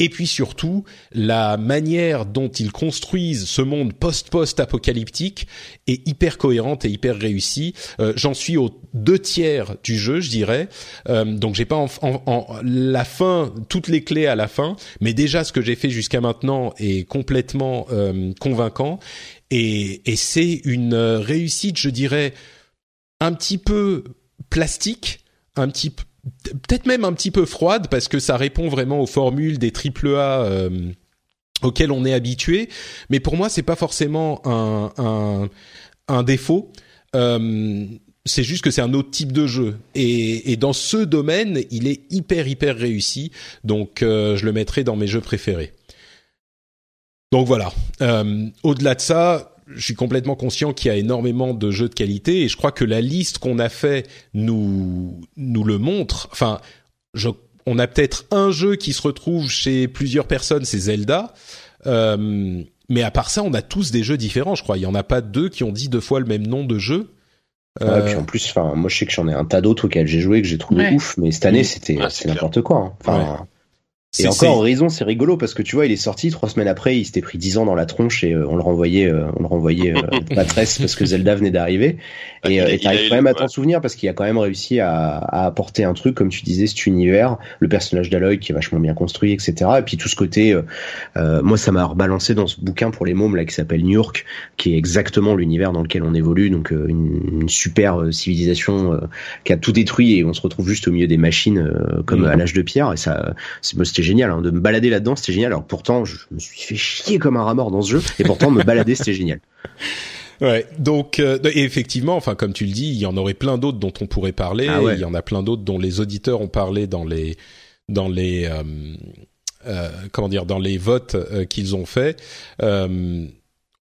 et puis surtout la manière dont ils construisent ce monde post-post-apocalyptique est hyper cohérente et hyper réussie. Euh, J'en suis aux deux tiers du jeu, je dirais. Euh, donc j'ai pas en, en, la fin, toutes les clés à la fin, mais déjà ce que j'ai fait jusqu'à maintenant est complètement euh, convaincant et, et c'est une réussite, je dirais, un petit peu plastique, un petit peu peut-être même un petit peu froide parce que ça répond vraiment aux formules des triple A euh, auxquelles on est habitué. Mais pour moi, c'est pas forcément un, défaut. Euh, c'est juste que c'est un autre type de jeu et, dans ce domaine, il est hyper hyper réussi. Donc, euh, je le mettrai dans mes jeux préférés. Donc voilà. Au-delà de ça, je suis complètement conscient qu'il y a énormément de jeux de qualité et je crois que la liste qu'on a fait nous nous le montre. Enfin, je, on a peut-être un jeu qui se retrouve chez plusieurs personnes, c'est Zelda. Euh, mais à part ça, on a tous des jeux différents, je crois. Il y en a pas deux qui ont dit deux fois le même nom de jeu. Euh... puis en plus, enfin, moi je sais que j'en ai un tas d'autres auxquels j'ai joué que j'ai trouvé ouf, mais cette année c'était c'est n'importe quoi. Hein. Enfin, et encore Horizon, c'est rigolo parce que tu vois, il est sorti trois semaines après, il s'était pris dix ans dans la tronche et euh, on le renvoyait, euh, on le renvoyait euh, matresse parce que Zelda venait d'arriver. Et tu t'arrives quand même à t'en souvenir parce qu'il a quand même réussi à, à, apporter un truc, comme tu disais, cet univers, le personnage d'Aloy qui est vachement bien construit, etc. Et puis tout ce côté, moi ça m'a rebalancé dans ce bouquin pour les mômes là qui s'appelle New York, qui est exactement l'univers dans lequel on évolue, donc une, une, super civilisation qui a tout détruit et on se retrouve juste au milieu des machines comme à l'âge de pierre. Et ça, c'est c'était génial hein, de me balader là-dedans, c'était génial. Alors pourtant, je me suis fait chier comme un rat mort dans ce jeu, et pourtant me balader, c'était génial. Ouais, donc euh, et effectivement, enfin comme tu le dis, il y en aurait plein d'autres dont on pourrait parler. Ah il y en a plein d'autres dont les auditeurs ont parlé dans les dans les euh, euh, comment dire dans les votes qu'ils ont fait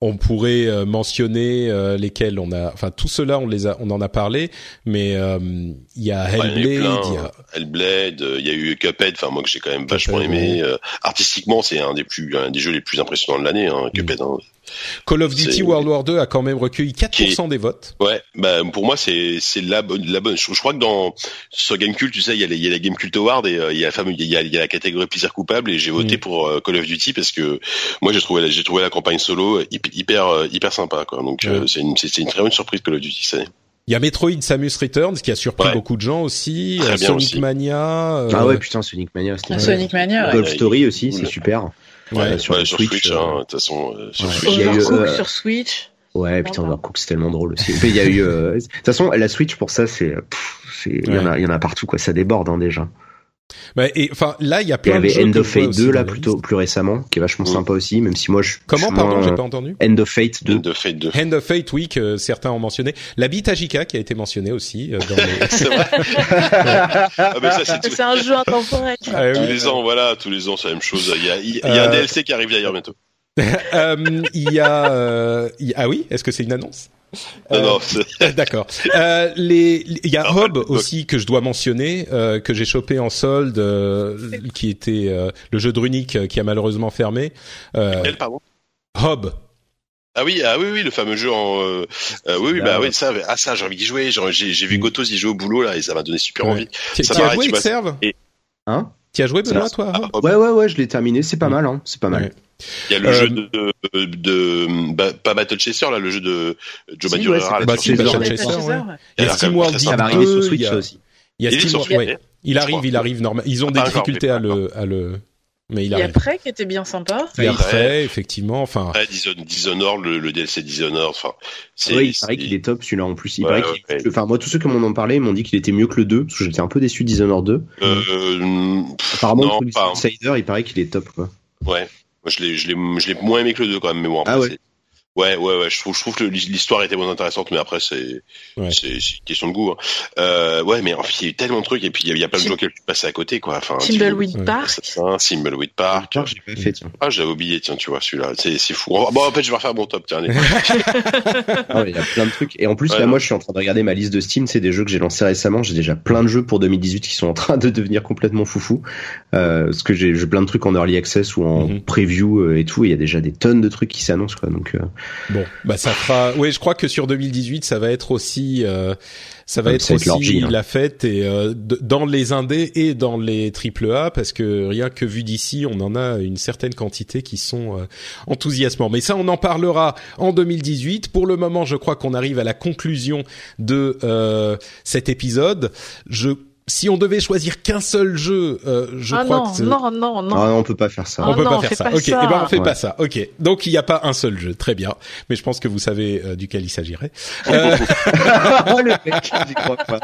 on pourrait euh, mentionner euh, lesquels on a enfin tout cela on les a on en a parlé mais euh, il y a Hellblade il y a Hellblade il y a eu Cuphead enfin moi que j'ai quand même vachement aimé artistiquement c'est un des plus un des jeux les plus impressionnants de l'année hein, Cuphead hein. Call of Duty World War 2 a quand même recueilli 4% des votes. Ouais, bah pour moi c'est c'est la bonne la bonne. Je, crois que dans sur Gamecult, tu sais, il y a il y a la Gamecult Award et euh, il y a la il y a, il y a la catégorie plaisir coupable et j'ai voté mm. pour euh, Call of Duty parce que moi j'ai trouvé j'ai trouvé la campagne solo hyper hyper, sympa quoi. Donc euh, c'est une c'est une très bonne surprise Call of Duty ça. Il y a Metroid Samus Returns qui a surpris beaucoup de gens aussi. Sonic Mania. Ah ouais putain Sonic Mania. C'était Sonic Mania. Golf Story aussi c'est super. Ouais, sur, Switch, hein, de toute façon. Euh, sur Switch. Il y a eu, euh, sur Switch. Ouais, putain, Overcooked, c'est tellement drôle aussi. il y a eu, euh, de toute façon, la Switch pour ça, c'est, il y en a, il y en a partout, quoi. Ça déborde, hein, déjà. Bah, et enfin là, il y a plein de jeux. Il y avait End of Fate 2 là plutôt plus récemment, qui est vachement sympa aussi, même si moi je. Comment pardon, j'ai pas entendu. End of Fate 2. End of Fate 2. End of Fate, oui, que certains ont mentionné. La Tajika qui a été mentionné aussi euh, dans les. c'est vrai. ah, c'est un jeu intemporel. Ah, tous les ans, voilà, tous les ans c'est la même chose. Il y a, il y a un euh, DLC qui arrive d'ailleurs bientôt. euh, il y a, euh, ah oui, est-ce que c'est une annonce? Non, non. Euh, d'accord. Euh, les, il y a Hob aussi que je dois mentionner, euh, que j'ai chopé en solde, euh, qui était euh, le jeu de Runic qui a malheureusement fermé. Quel, pardon? Hob. Ah oui, ah oui, oui, le fameux jeu en. oui, oui, bah oui, ça, ah ça, j'ai envie d'y jouer. J'ai, j'ai vu mm. Gotos y jouer au boulot là, et ça m'a donné super envie. Tu as joué Xerve? Et... Hein? Tu as joué Benoît, toi Ouais, ouais, ouais, je l'ai terminé. C'est pas mm. mal, hein. C'est pas mal. Il y a le jeu euh, de, de, bah, pas Battle Chaser là, le jeu de Joe si, ouais, bah, Battle Chaser. Il y a SteamWorld ça va arriver sur Switch aussi. Il y a SteamWorld, il arrive, il arrive normal. Ils ont des difficultés à le, à le, mais il, y a Prey qui était bien sympa. Il y a effectivement. Enfin. Après, Dishonored, le, le DLC Dishonored. Enfin, c'est. Oui, il paraît qu'il est top celui-là en plus. Il paraît ouais. Enfin, moi, tous ceux qui m'en ont parlé m'ont dit qu'il était mieux que le 2, parce que j'étais un peu déçu de Dishonored 2. Euh, Apparemment, non, le Insider, il paraît qu'il est top, quoi. Ouais je l'ai, je l'ai, je l'ai moins aimé que le 2 quand même, mais bon, après, ah ouais. Ouais, ouais, ouais. Je trouve, je trouve que l'histoire était moins intéressante, mais après c'est, ouais. c'est, une question de goût. Hein. Euh, ouais, mais en fait, il y a eu tellement de trucs et puis il y, a plein de jeux auxquels tu passais à côté, quoi. Enfin, Timbleweed Park. Timbleweed Park. Ah, j'ai pas fait, tiens. Ah, j'avais oublié, tiens, tu vois, celui-là. C'est, c'est fou. Bon, en fait, je vais refaire mon top, tiens. il y a plein de trucs. Et en plus, là, moi, je suis en train de regarder ma liste de Steam. C'est des jeux que j'ai lancés récemment. J'ai déjà plein de jeux pour 2018 qui sont en train de devenir complètement foufou. Euh, parce que j'ai, plein de trucs en early access ou en mhm. preview euh, et tout. Il y a déjà des tonnes de trucs qui s'annoncent, quoi. Donc, euh... bon, bah ça fera. Oui, je crois que sur 2018, ça va être aussi, euh, ça va être aussi hein. la fête et euh, dans les indés et dans les triple A parce que rien que vu d'ici, on en a une certaine quantité qui sont euh, enthousiasmants. Mais ça, on en parlera en 2018. Pour le moment, je crois qu'on arrive à la conclusion de cet épisode. Je si on devait choisir qu'un seul jeu, euh, je ah crois non, que non, non, non, ah non, on peut pas faire ça. On oh peut non, pas faire ça. Pas ok, ça. eh ben on fait ouais. pas ça. Ok, donc il n'y a pas un seul jeu, très bien. Mais je pense que vous savez euh, duquel il s'agirait. Euh... le mec, j'y crois pas.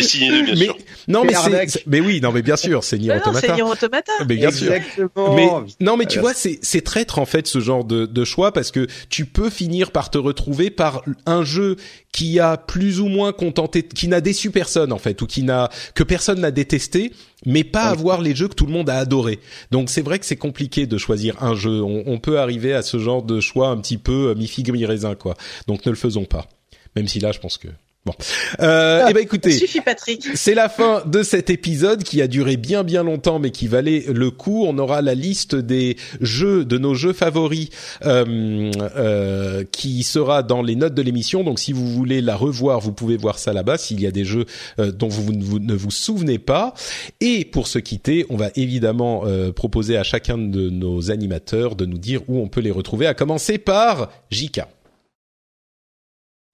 signé, bien mais, sûr. Non, mais c'est, mais oui, non, mais bien sûr, c'est Nier Automata. C'est Nier Automata. Mais bien Exactement. sûr. Mais non, mais tu vois, c'est c'est traître en fait ce genre de de choix parce que tu peux finir par te retrouver par un jeu qui a plus ou moins contenté, qui n'a déçu personne en fait, ou qui n'a que personne n'a détesté, mais pas avoir les jeux que tout le monde a adoré. Donc c'est vrai que c'est compliqué de choisir un jeu. On, on, peut arriver à ce genre de choix un petit peu euh, mi figue mi raisin quoi. Donc ne le faisons pas. Même si là, je pense que Bon, euh, eh ben écoutez, suffit Patrick. C'est la fin de cet épisode qui a duré bien bien longtemps, mais qui valait le coup. On aura la liste des jeux de nos jeux favoris euh, euh, qui sera dans les notes de l'émission. Donc si vous voulez la revoir, vous pouvez voir ça là-bas. S'il y a des jeux euh, dont vous, vous, ne vous souvenez pas. Et pour se quitter, on va évidemment euh, proposer à chacun de nos animateurs de nous dire où on peut les retrouver. À commencer par Jika.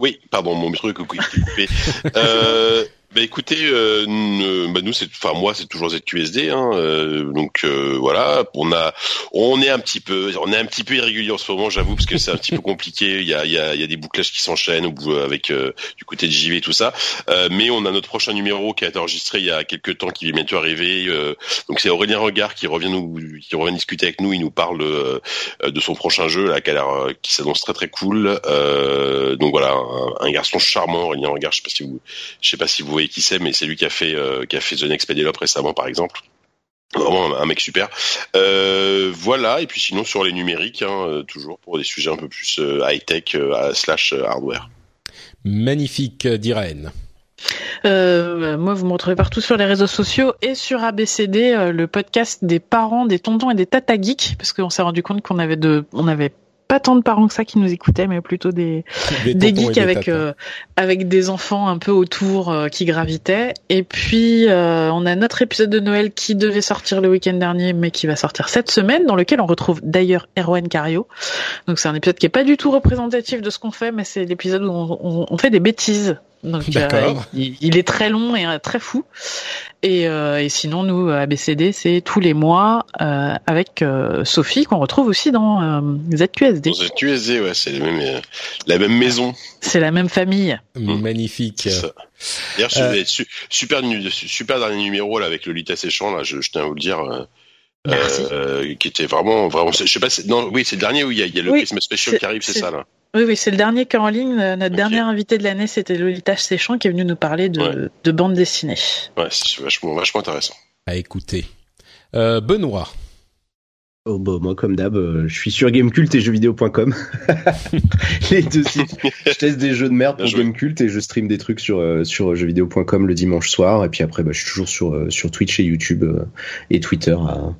Oui, pardon, mon truc est coupé. euh, bah écoutez, euh, bah nous c'est, enfin moi c'est toujours ZQSD, hein, euh, donc euh, voilà, on a, on est un petit peu, on est un petit peu irrégulier en ce moment, j'avoue, parce que c'est un petit peu compliqué. Il y a, il y a, il y a des bouclages qui s'enchaînent au avec euh, du côté de JV et tout ça, euh, mais on a notre prochain numéro qui a été enregistré il y a quelques temps, qui est bientôt arrivé. donc c'est Aurélien Regard qui revient nous, qui revient discuter avec nous. Il nous parle de son prochain jeu là, qui a l'air, qui s'annonce très très cool. donc voilà, un, un, garçon charmant, Aurélien Regard. Je sais pas si vous, je sais pas si vous qui c'est, mais c'est lui qui a fait euh, qui a fait The Next Penelope récemment, par exemple. Vraiment un mec super. Euh, voilà, et puis sinon sur les numériques, hein, euh, toujours pour des sujets un peu plus high-tech slash hardware. Magnifique, d'Irène. Euh, moi, vous me retrouvez partout sur les réseaux sociaux et sur ABCD, le podcast des parents, des tontons et des tata geeks, parce qu'on s'est rendu compte qu'on avait de, on avait pas tant de parents que ça qui nous écoutaient, mais plutôt des, des, geeks avec euh, avec des enfants un peu autour euh, qui gravitaient. Et puis euh, on a notre épisode de Noël qui devait sortir le week-end dernier, mais qui va sortir cette semaine, dans lequel on retrouve d'ailleurs Erwan Cario. Donc c'est un épisode qui est pas du tout représentatif de ce qu'on fait, mais c'est l'épisode où on, on, on, fait des bêtises Donc il, est très long et très fou. Et, et sinon, nous, ABCD, c'est tous les mois avec Sophie qu'on retrouve aussi dans ZQSD. Dans ZQSD, ouais, c'est la même maison. C'est la même famille. Mmh. Magnifique. D'ailleurs, super, super dernier numéro là avec Lolita Séchant là, je, je tiens à vous le dire. Euh, qui était vraiment, vraiment, je sais pas, non, oui, c'est le dernier où il y a, il y a le Christmas Special qui arrive, c'est ça là. Oui, oui, c'est le dernier qui est en ligne. Notre dernier invité de l'année, c'était Lolita Séchant qui est venu nous parler de, de bande dessinée. Ouais, c'est vachement, vachement intéressant. À écouter. Euh, Benoît. Oh bah, moi comme d'hab, euh, je suis sur Gamecult et jeuxvideo.com. les deux sites. Je teste des jeux de merde pour Gamecult et je stream des trucs sur euh, sur jeuxvideo.com le dimanche soir et puis après bah, je suis toujours sur euh, sur Twitch et YouTube et Twitter à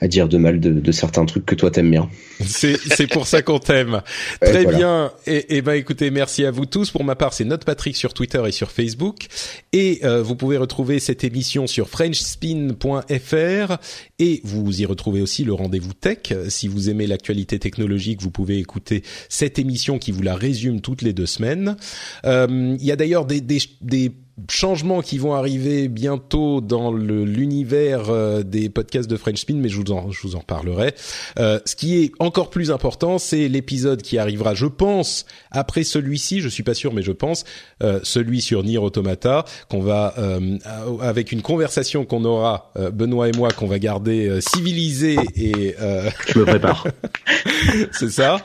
à dire de mal de, de certains trucs que toi t'aimes bien. C'est pour ça qu'on t'aime. Très bien. Et, et ben écoutez, merci à vous tous. Pour ma part, c'est Note Patrick sur Twitter et sur Facebook. Et euh, vous pouvez retrouver cette émission sur FrenchSpin.fr et vous y retrouvez aussi le rendez-vous tech. Si vous aimez l'actualité technologique, vous pouvez écouter cette émission qui vous la résume toutes les deux semaines. Euh, il y a d'ailleurs des, des, des changements qui vont arriver bientôt dans l'univers euh, des podcasts de French Spin, mais je vous en, je vous en parlerai. Euh, ce qui est encore plus important, c'est l'épisode qui arrivera, je pense, après celui-ci, je suis pas sûr, mais je pense, euh, celui sur Nier Automata, qu'on va, euh, avec une conversation qu'on aura, euh, Benoît et moi, qu'on va garder civilisée et... je me prépare. c'est ça.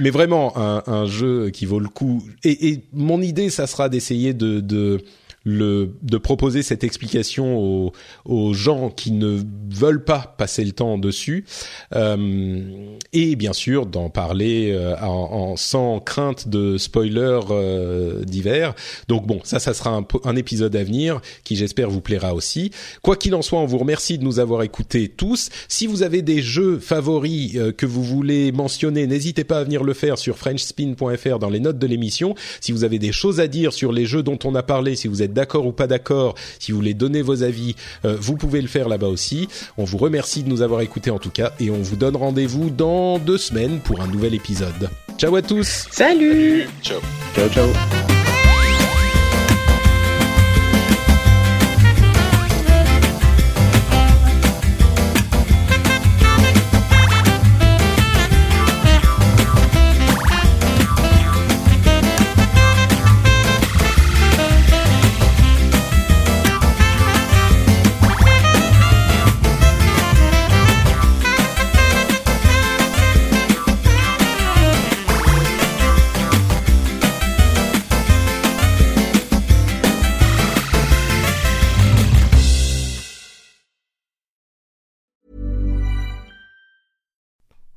mais vraiment, un, un, jeu qui vaut le coup. Et, et mon idée, ça sera d'essayer de, de diese le, de proposer cette explication aux, aux, gens qui ne veulent pas passer le temps dessus, euh, et bien sûr d'en parler euh, en, sans crainte de spoilers euh, divers. Donc bon, ça, ça sera un, un épisode à venir qui j'espère vous plaira aussi. Quoi qu'il en soit, on vous remercie de nous avoir écoutés tous. Si vous avez des jeux favoris euh, que vous voulez mentionner, n'hésitez pas à venir le faire sur frenchspin.fr dans les notes de l'émission. Si vous avez des choses à dire sur les jeux dont on a parlé, si vous êtes d'accord ou pas d'accord, si vous voulez donner vos avis, euh, vous pouvez le faire là-bas aussi. On vous remercie de nous avoir écoutés en tout cas et on vous donne rendez-vous dans deux semaines pour un nouvel épisode. Ciao à tous. Salut. Ciao. Ciao ciao